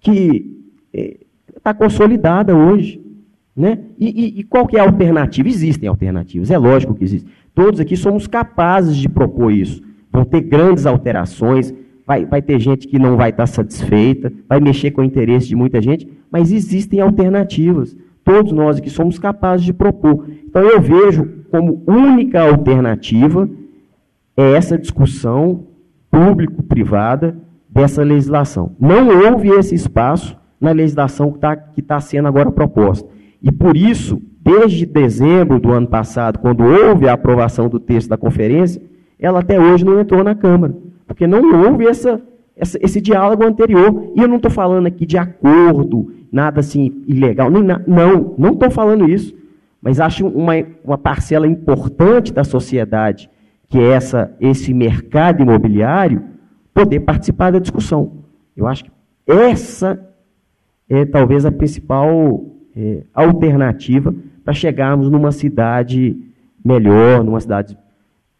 que está eh, consolidada hoje. Né? E, e, e, qual é a alternativa? Existem alternativas, é lógico que existem. Todos aqui somos capazes de propor isso. Vão ter grandes alterações, vai, vai ter gente que não vai estar satisfeita, vai mexer com o interesse de muita gente, mas existem alternativas. Todos nós aqui somos capazes de propor. Então eu vejo como única alternativa é essa discussão público-privada dessa legislação. Não houve esse espaço na legislação que está que tá sendo agora proposta. E por isso, desde dezembro do ano passado, quando houve a aprovação do texto da conferência, ela até hoje não entrou na Câmara, porque não houve essa, essa esse diálogo anterior. E eu não estou falando aqui de acordo, nada assim ilegal, nem na, não, não estou falando isso. Mas acho uma, uma parcela importante da sociedade, que é essa, esse mercado imobiliário, poder participar da discussão. Eu acho que essa é talvez a principal é, alternativa para chegarmos numa cidade melhor, numa cidade,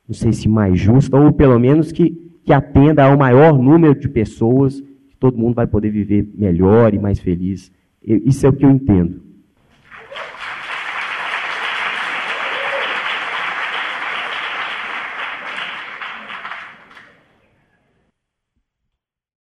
não sei se mais justa, ou pelo menos que, que atenda ao maior número de pessoas, que todo mundo vai poder viver melhor e mais feliz. Isso é o que eu entendo.